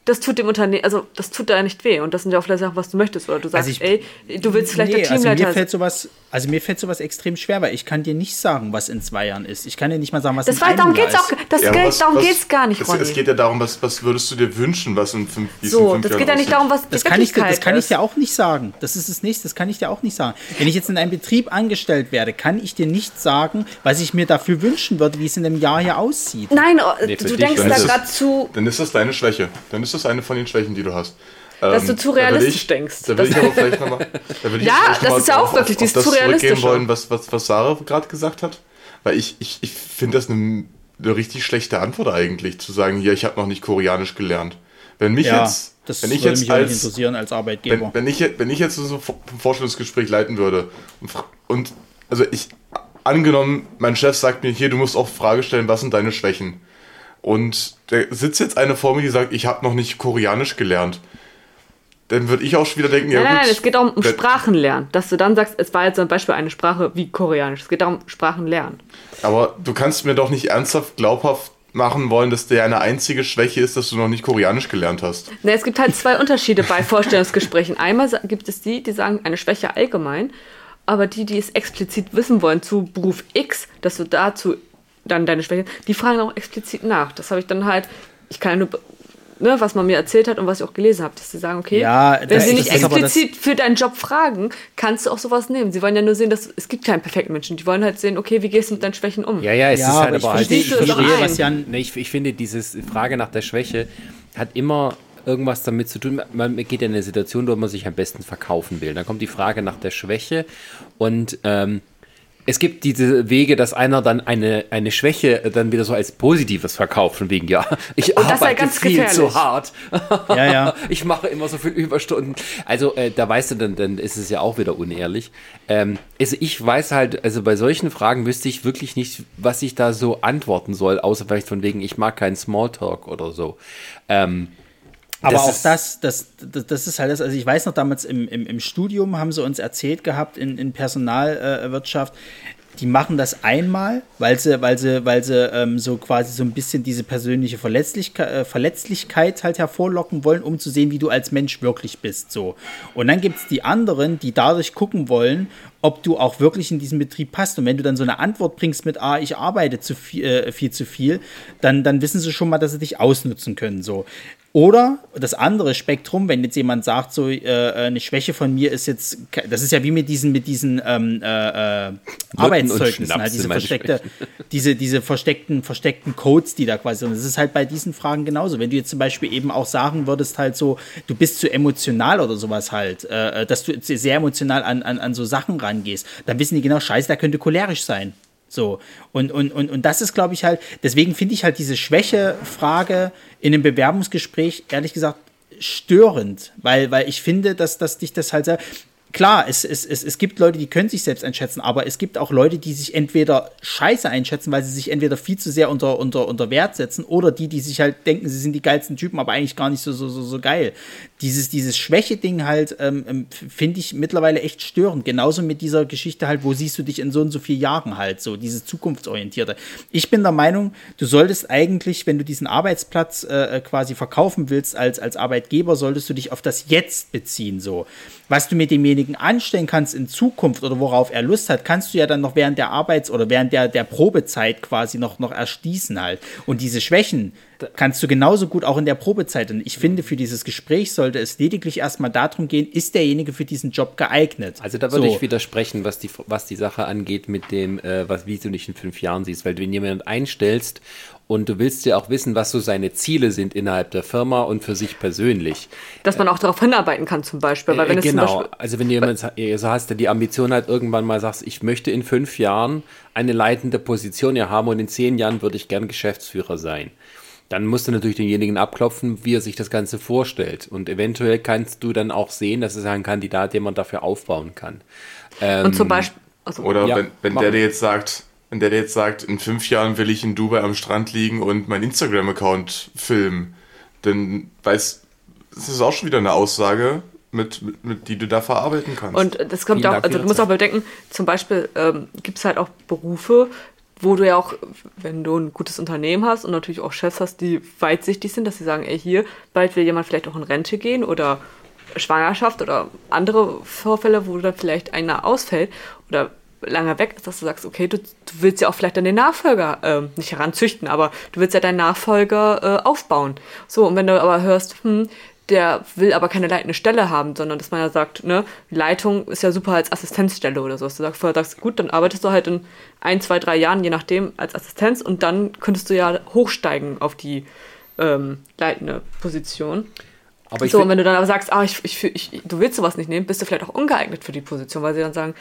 das tut dem Unternehmen, also das tut da nicht weh. Und das sind ja auch vielleicht Sachen, was du möchtest. Oder du sagst, also ich, ey, du willst vielleicht nee, der Teamleiter also mir fällt sowas, Also mir fällt sowas extrem schwer, weil ich kann dir nicht sagen, was in zwei Jahren ist. Ich kann dir nicht mal sagen, was das in war, darum geht's Jahr auch, das ja, Geld, darum geht es gar nicht, Ronny. Es, es, geht ja darum, was, was würdest du dir wünschen, was in fünf, wie So, in fünf das Jahren geht ja nicht darum, was das kann ich, Das kann ich dir auch nicht sagen. Das ist das nächste, das kann ich dir auch nicht sagen. Wenn ich jetzt in einem Betrieb angestellt werde, kann ich dir nicht sagen, was ich mir dafür wünschen würde, wie es in einem Jahr hier aussieht. Nein, nee, du denkst da gerade zu... Dann ist das deine Schwäche. Dann ist das eine von den Schwächen, die du hast. Dass du ähm, zu realistisch ich, denkst. Da würde ich aber vielleicht nochmal. ja, das ist ja auch wirklich dieses zu realistisch. wollen, was, was, was Sarah gerade gesagt hat. Weil ich, ich, ich finde das eine, eine richtig schlechte Antwort eigentlich, zu sagen, hier, ich habe noch nicht Koreanisch gelernt. Wenn mich ja, jetzt. Das wenn ich würde jetzt mich als, interessieren als Arbeitgeber. Wenn, wenn, ich, wenn ich jetzt so ein Vorstellungsgespräch leiten würde und, und also ich angenommen, mein Chef sagt mir hier, du musst auch Frage stellen, was sind deine Schwächen? Und da sitzt jetzt eine vor mir, die sagt, ich habe noch nicht Koreanisch gelernt dann würde ich auch schon wieder denken, ja. Nein, gut, nein, es geht auch um Sprachenlernen. Dass du dann sagst, es war jetzt zum Beispiel eine Sprache wie Koreanisch. Es geht darum, Sprachenlernen. Aber du kannst mir doch nicht ernsthaft glaubhaft machen wollen, dass der eine einzige Schwäche ist, dass du noch nicht Koreanisch gelernt hast. Na, es gibt halt zwei Unterschiede bei Vorstellungsgesprächen. Einmal gibt es die, die sagen eine Schwäche allgemein, aber die, die es explizit wissen wollen zu Beruf X, dass du dazu dann deine Schwäche, die fragen auch explizit nach. Das habe ich dann halt, ich kann ja nur ne, was man mir erzählt hat und was ich auch gelesen habe, dass sie sagen, okay, ja, wenn sie nicht explizit für deinen Job fragen, kannst du auch sowas nehmen. Sie wollen ja nur sehen, dass es gibt keinen perfekten Menschen. Die wollen halt sehen, okay, wie gehst du mit deinen Schwächen um? Ja, ja, es ja, ist halt aber, aber halt, ich, verstehe, was Jan, nee, ich, ich finde, diese Frage nach der Schwäche hat immer irgendwas damit zu tun. Man geht in eine Situation, wo man sich am besten verkaufen will. Dann kommt die Frage nach der Schwäche und ähm, es gibt diese Wege, dass einer dann eine, eine Schwäche dann wieder so als Positives verkauft, von wegen, ja, ich Und arbeite viel gefährlich. zu hart. ja, ja. Ich mache immer so viel Überstunden. Also, äh, da weißt du, dann, dann ist es ja auch wieder unehrlich. Ähm, also, ich weiß halt, also bei solchen Fragen wüsste ich wirklich nicht, was ich da so antworten soll, außer vielleicht von wegen, ich mag keinen Smalltalk oder so. Ähm, aber das auch das, das, das, das ist halt das, also ich weiß noch damals im, im, im Studium haben sie uns erzählt gehabt in, in Personalwirtschaft, die machen das einmal, weil sie, weil sie, weil sie ähm, so quasi so ein bisschen diese persönliche Verletzlichkeit, äh, Verletzlichkeit halt hervorlocken wollen, um zu sehen, wie du als Mensch wirklich bist. So. Und dann gibt es die anderen, die dadurch gucken wollen, ob du auch wirklich in diesem Betrieb passt. Und wenn du dann so eine Antwort bringst mit, ah, ich arbeite zu viel, äh, viel zu viel, dann, dann wissen sie schon mal, dass sie dich ausnutzen können. So. Oder das andere Spektrum, wenn jetzt jemand sagt, so äh, eine Schwäche von mir ist jetzt, das ist ja wie mit diesen, mit diesen ähm, äh, äh Arbeitszeugnissen, halt diese versteckte, diese, diese versteckten, versteckten Codes, die da quasi sind. Das ist halt bei diesen Fragen genauso. Wenn du jetzt zum Beispiel eben auch sagen würdest, halt so, du bist zu emotional oder sowas halt, äh, dass du sehr emotional an, an, an so Sachen rangehst, dann wissen die genau, scheiße, der könnte cholerisch sein. So, und, und, und, und das ist, glaube ich, halt, deswegen finde ich halt diese Schwäche-Frage in einem Bewerbungsgespräch, ehrlich gesagt, störend, weil, weil ich finde, dass, dass dich das halt sehr, klar, es, es, es, es gibt Leute, die können sich selbst einschätzen, aber es gibt auch Leute, die sich entweder scheiße einschätzen, weil sie sich entweder viel zu sehr unter, unter, unter Wert setzen, oder die, die sich halt denken, sie sind die geilsten Typen, aber eigentlich gar nicht so, so, so, so geil. Dieses, dieses Schwäche-Ding halt, ähm, ähm finde ich mittlerweile echt störend. Genauso mit dieser Geschichte halt, wo siehst du dich in so und so vielen Jahren halt, so dieses zukunftsorientierte. Ich bin der Meinung, du solltest eigentlich, wenn du diesen Arbeitsplatz äh, äh quasi verkaufen willst als, als Arbeitgeber, solltest du dich auf das Jetzt beziehen, so. Was du mit demjenigen demjenigen anstellen kannst in Zukunft oder worauf er Lust hat, kannst du ja dann noch während der Arbeits- oder während der, der Probezeit quasi noch, noch erschließen halt. Und diese Schwächen kannst du genauso gut auch in der Probezeit. Und ich finde, für dieses Gespräch sollte es lediglich erstmal darum gehen, ist derjenige für diesen Job geeignet? Also da würde so. ich widersprechen, was die, was die Sache angeht mit dem, äh, was, wie du dich in fünf Jahren siehst. Weil wenn jemand einstellst und du willst ja auch wissen, was so seine Ziele sind innerhalb der Firma und für sich persönlich. Dass man auch darauf hinarbeiten kann zum Beispiel. Weil wenn äh, genau, also wenn jemand so hast, der die Ambition hat, irgendwann mal sagst, ich möchte in fünf Jahren eine leitende Position ja haben und in zehn Jahren würde ich gern Geschäftsführer sein. Dann musst du natürlich denjenigen abklopfen, wie er sich das Ganze vorstellt. Und eventuell kannst du dann auch sehen, dass es ein Kandidat, den man dafür aufbauen kann. Ähm, und zum ähm, Beispiel. Also, oder ja, wenn, wenn der dir jetzt sagt, wenn der jetzt sagt, in fünf Jahren will ich in Dubai am Strand liegen und meinen Instagram-Account filmen, dann weiß, das ist auch schon wieder eine Aussage, mit, mit, mit, die du da verarbeiten kannst. Und das kommt Vielen auch, also du musst auch bedenken, zum Beispiel ähm, gibt es halt auch Berufe, wo du ja auch, wenn du ein gutes Unternehmen hast und natürlich auch Chefs hast, die weitsichtig sind, dass sie sagen, ey, hier, bald will jemand vielleicht auch in Rente gehen oder Schwangerschaft oder andere Vorfälle, wo dann vielleicht einer ausfällt oder lange weg ist, dass du sagst, okay, du, du willst ja auch vielleicht dann den Nachfolger äh, nicht heranzüchten, aber du willst ja deinen Nachfolger äh, aufbauen. So, und wenn du aber hörst, hm, der will aber keine leitende Stelle haben, sondern dass man ja sagt, ne, Leitung ist ja super als Assistenzstelle oder so. Dass du sagst, vorher sagst, gut, dann arbeitest du halt in ein, zwei, drei Jahren, je nachdem, als Assistenz und dann könntest du ja hochsteigen auf die ähm, leitende Position. Aber so, und wenn du dann aber sagst, ah, ich, ich, ich, du willst sowas nicht nehmen, bist du vielleicht auch ungeeignet für die Position, weil sie dann sagen,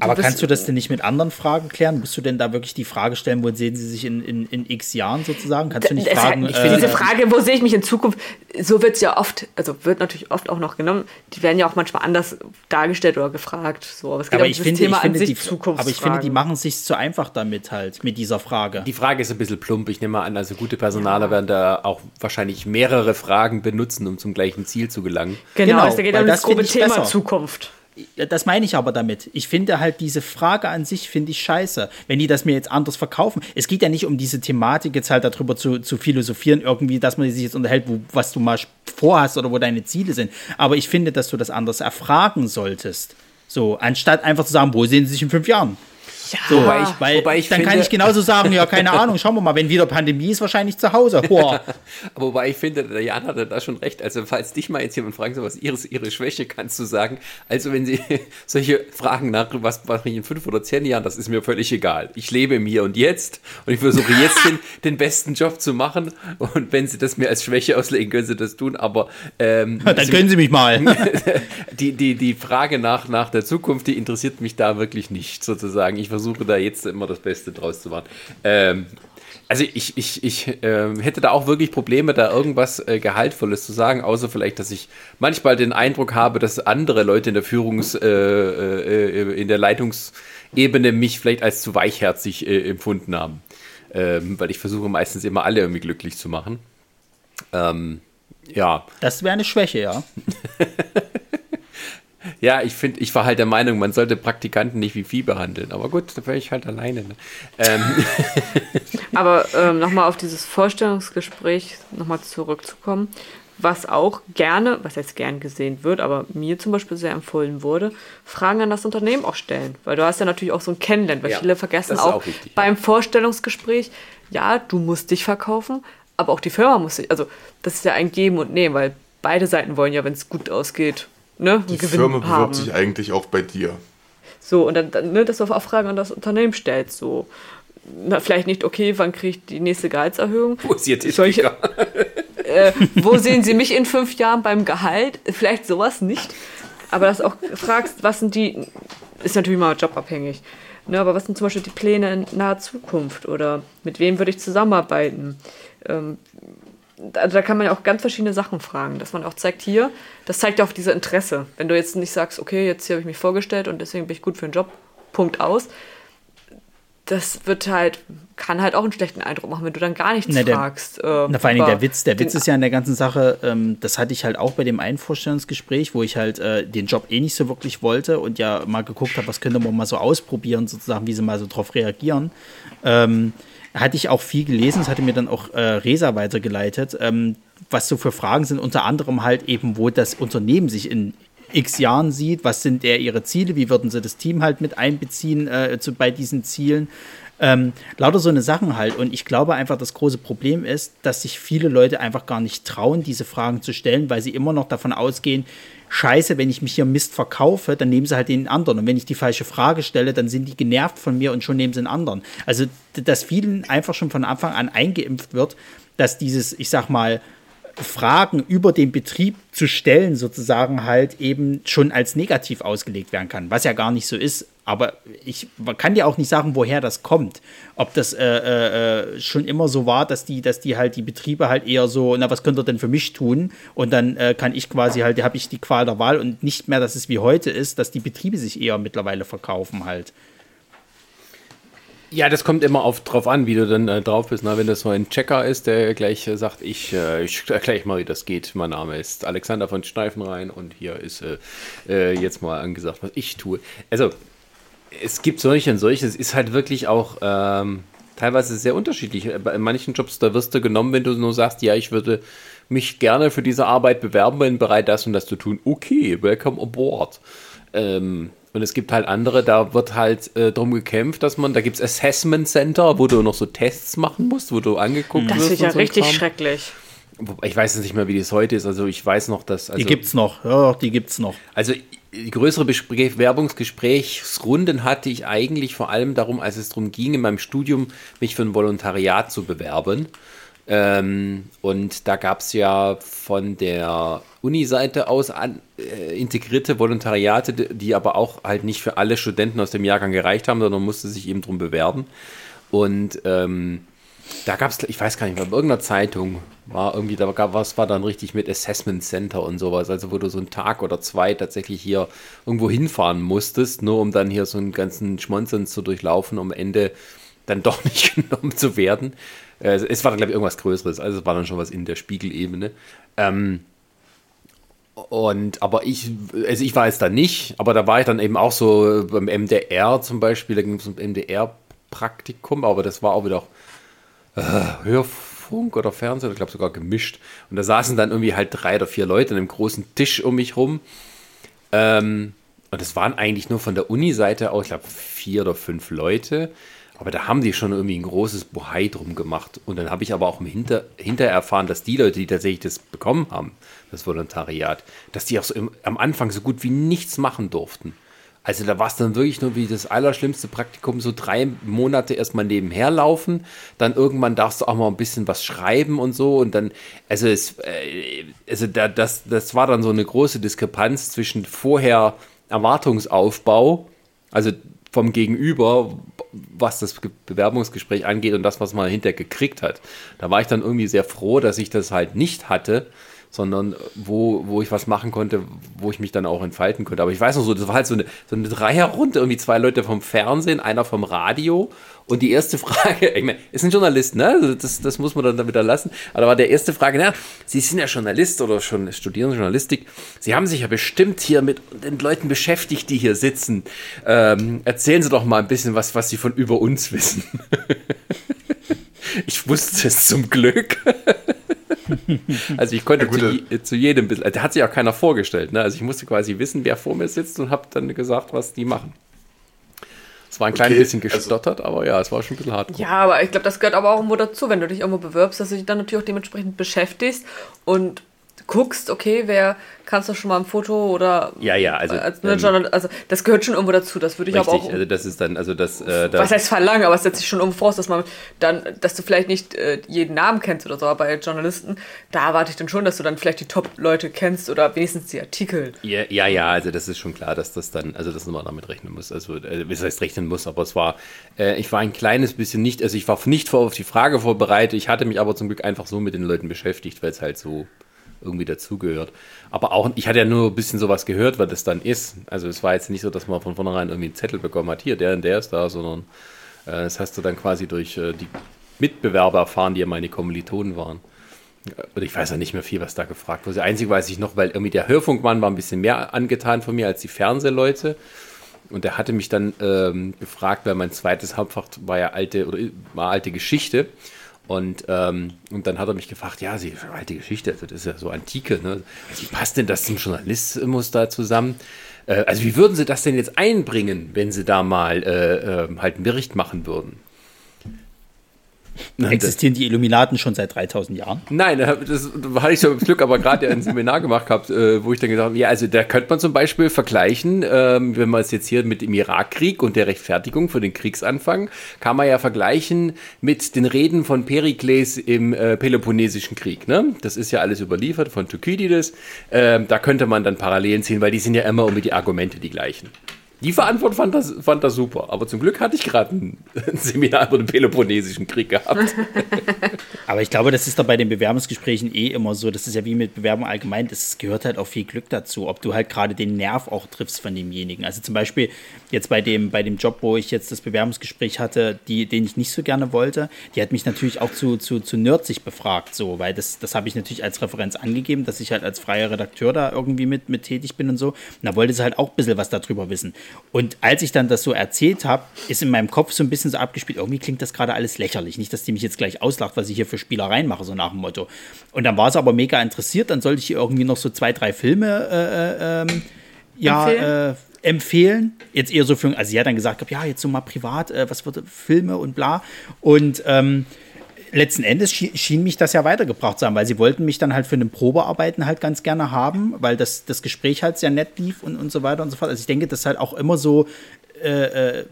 aber kannst du das denn nicht mit anderen Fragen klären? Musst du denn da wirklich die Frage stellen, wo sehen sie sich in, in, in x Jahren sozusagen? Kannst du nicht fragen? ich finde äh, diese Frage, wo sehe ich mich in Zukunft, so wird es ja oft, also wird natürlich oft auch noch genommen, die werden ja auch manchmal anders dargestellt oder gefragt. So, aber es geht aber um ich finde, Thema ich finde, die, Aber ich finde, die machen es sich zu einfach damit halt, mit dieser Frage. Die Frage ist ein bisschen plump. Ich nehme mal an, also gute Personaler ja. werden da auch wahrscheinlich mehrere Fragen benutzen, um zum gleichen Ziel zu gelangen. Genau, genau es geht um das grobe Thema besser. Zukunft das meine ich aber damit. Ich finde halt diese Frage an sich finde ich scheiße. Wenn die das mir jetzt anders verkaufen. Es geht ja nicht um diese Thematik jetzt halt darüber zu, zu philosophieren irgendwie, dass man sich jetzt unterhält, wo, was du mal vorhast oder wo deine Ziele sind. Aber ich finde, dass du das anders erfragen solltest. So, anstatt einfach zu sagen, wo sehen sie sich in fünf Jahren? Ja, so, wobei ich, weil wobei ich dann finde, kann ich genauso sagen, ja, keine Ahnung, schauen wir mal, wenn wieder Pandemie ist, wahrscheinlich zu Hause. Aber wobei ich finde, der Jan hatte da schon recht. Also, falls dich mal jetzt jemand fragen soll, was ihres, ihre Schwäche, kannst du sagen, also wenn sie solche Fragen nach, was mache ich in fünf oder zehn Jahren, das ist mir völlig egal. Ich lebe im Hier und Jetzt und ich versuche jetzt den, den besten Job zu machen. Und wenn sie das mir als Schwäche auslegen, können sie das tun. Aber ähm, dann sie, können sie mich mal. die, die, die Frage nach, nach der Zukunft, die interessiert mich da wirklich nicht, sozusagen. Ich versuche da jetzt immer das Beste draus zu machen. Ähm, also ich, ich, ich äh, hätte da auch wirklich Probleme, da irgendwas äh, Gehaltvolles zu sagen, außer vielleicht, dass ich manchmal den Eindruck habe, dass andere Leute in der Führungs-, äh, äh in der Leitungsebene mich vielleicht als zu weichherzig äh, empfunden haben. Ähm, weil ich versuche meistens immer alle irgendwie glücklich zu machen. Ähm, ja. Das wäre eine Schwäche, ja. Ja, ich finde, ich war halt der Meinung, man sollte Praktikanten nicht wie Vieh behandeln. Aber gut, da wäre ich halt alleine. Ne? Ähm. Aber ähm, nochmal auf dieses Vorstellungsgespräch nochmal zurückzukommen, was auch gerne, was jetzt gern gesehen wird, aber mir zum Beispiel sehr empfohlen wurde, Fragen an das Unternehmen auch stellen. Weil du hast ja natürlich auch so ein Kennenlernen, weil ja, viele vergessen auch, auch richtig, beim ja. Vorstellungsgespräch, ja, du musst dich verkaufen, aber auch die Firma muss sich, also das ist ja ein Geben und Nehmen, weil beide Seiten wollen ja, wenn es gut ausgeht, ne, Die Firma bewirbt haben. sich eigentlich auch bei dir. So, und dann, dann ne, dass du auch Fragen an das Unternehmen stellst, so. Na, vielleicht nicht, okay, wann kriege ich die nächste Gehaltserhöhung? Wo ist jetzt Solche, äh, Wo sehen Sie mich in fünf Jahren beim Gehalt? Vielleicht sowas nicht. Aber dass du auch fragst, was sind die, ist natürlich mal jobabhängig. Ne, aber was sind zum Beispiel die Pläne in naher Zukunft? Oder mit wem würde ich zusammenarbeiten? Ähm, also da kann man ja auch ganz verschiedene Sachen fragen, dass man auch zeigt, hier, das zeigt ja auch diese Interesse. Wenn du jetzt nicht sagst, okay, jetzt hier habe ich mich vorgestellt und deswegen bin ich gut für den Job, Punkt aus. Das wird halt, kann halt auch einen schlechten Eindruck machen, wenn du dann gar nichts na, der, fragst. Äh, na, vor allem der Witz, der Witz ist ja in der ganzen Sache, ähm, das hatte ich halt auch bei dem einen Vorstellungsgespräch, wo ich halt äh, den Job eh nicht so wirklich wollte und ja mal geguckt habe, was könnte man mal so ausprobieren, sozusagen, wie sie mal so drauf reagieren. Ähm, hatte ich auch viel gelesen, das hatte mir dann auch äh, Resa weitergeleitet, ähm, was so für Fragen sind, unter anderem halt eben, wo das Unternehmen sich in x Jahren sieht, was sind eher ihre Ziele, wie würden sie das Team halt mit einbeziehen äh, zu, bei diesen Zielen. Ähm, lauter so eine Sachen halt. Und ich glaube einfach, das große Problem ist, dass sich viele Leute einfach gar nicht trauen, diese Fragen zu stellen, weil sie immer noch davon ausgehen, scheiße, wenn ich mich hier Mist verkaufe, dann nehmen sie halt den anderen. Und wenn ich die falsche Frage stelle, dann sind die genervt von mir und schon nehmen sie einen anderen. Also, dass vielen einfach schon von Anfang an eingeimpft wird, dass dieses, ich sag mal, Fragen über den Betrieb zu stellen, sozusagen halt eben schon als negativ ausgelegt werden kann, was ja gar nicht so ist. Aber ich kann dir auch nicht sagen, woher das kommt. Ob das äh, äh, schon immer so war, dass die, dass die halt die Betriebe halt eher so, na, was könnt ihr denn für mich tun? Und dann äh, kann ich quasi halt, habe ich die Qual der Wahl und nicht mehr, dass es wie heute ist, dass die Betriebe sich eher mittlerweile verkaufen halt. Ja, das kommt immer auf, drauf an, wie du dann äh, drauf bist. Na, wenn das so ein Checker ist, der gleich äh, sagt, ich, äh, ich erkläre mal, wie das geht. Mein Name ist Alexander von Schneifenrhein und hier ist äh, äh, jetzt mal angesagt, was ich tue. Also, es gibt solche und solche. Es ist halt wirklich auch ähm, teilweise sehr unterschiedlich. Bei manchen Jobs, da wirst du genommen, wenn du nur sagst, ja, ich würde mich gerne für diese Arbeit bewerben, bin bereit, das und das zu tun. Okay, welcome aboard. Ähm, und es gibt halt andere, da wird halt äh, darum gekämpft, dass man, da gibt es Assessment Center, wo du noch so Tests machen musst, wo du angeguckt das wirst. Das ist ja so richtig schrecklich. Ich weiß jetzt nicht mehr, wie das heute ist. Also ich weiß noch, dass. Also, die gibt's noch, ja, die gibt's noch. Also die größere Bewerbungsgesprächsrunden hatte ich eigentlich vor allem darum, als es darum ging, in meinem Studium mich für ein Volontariat zu bewerben. Ähm, und da gab es ja von der Uni-Seite aus an, äh, integrierte Volontariate, die aber auch halt nicht für alle Studenten aus dem Jahrgang gereicht haben, sondern musste sich eben darum bewerben. Und ähm, da gab es, ich weiß gar nicht, bei irgendeiner Zeitung war irgendwie, da gab was war dann richtig mit Assessment Center und sowas, also wo du so einen Tag oder zwei tatsächlich hier irgendwo hinfahren musstest, nur um dann hier so einen ganzen Schmonzens zu durchlaufen, um am Ende dann doch nicht genommen zu werden. Äh, es war dann, glaube ich, irgendwas Größeres. Also es war dann schon was in der Spiegelebene. Ähm, und aber ich, also ich war jetzt da nicht, aber da war ich dann eben auch so beim MDR zum Beispiel, da ging es um MDR-Praktikum, aber das war auch wieder äh, Hörfunk oder Fernsehen, ich glaube sogar gemischt. Und da saßen dann irgendwie halt drei oder vier Leute an einem großen Tisch um mich rum. Ähm, und es waren eigentlich nur von der Uni-Seite aus, ich glaube, vier oder fünf Leute. Aber da haben die schon irgendwie ein großes Bohai drum gemacht. Und dann habe ich aber auch im Hinter, hinterher erfahren, dass die Leute, die tatsächlich das bekommen haben, das Volontariat, dass die auch so im, am Anfang so gut wie nichts machen durften. Also da war es dann wirklich nur wie das allerschlimmste Praktikum, so drei Monate erstmal nebenher laufen, dann irgendwann darfst du auch mal ein bisschen was schreiben und so und dann, also es, äh, also da, das, das war dann so eine große Diskrepanz zwischen vorher Erwartungsaufbau, also vom Gegenüber, was das Bewerbungsgespräch angeht und das, was man hinterher gekriegt hat. Da war ich dann irgendwie sehr froh, dass ich das halt nicht hatte, sondern wo, wo ich was machen konnte, wo ich mich dann auch entfalten konnte. Aber ich weiß noch so, das war halt so eine, so eine Dreierrunde, irgendwie zwei Leute vom Fernsehen, einer vom Radio. Und die erste Frage, ich meine, ist ein Journalist, ne? Also das, das muss man dann wieder lassen. Aber da war der erste Frage, na, Sie sind ja Journalist oder schon studieren Journalistik. Sie haben sich ja bestimmt hier mit den Leuten beschäftigt, die hier sitzen. Ähm, erzählen Sie doch mal ein bisschen was, was Sie von über uns wissen. ich wusste es zum Glück. also ich konnte zu, zu, jedem bisschen, da hat sich auch keiner vorgestellt, ne? Also ich musste quasi wissen, wer vor mir sitzt und habe dann gesagt, was die machen. Es war ein klein okay, bisschen also gestottert, also, aber ja, es war schon ein bisschen hart. Ja, aber ich glaube, das gehört aber auch irgendwo dazu, wenn du dich irgendwo bewirbst, dass du dich dann natürlich auch dementsprechend beschäftigst und guckst, okay, wer kannst du schon mal ein Foto oder ja ja also als ähm, also das gehört schon irgendwo dazu das würde ich richtig, aber auch also das ist dann also das, äh, das was heißt verlangen aber es setzt sich schon irgendwo voraus dass man dann dass du vielleicht nicht äh, jeden Namen kennst oder so aber bei Journalisten da erwarte ich dann schon dass du dann vielleicht die Top Leute kennst oder wenigstens die Artikel. Ja ja ja also das ist schon klar dass das dann also dass man damit rechnen muss. Also äh, das heißt rechnen muss aber es war äh, ich war ein kleines bisschen nicht also ich war nicht vor auf die Frage vorbereitet. Ich hatte mich aber zum Glück einfach so mit den Leuten beschäftigt weil es halt so irgendwie dazugehört. Aber auch, ich hatte ja nur ein bisschen sowas gehört, was das dann ist. Also es war jetzt nicht so, dass man von vornherein irgendwie einen Zettel bekommen hat, hier, der und der ist da, sondern äh, das hast du dann quasi durch äh, die Mitbewerber erfahren, die ja meine Kommilitonen waren. Und ich weiß ja nicht mehr viel, was da gefragt wurde. Das Einzige weiß ich noch, weil irgendwie der Hörfunkmann war ein bisschen mehr angetan von mir als die Fernsehleute. Und der hatte mich dann ähm, gefragt, weil mein zweites Hauptfach war ja alte oder war alte Geschichte. Und, ähm, und dann hat er mich gefragt, ja, sie alte Geschichte, das ist ja so antike, ne? Wie passt denn das zum Journalismus da zusammen? Äh, also wie würden Sie das denn jetzt einbringen, wenn Sie da mal äh, äh, halt einen Bericht machen würden? Existieren die Illuminaten schon seit 3000 Jahren? Nein, das hatte ich so im Glück aber gerade ein Seminar gemacht gehabt, äh, wo ich dann gesagt habe, ja, also da könnte man zum Beispiel vergleichen, ähm, wenn man es jetzt hier mit dem Irakkrieg und der Rechtfertigung für den Kriegsanfang, kann man ja vergleichen mit den Reden von Perikles im äh, Peloponnesischen Krieg. Ne? Das ist ja alles überliefert von Thukydides. Ähm, da könnte man dann Parallelen ziehen, weil die sind ja immer um die Argumente die gleichen. Die Verantwortung fand das, fand das super. Aber zum Glück hatte ich gerade ein, ein, Seminar über den Peloponnesischen Krieg gehabt. Aber ich glaube, das ist doch bei den Bewerbungsgesprächen eh immer so. Das ist ja wie mit Bewerbung allgemein. Das gehört halt auch viel Glück dazu, ob du halt gerade den Nerv auch triffst von demjenigen. Also zum Beispiel jetzt bei dem, bei dem Job, wo ich jetzt das Bewerbungsgespräch hatte, die, den ich nicht so gerne wollte, die hat mich natürlich auch zu, zu, zu nerdsig befragt, so, weil das, das habe ich natürlich als Referenz angegeben, dass ich halt als freier Redakteur da irgendwie mit, mit tätig bin und so. Und da wollte sie halt auch ein bisschen was darüber wissen. Und als ich dann das so erzählt habe, ist in meinem Kopf so ein bisschen so abgespielt, irgendwie klingt das gerade alles lächerlich. Nicht, dass die mich jetzt gleich auslacht, was ich hier für Spielereien mache, so nach dem Motto. Und dann war es aber mega interessiert, dann sollte ich hier irgendwie noch so zwei, drei Filme äh, ähm, ja, empfehlen? Äh, empfehlen. Jetzt eher so für, also sie hat dann gesagt, ja, jetzt so mal privat, äh, was wird Filme und bla. Und ähm, letzten Endes schien mich das ja weitergebracht zu haben, weil sie wollten mich dann halt für ein Probearbeiten halt ganz gerne haben, weil das, das Gespräch halt sehr nett lief und, und so weiter und so fort. Also ich denke, das ist halt auch immer so, äh, äh,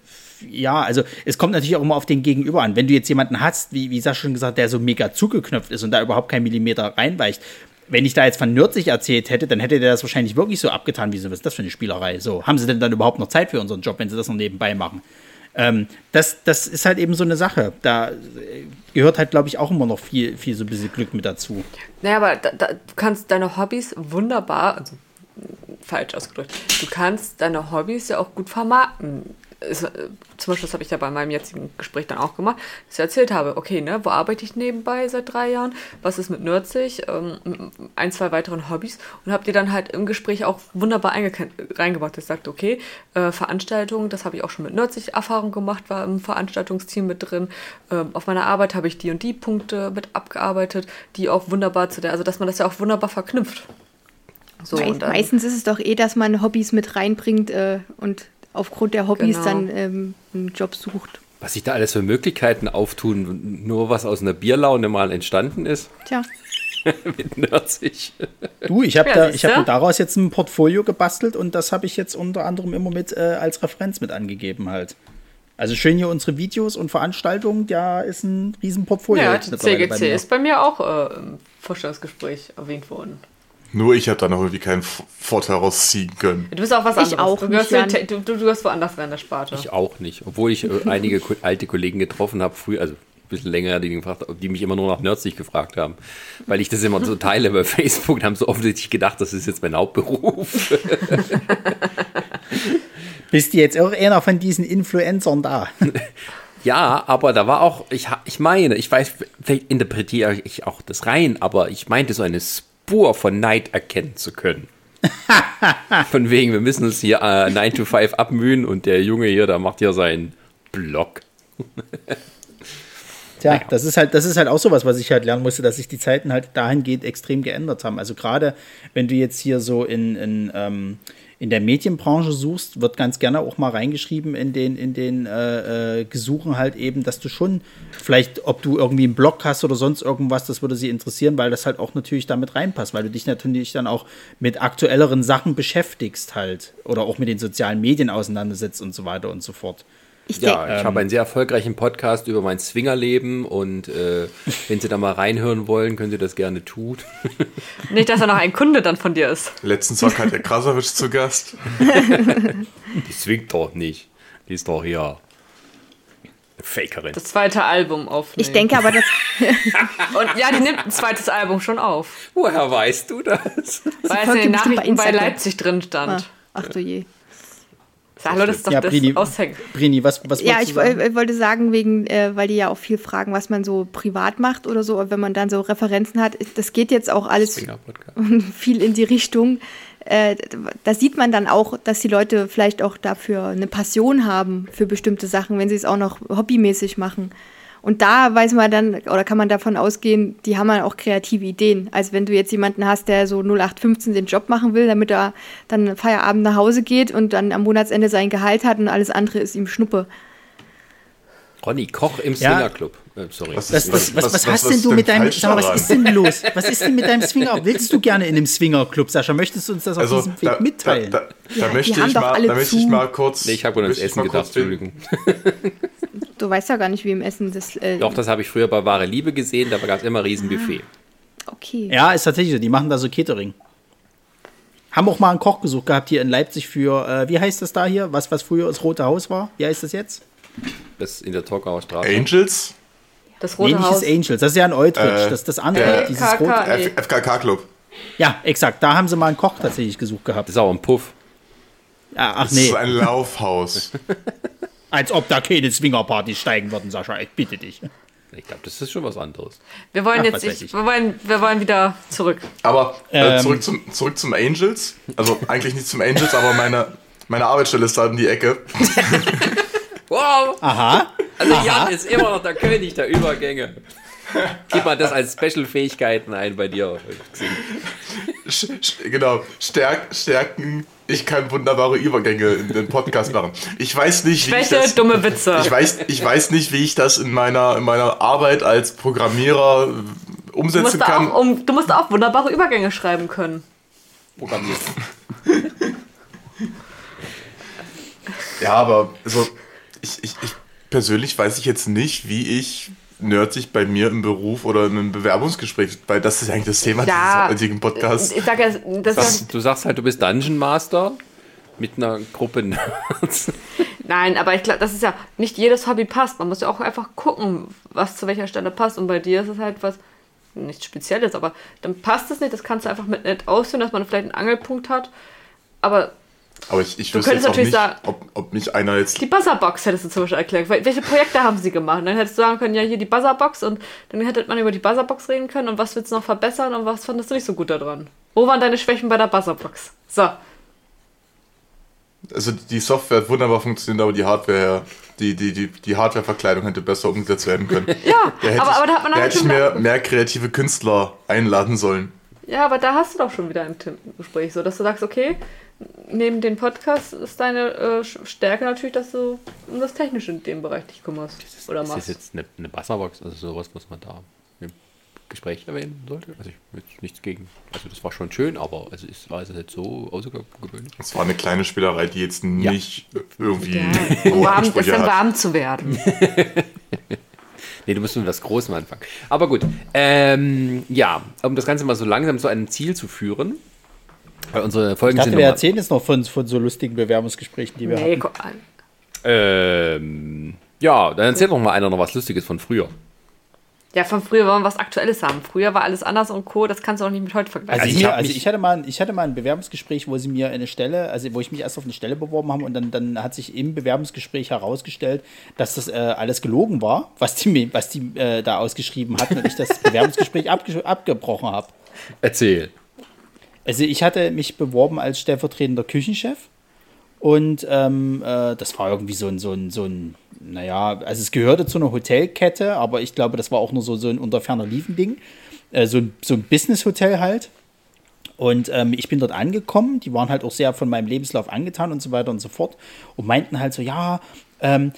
ja, also es kommt natürlich auch immer auf den Gegenüber an. Wenn du jetzt jemanden hast, wie, wie Sascha schon gesagt, der so mega zugeknöpft ist und da überhaupt kein Millimeter reinweicht, wenn ich da jetzt von Nürzig erzählt hätte, dann hätte der das wahrscheinlich wirklich so abgetan, wie so, was ist das für eine Spielerei? So, haben sie denn dann überhaupt noch Zeit für unseren Job, wenn sie das noch nebenbei machen? Ähm, das, das ist halt eben so eine Sache. Da gehört halt, glaube ich, auch immer noch viel, viel so ein bisschen Glück mit dazu. Naja, aber da, da, du kannst deine Hobbys wunderbar, also falsch ausgedrückt, du kannst deine Hobbys ja auch gut vermarkten ist, äh, zum Beispiel, das habe ich ja bei meinem jetzigen Gespräch dann auch gemacht, dass ich erzählt habe, okay, ne, wo arbeite ich nebenbei seit drei Jahren, was ist mit Nerdzig, ähm, ein, zwei weiteren Hobbys und habe die dann halt im Gespräch auch wunderbar reingebracht. Ich sagte, okay, äh, Veranstaltungen, das habe ich auch schon mit Nerdzig Erfahrung gemacht, war im Veranstaltungsteam mit drin. Ähm, auf meiner Arbeit habe ich die und die Punkte mit abgearbeitet, die auch wunderbar zu der, also dass man das ja auch wunderbar verknüpft. So, Me meistens ist es doch eh, dass man Hobbys mit reinbringt äh, und aufgrund der Hobbys genau. dann ähm, einen Job sucht. Was sich da alles für Möglichkeiten auftun, nur was aus einer Bierlaune mal entstanden ist. Tja. Mit Nerdsig. Du, ich habe ja, da, hab daraus jetzt ein Portfolio gebastelt und das habe ich jetzt unter anderem immer mit äh, als Referenz mit angegeben halt. Also schön hier unsere Videos und Veranstaltungen, da ist ein riesen Portfolio. Ja, CGC ist bei mir auch äh, im Vorstellungsgespräch erwähnt worden. Nur ich habe da noch irgendwie keinen Vorteil rausziehen können. Du bist auch was anderes. Ich auch du, nicht, du, du, du hast woanders rein der Sparte. Ich auch nicht. Obwohl ich äh, einige alte Kollegen getroffen habe, früh, also ein bisschen länger, die, gefragt, die mich immer nur nach Nerdsig gefragt haben. Weil ich das immer so teile bei Facebook und haben so offensichtlich gedacht, das ist jetzt mein Hauptberuf. Bist du jetzt auch einer von diesen Influencern da? Ja, aber da war auch, ich, ich meine, ich weiß, vielleicht interpretiere ich auch das rein, aber ich meinte so eine Spur von Neid erkennen zu können. von wegen, wir müssen uns hier äh, 9 to 5 abmühen und der Junge hier, da macht ja seinen Blog. Tja, naja. das ist halt, das ist halt auch sowas, was ich halt lernen musste, dass sich die Zeiten halt dahingehend extrem geändert haben. Also gerade wenn du jetzt hier so in, in ähm, in der Medienbranche suchst, wird ganz gerne auch mal reingeschrieben in den, in den äh, äh, Gesuchen halt eben, dass du schon vielleicht, ob du irgendwie einen Blog hast oder sonst irgendwas, das würde sie interessieren, weil das halt auch natürlich damit reinpasst, weil du dich natürlich dann auch mit aktuelleren Sachen beschäftigst halt oder auch mit den sozialen Medien auseinandersetzt und so weiter und so fort. Ich ja, ich ähm, habe einen sehr erfolgreichen Podcast über mein Swingerleben und äh, wenn Sie da mal reinhören wollen, können Sie das gerne tun. Nicht, dass er noch ein Kunde dann von dir ist. Letztens war Katja Krasowitsch zu Gast. Die swingt doch nicht. Die ist doch hier Fakerin. Das zweite Album aufnehmen. Ich denke aber, dass. und ja, die nimmt ein zweites Album schon auf. Woher weißt du das? Weil es in den Nachrichten bei, bei Leipzig drin stand. Ah, ach du je. Hallo, das ist doch ja, das Brini, Aushängen. Brini, was, was Ja, ich sagen? wollte sagen, wegen, äh, weil die ja auch viel fragen, was man so privat macht oder so, wenn man dann so Referenzen hat. Das geht jetzt auch alles viel in die Richtung. Äh, da sieht man dann auch, dass die Leute vielleicht auch dafür eine Passion haben für bestimmte Sachen, wenn sie es auch noch hobbymäßig machen. Und da weiß man dann, oder kann man davon ausgehen, die haben dann auch kreative Ideen. Also wenn du jetzt jemanden hast, der so 0815 den Job machen will, damit er dann Feierabend nach Hause geht und dann am Monatsende sein Gehalt hat und alles andere ist ihm Schnuppe. Ronny, Koch im Swingerclub. Ja. Äh, sorry. Was, was, was, was, was hast denn du mit deinem, sag mal, was ist denn los? Was ist denn mit deinem Swinger? Willst du gerne in einem Swingerclub, Sascha? Möchtest du uns das also, auf diesem Weg mitteilen? Da, da, da ja, möchte, ich mal, da möchte ich mal kurz. Nee, ich habe nur das Essen gedacht, Entschuldigung. Du weißt ja gar nicht, wie im Essen das. Äh Doch, das habe ich früher bei Wahre Liebe gesehen, da gab es immer Riesenbuffet. Ah, okay. Ja, ist tatsächlich so. Die machen da so Catering. Haben auch mal einen Koch gesucht gehabt hier in Leipzig für, äh, wie heißt das da hier? Was, was früher das Rote Haus war? Wie heißt das jetzt? Das in der Torgauer Straße. Angels? Das Rote nee, Haus. ist Angels. Das ist ja ein Eutrich. Äh, das ist das andere. Äh, dieses Rote. FKK Club. Ja, exakt. Da haben sie mal einen Koch tatsächlich gesucht gehabt. Das ist auch ein Puff. Ja, ach nee. Das ist ein Laufhaus. Als ob da keine Swingerpartys steigen würden, Sascha. Ich bitte dich. Ich glaube, das ist schon was anderes. Wir wollen Ach, jetzt nicht, wir wollen, wir wollen wieder zurück. Aber äh, ähm, zurück, zum, zurück zum Angels. Also eigentlich nicht zum Angels, aber meine, meine Arbeitsstelle ist da in die Ecke. Wow! Aha. Also Jan ist immer noch der König der Übergänge. Gib mal das als Special-Fähigkeiten ein bei dir. Sch- genau, Stärk, Stärken. Ich kann wunderbare Übergänge in den Podcast machen. Ich weiß nicht, wie ich Schwäche, das, dumme Witze. ich weiß, ich weiß nicht, wie ich das in meiner, in meiner Arbeit als Programmierer äh, du, umsetzen musst da kann. auch, um, du musst auch wunderbare Übergänge schreiben können. Programmiert. Ja, aber also ich, ich, ich persönlich weiß ich jetzt nicht, wie ich nerdig bei mir im Beruf oder in einem Bewerbungsgespräch, weil das ist eigentlich das Thema Ja. dieses heutigen Podcasts. Ich sag ja, das ist, du sagst halt, du bist Dungeon Master mit einer Gruppe Nerds. nein, aber ich glaube, das ist ja nicht jedes Hobby passt. Man muss ja auch einfach gucken, was zu welcher Stelle passt. Und bei dir ist es halt was nicht Spezielles, aber dann passt es nicht. Das kannst du einfach mit nett ausführen, dass man vielleicht einen Angelpunkt hat. Aber Aber ich, ich Du wüsste jetzt könntest auch natürlich nicht, sagen- ob, ob mich einer jetzt die Buzzerbox hättest du zum Beispiel erklärt. Wel- Welche Projekte haben sie gemacht? Und dann hättest du sagen können, ja, hier die Buzzerbox und dann hätte man über die Buzzerbox reden können und was willst du noch verbessern und was fandest du nicht so gut daran? Wo waren deine Schwächen bei der Buzzerbox? So. Also die Software hat wunderbar funktioniert, aber die Hardware, die, die, die, die Hardware-Verkleidung hätte besser umgesetzt werden können. Ja, aber, ich, aber da hat man da dann hätte ich mehr, mehr kreative Künstler einladen sollen. Ja, aber da hast du doch schon wieder ein Tim- Gespräch, so dass du sagst, okay, neben dem Podcast ist deine äh, Stärke natürlich, dass du um das Technische in dem Bereich dich kümmerst oder Ist das machst. jetzt eine, eine Buzzerbox, also sowas, was man da im Gespräch erwähnen sollte? Also ich jetzt nichts gegen. Also das war schon schön, aber also ist, war es jetzt so außergewöhnlich? Es war eine kleine Spielerei, die jetzt nicht irgendwie Um hohe warm, es hat. warm zu werden. Nee, du musst mit was Großem anfangen. Aber gut, ähm, ja, um das Ganze mal so langsam zu einem Ziel zu führen, weil unsere Folgen Ich dachte, sind wir erzählen jetzt noch von, von so lustigen Bewerbungsgesprächen, die wir Nee, hatten. Ähm, ja, dann erzählt doch mal einer noch was Lustiges von früher. Ja, von früher wollen wir was Aktuelles haben. Früher war alles anders und Co. Das kannst du auch nicht mit heute vergleichen. Also, ich mir, also ich, hatte mal, ein- ich hatte mal ein Bewerbungsgespräch, wo sie mir eine Stelle, also wo ich mich erst auf eine Stelle beworben habe und dann, dann hat sich im Bewerbungsgespräch herausgestellt, dass das äh, alles gelogen war, was die, was die äh, da ausgeschrieben hatten und ich das Bewerbungsgespräch abge abgebrochen habe. Erzähl. Also ich hatte mich beworben als stellvertretender Küchenchef und ähm, äh, das war irgendwie so ein, so ein, so ein, naja, also es gehörte zu einer Hotelkette, aber ich glaube, das war auch nur so, so ein unter ferner Liefen-Ding. Äh, so, ein- so ein Business-Hotel halt. Und ähm, ich bin dort angekommen, die waren halt auch sehr von meinem Lebenslauf angetan und so weiter und so fort und meinten halt so, ja, ähm,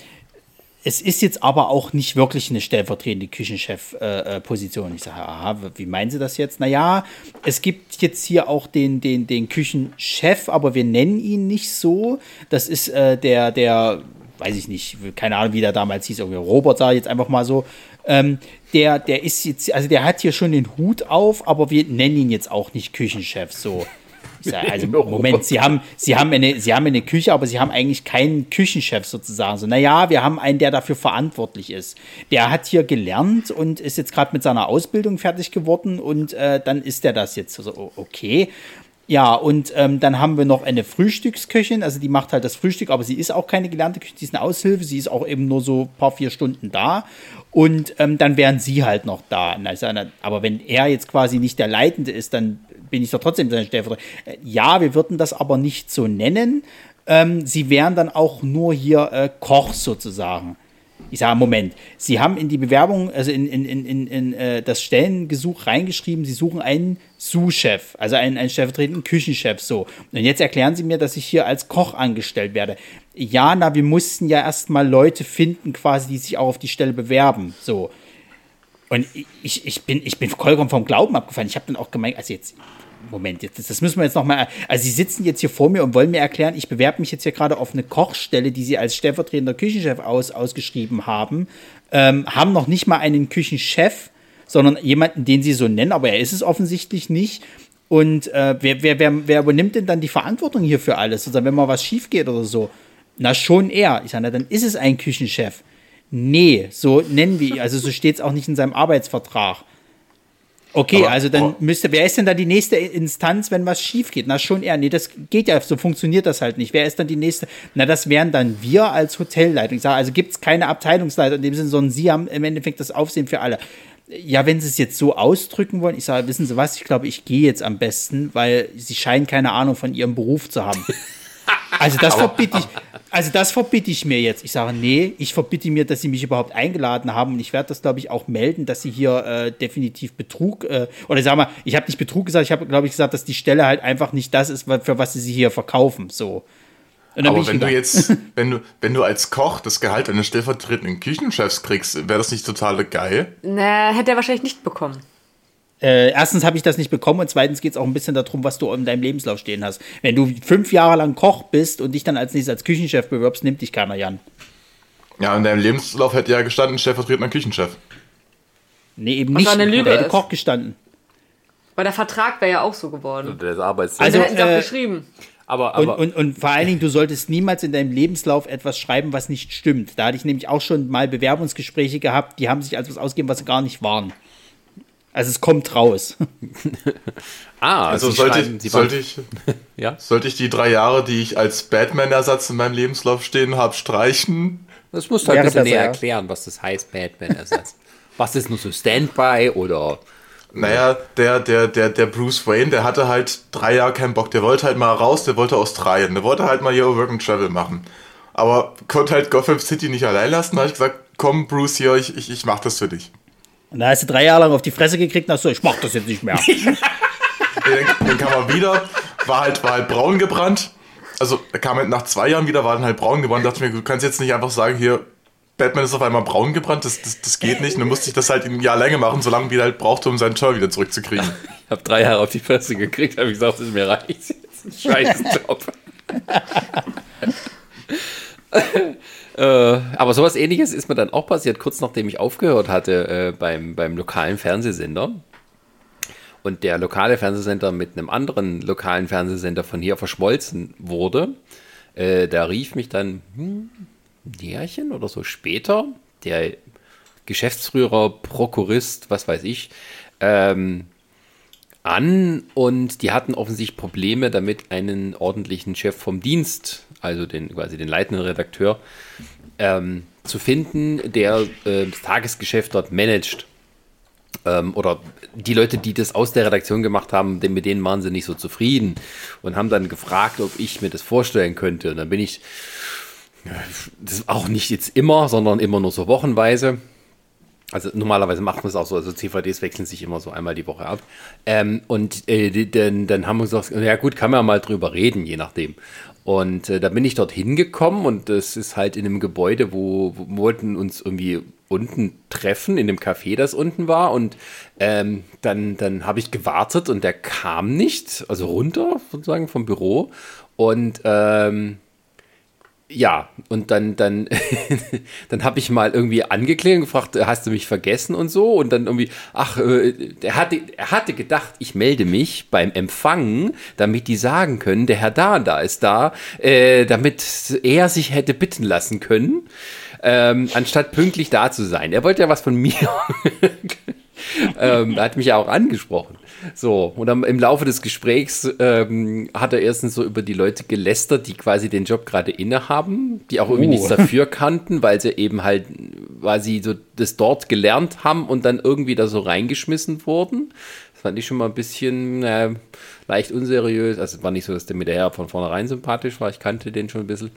es ist jetzt aber auch nicht wirklich eine stellvertretende Küchenchef-Position. ich sage, aha, wie meinen Sie das jetzt? Naja, es gibt jetzt hier auch den, den, den Küchenchef, aber wir nennen ihn nicht so. Das ist äh, der, der, weiß ich nicht, keine Ahnung, wie der damals hieß, irgendwie Robert, ich jetzt einfach mal so. Ähm, der, der ist jetzt, also der hat hier schon den Hut auf, aber wir nennen ihn jetzt auch nicht Küchenchef so. Also Moment, Sie haben, Sie, haben eine, Sie haben eine Küche, aber Sie haben eigentlich keinen Küchenchef sozusagen. So, naja, wir haben einen, der dafür verantwortlich ist. Der hat hier gelernt und ist jetzt gerade mit seiner Ausbildung fertig geworden und äh, dann ist der das jetzt. So, o- okay. Ja, und ähm, dann haben wir noch eine Frühstücksköchin, also die macht halt das Frühstück, aber sie ist auch keine gelernte Küche, sie ist eine Aushilfe, sie ist auch eben nur so ein paar, vier Stunden da. Und ähm, dann wären sie halt noch da. Na, aber wenn er jetzt quasi nicht der Leitende ist, dann bin ich doch trotzdem sein Stellvertreter. Äh, Ja, wir würden das aber nicht so nennen. Ähm, sie wären dann auch nur hier äh, Koch sozusagen. Ich sage, Moment, Sie haben in die Bewerbung, also in, in, in, in, äh, das Stellengesuch reingeschrieben, Sie suchen einen Sous-Chef, also einen, einen stellvertretenden Küchenchef, so. Und jetzt erklären Sie mir, dass ich hier als Koch angestellt werde. Ja, na, wir mussten ja erstmal Leute finden, quasi, die sich auch auf die Stelle bewerben, so. Und ich, ich, bin, ich bin vollkommen vom Glauben abgefallen. Ich habe dann auch gemeint, also jetzt, Moment, jetzt, das müssen wir jetzt nochmal. Also, Sie sitzen jetzt hier vor mir und wollen mir erklären, ich bewerbe mich jetzt hier gerade auf eine Kochstelle, die Sie als stellvertretender Küchenchef aus, ausgeschrieben haben, ähm, haben noch nicht mal einen Küchenchef, sondern jemanden, den Sie so nennen, aber er ist es offensichtlich nicht. Und äh, wer, wer, wer, wer übernimmt denn dann die Verantwortung hier für alles? Oder wenn mal was schief geht oder so? Na, schon er. Ich sage, na, dann ist es ein Küchenchef. Nee, so nennen wir ihn. Also so steht es auch nicht in seinem Arbeitsvertrag. Okay, Aber- also dann aber- müsste, wer ist denn da die nächste Instanz, wenn was schief geht? Na schon er. Nee, das geht ja, so funktioniert das halt nicht. Wer ist dann die nächste? Na, das wären dann wir als Hotelleitung. Ich sage, also gibt es keine Abteilungsleiter in dem Sinne, sondern Sie haben im Endeffekt das Aufsehen für alle. Ja, wenn Sie es jetzt so ausdrücken wollen, ich sage, wissen Sie was, ich glaube, ich gehe jetzt am besten, weil Sie scheinen keine Ahnung von Ihrem Beruf zu haben. Also das verbitte ich, also das verbitte ich mir jetzt. Ich sage, nee, ich verbitte mir, dass sie mich überhaupt eingeladen haben und ich werde das, glaube ich, auch melden, dass sie hier äh, definitiv Betrug, äh, oder sag mal, ich habe nicht Betrug gesagt, ich habe, glaube ich, gesagt, dass die Stelle halt einfach nicht das ist, für was sie sie hier verkaufen. So. Aber wenn du jetzt, wenn du, wenn du als Koch das Gehalt eines stellvertretenden Küchenchefs kriegst, wäre das nicht total geil? Na, hätte er wahrscheinlich nicht bekommen. Äh, erstens habe ich das nicht bekommen und zweitens geht es auch ein bisschen darum, was du in deinem Lebenslauf stehen hast. Wenn du fünf Jahre lang Koch bist und dich dann als nächstes als Küchenchef bewirbst, nimmt dich keiner, Jan. Ja, in deinem Lebenslauf hätte ja gestanden, stellvertretender Küchenchef. Nee, eben Was nicht. Eine Lüge hätte Koch gestanden. Weil der Vertrag wäre ja auch so geworden. Und das Arbeitszeit. Also, also hätten sie äh, auch geschrieben. Aber, aber und, und, und, vor allen Dingen, du solltest niemals in deinem Lebenslauf etwas schreiben, was nicht stimmt. Da hatte ich nämlich auch schon mal Bewerbungsgespräche gehabt, die haben sich als was ausgegeben, was sie gar nicht waren. Also es kommt raus. ah, also sollte, ich, sollte, ich, ja? sollte ich die drei Jahre, die ich als Batman-Ersatz in meinem Lebenslauf stehen habe, streichen? Das musst du halt ein bisschen näher erklären, was das heißt, Batman-Ersatz. was ist nur so Standby oder naja, der, der, der, der Bruce Wayne, der hatte halt drei Jahre keinen Bock. Der wollte halt mal raus, der wollte Australien. Der wollte halt mal hier Work and Travel machen. Aber konnte halt Gotham City nicht allein lassen. Da habe ich gesagt, komm Bruce hier, ich, ich, ich mach das für dich. Und da hast du drei Jahre lang auf die Fresse gekriegt und hast so, ich mach das jetzt nicht mehr. dann, dann kam er wieder, war halt, war halt braun gebrannt. Also er kam halt nach zwei Jahren wieder, war dann halt braun gebrannt. Dachte mir, du kannst jetzt nicht einfach sagen, hier, Batman ist auf einmal braun gebrannt, das, das, das geht nicht. Und dann musste ich das halt ein Jahr länger machen, solange wie er halt brauchte, um seinen Tor wieder zurückzukriegen. Ich habe drei Jahre auf die Fresse gekriegt, habe ich gesagt, das ist mir reicht. Das ist ein scheiß Job. äh, aber sowas ähnliches ist mir dann auch passiert, kurz nachdem ich aufgehört hatte äh, beim, beim lokalen Fernsehsender. Und der lokale Fernsehsender mit einem anderen lokalen Fernsehsender von hier verschmolzen wurde. Äh, da rief mich dann, hm, Jährchen oder so später, der Geschäftsführer, Prokurist, was weiß ich, ähm, an und die hatten offensichtlich Probleme damit, einen ordentlichen Chef vom Dienst, also den quasi den leitenden Redakteur, ähm, zu finden, der äh, das Tagesgeschäft dort managt. Ähm, oder die Leute, die das aus der Redaktion gemacht haben, mit denen waren sie nicht so zufrieden und haben dann gefragt, ob ich mir das vorstellen könnte. Und dann bin ich das auch nicht jetzt immer, sondern immer nur so wochenweise. Also normalerweise macht man es auch so, also CVDs wechseln sich immer so einmal die Woche ab. Ähm, und äh, dann, dann haben wir gesagt, ja gut, kann man mal drüber reden, je nachdem. Und äh, da bin ich dort hingekommen und das ist halt in einem Gebäude, wo, wo wollten uns irgendwie unten treffen, in dem Café, das unten war. Und ähm, dann, dann habe ich gewartet und der kam nicht, also runter sozusagen vom Büro. Und ähm, ja, und dann, dann, dann habe ich mal irgendwie angeklärt und gefragt, hast du mich vergessen und so? Und dann irgendwie, ach, äh, er, hatte, er hatte gedacht, ich melde mich beim Empfang, damit die sagen können, der Herr da da ist da, äh, damit er sich hätte bitten lassen können, ähm, anstatt pünktlich da zu sein. Er wollte ja was von mir. ähm, hat mich ja auch angesprochen. So, und dann im Laufe des Gesprächs ähm, hat er erstens so über die Leute gelästert, die quasi den Job gerade innehaben, die auch irgendwie oh. nichts dafür kannten, weil sie eben halt quasi so das dort gelernt haben und dann irgendwie da so reingeschmissen wurden. Das fand ich schon mal ein bisschen äh, leicht unseriös. Also es war nicht so, dass der mit der Herr von vornherein sympathisch war. Ich kannte den schon ein bisschen.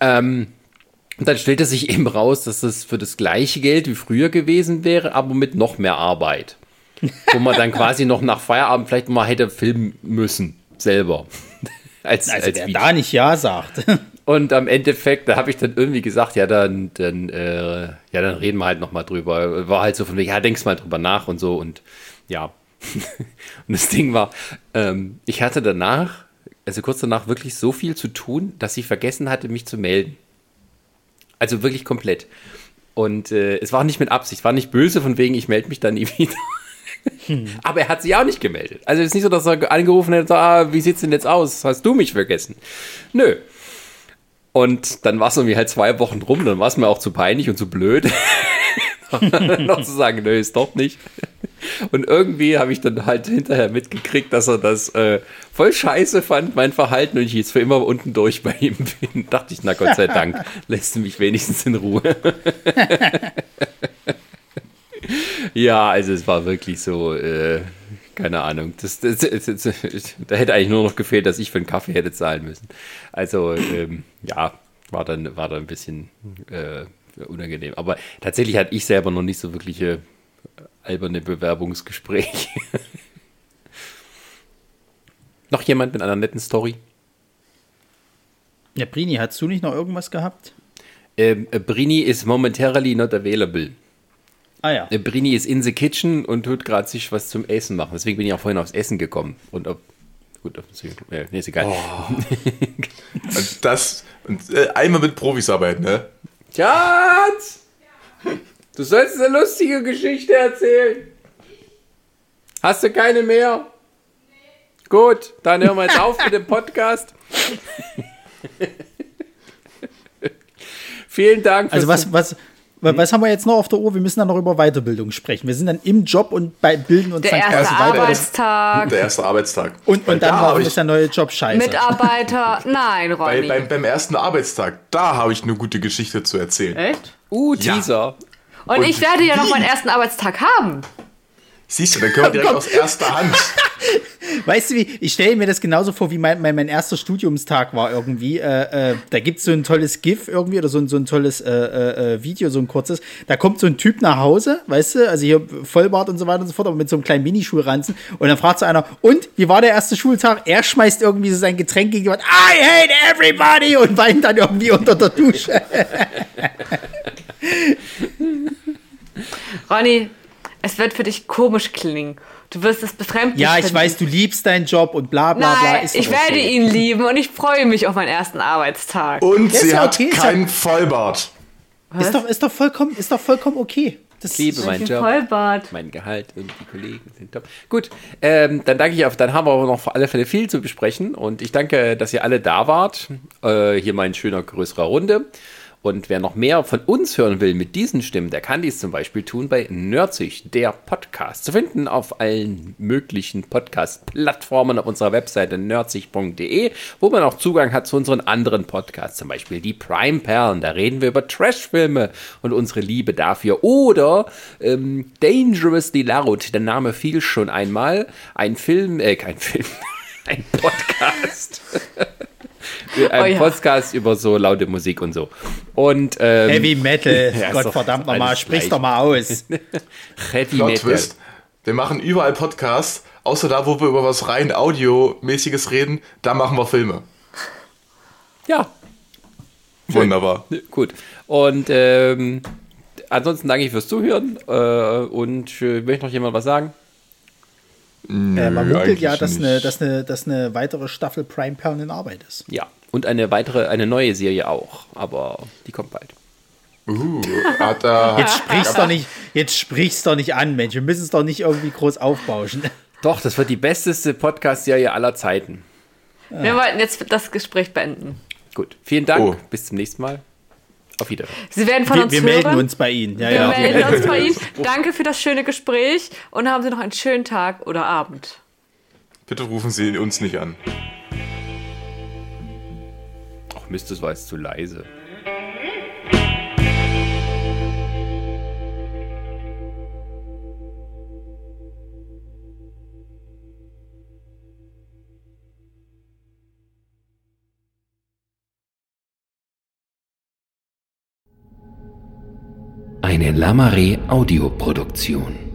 Ähm, und dann stellte sich eben raus, dass das für das gleiche Geld wie früher gewesen wäre, aber mit noch mehr Arbeit wo man dann quasi noch nach Feierabend vielleicht mal hätte filmen müssen, selber. als, also als wer Video. da nicht Ja sagt. Und am Endeffekt, da habe ich dann irgendwie gesagt, ja, dann, dann, äh, ja, dann reden wir halt noch mal drüber. War halt so von wegen, ja, denkst mal drüber nach und so und ja. und das Ding war, ähm, ich hatte danach, also kurz danach, wirklich so viel zu tun, dass ich vergessen hatte, mich zu melden. Also wirklich komplett. Und äh, es war nicht mit Absicht, war nicht böse, von wegen, ich melde mich dann nie wieder. Hm. Aber er hat sich auch nicht gemeldet. Also es ist nicht so, dass er angerufen hätte, ah, wie sieht's denn jetzt aus? Hast du mich vergessen? Nö. Und dann war es irgendwie halt zwei Wochen rum, dann war es mir auch zu peinlich und zu blöd, noch zu sagen, nö, ist doch nicht. Und irgendwie habe ich dann halt hinterher mitgekriegt, dass er das äh, voll scheiße fand, mein Verhalten, und ich jetzt für immer unten durch bei ihm bin. Dachte ich, na Gott sei Dank, lässt du mich wenigstens in Ruhe. ja, also es war wirklich so, äh, keine Ahnung. Das, das, das, da hätte eigentlich nur noch gefehlt, dass ich für einen Kaffee hätte zahlen müssen. Also, ähm, ja, war dann, war dann ein bisschen äh, unangenehm. Aber tatsächlich hatte ich selber noch nicht so wirkliche alberne Bewerbungsgespräche. noch jemand mit einer netten Story? Ja, Brini, hast du nicht noch irgendwas gehabt? Ähm, Brini is momentarily not available. Ah ja. Äh, Brini ist in the kitchen und tut gerade sich was zum Essen machen. Deswegen bin ich auch vorhin aufs Essen gekommen. Und ob, gut, äh, nee, ist egal. Oh. und das, und, äh, einmal mit Profis arbeiten, ne? Schatz! Du sollst eine lustige Geschichte erzählen. Hast du keine mehr? Nee. Gut, dann hören wir jetzt auf mit dem Podcast. Vielen Dank. Also was, was, was haben wir jetzt noch auf der Uhr? Wir müssen dann noch über Weiterbildung sprechen. Wir sind dann im Job und bei bilden uns der dann erste Arbeitstag. Der erste Arbeitstag. Und, und dann da ist der neue Job scheiße. Mitarbeiter, nein, Ronny. Bei, beim, beim ersten Arbeitstag, da habe ich eine gute Geschichte zu erzählen. Echt? Uh, Teaser. Ja. Und, und, ich werde ja noch meinen ersten Arbeitstag haben. Siehst du, dann können wir direkt aus erster Hand. Weißt du wie, ich stelle mir das genauso vor, wie mein, mein, mein erster Studiumstag war irgendwie. Äh, äh, da gibt es so ein tolles GIF irgendwie oder so, ein, so ein tolles äh, äh, äh, Video, so ein kurzes. Da kommt so ein Typ nach Hause, weißt du, also hier Vollbart und so weiter und so fort, aber mit so einem kleinen Minischulranzen. Und dann fragt so einer, und, wie war der erste Schultag? Er schmeißt irgendwie so sein Getränk gegen jemand, I hate everybody! Und weint dann irgendwie unter der Dusche. Ronny, es wird für dich komisch klingen. Du wirst es befremdlich Ja, ich finden. weiß, du liebst deinen Job und bla bla Nein, bla. Ist ich werde okay. ihn lieben und ich freue mich auf meinen ersten Arbeitstag. Und sie ja okay, hat keinen Vollbart. Ist doch, ist, doch vollkommen, ist doch vollkommen okay. Das ich liebe meinen Job, Vollbart. mein Gehalt und die Kollegen sind top. Gut, ähm, dann danke ich auf, dann haben wir aber noch für alle Fälle viel zu besprechen und ich danke, dass ihr alle da wart. Äh, hier mal ein schöner größerer Runde. Und wer noch mehr von uns hören will mit diesen Stimmen, der kann dies zum Beispiel tun bei Nerdzig, der Podcast. Zu finden auf allen möglichen Podcast-Plattformen auf unserer Webseite nerdzig.de, wo man auch Zugang hat zu unseren anderen Podcasts, zum Beispiel die Prime Perlen. Da reden wir über Trashfilme und unsere Liebe dafür. Oder ähm, Dangerously Loud, der Name fiel schon einmal. Ein Film, äh, kein Film, ein Podcast. Ein oh, ja. Podcast über so laute Musik und so. Und, ähm, Heavy Metal, ja, Gottverdammt nochmal, sprich doch mal aus. Heavy Metal. Twist. Wir machen überall Podcasts, außer da, wo wir über was rein Audiomäßiges reden, da machen wir Filme. Ja. Wunderbar. Gut. Und ähm, ansonsten danke ich fürs Zuhören. Äh, und äh, möchte noch jemand was sagen? Nö, äh, man munkelt ja, dass eine, dass, eine, dass eine weitere Staffel Prime Pound in Arbeit ist. Ja, und eine weitere, eine neue Serie auch, aber die kommt bald. Uh, hat er, jetzt sprich's doch nicht, jetzt sprich's doch nicht an, Mensch. Wir müssen es doch nicht irgendwie groß aufbauschen. Doch, das wird die besteste Podcast-Serie aller Zeiten. Wir wollten jetzt das Gespräch beenden. Gut, vielen Dank. Oh. Bis zum nächsten Mal. Auf Wiedersehen. Sie werden von wir, uns wir hören. Wir melden uns bei Ihnen. Ja, wir ja. melden uns bei Ihnen. Danke für das schöne Gespräch und haben Sie noch einen schönen Tag oder Abend. Bitte rufen Sie uns nicht an. Mist, das war jetzt zu leise. Eine Lamare Audioproduktion.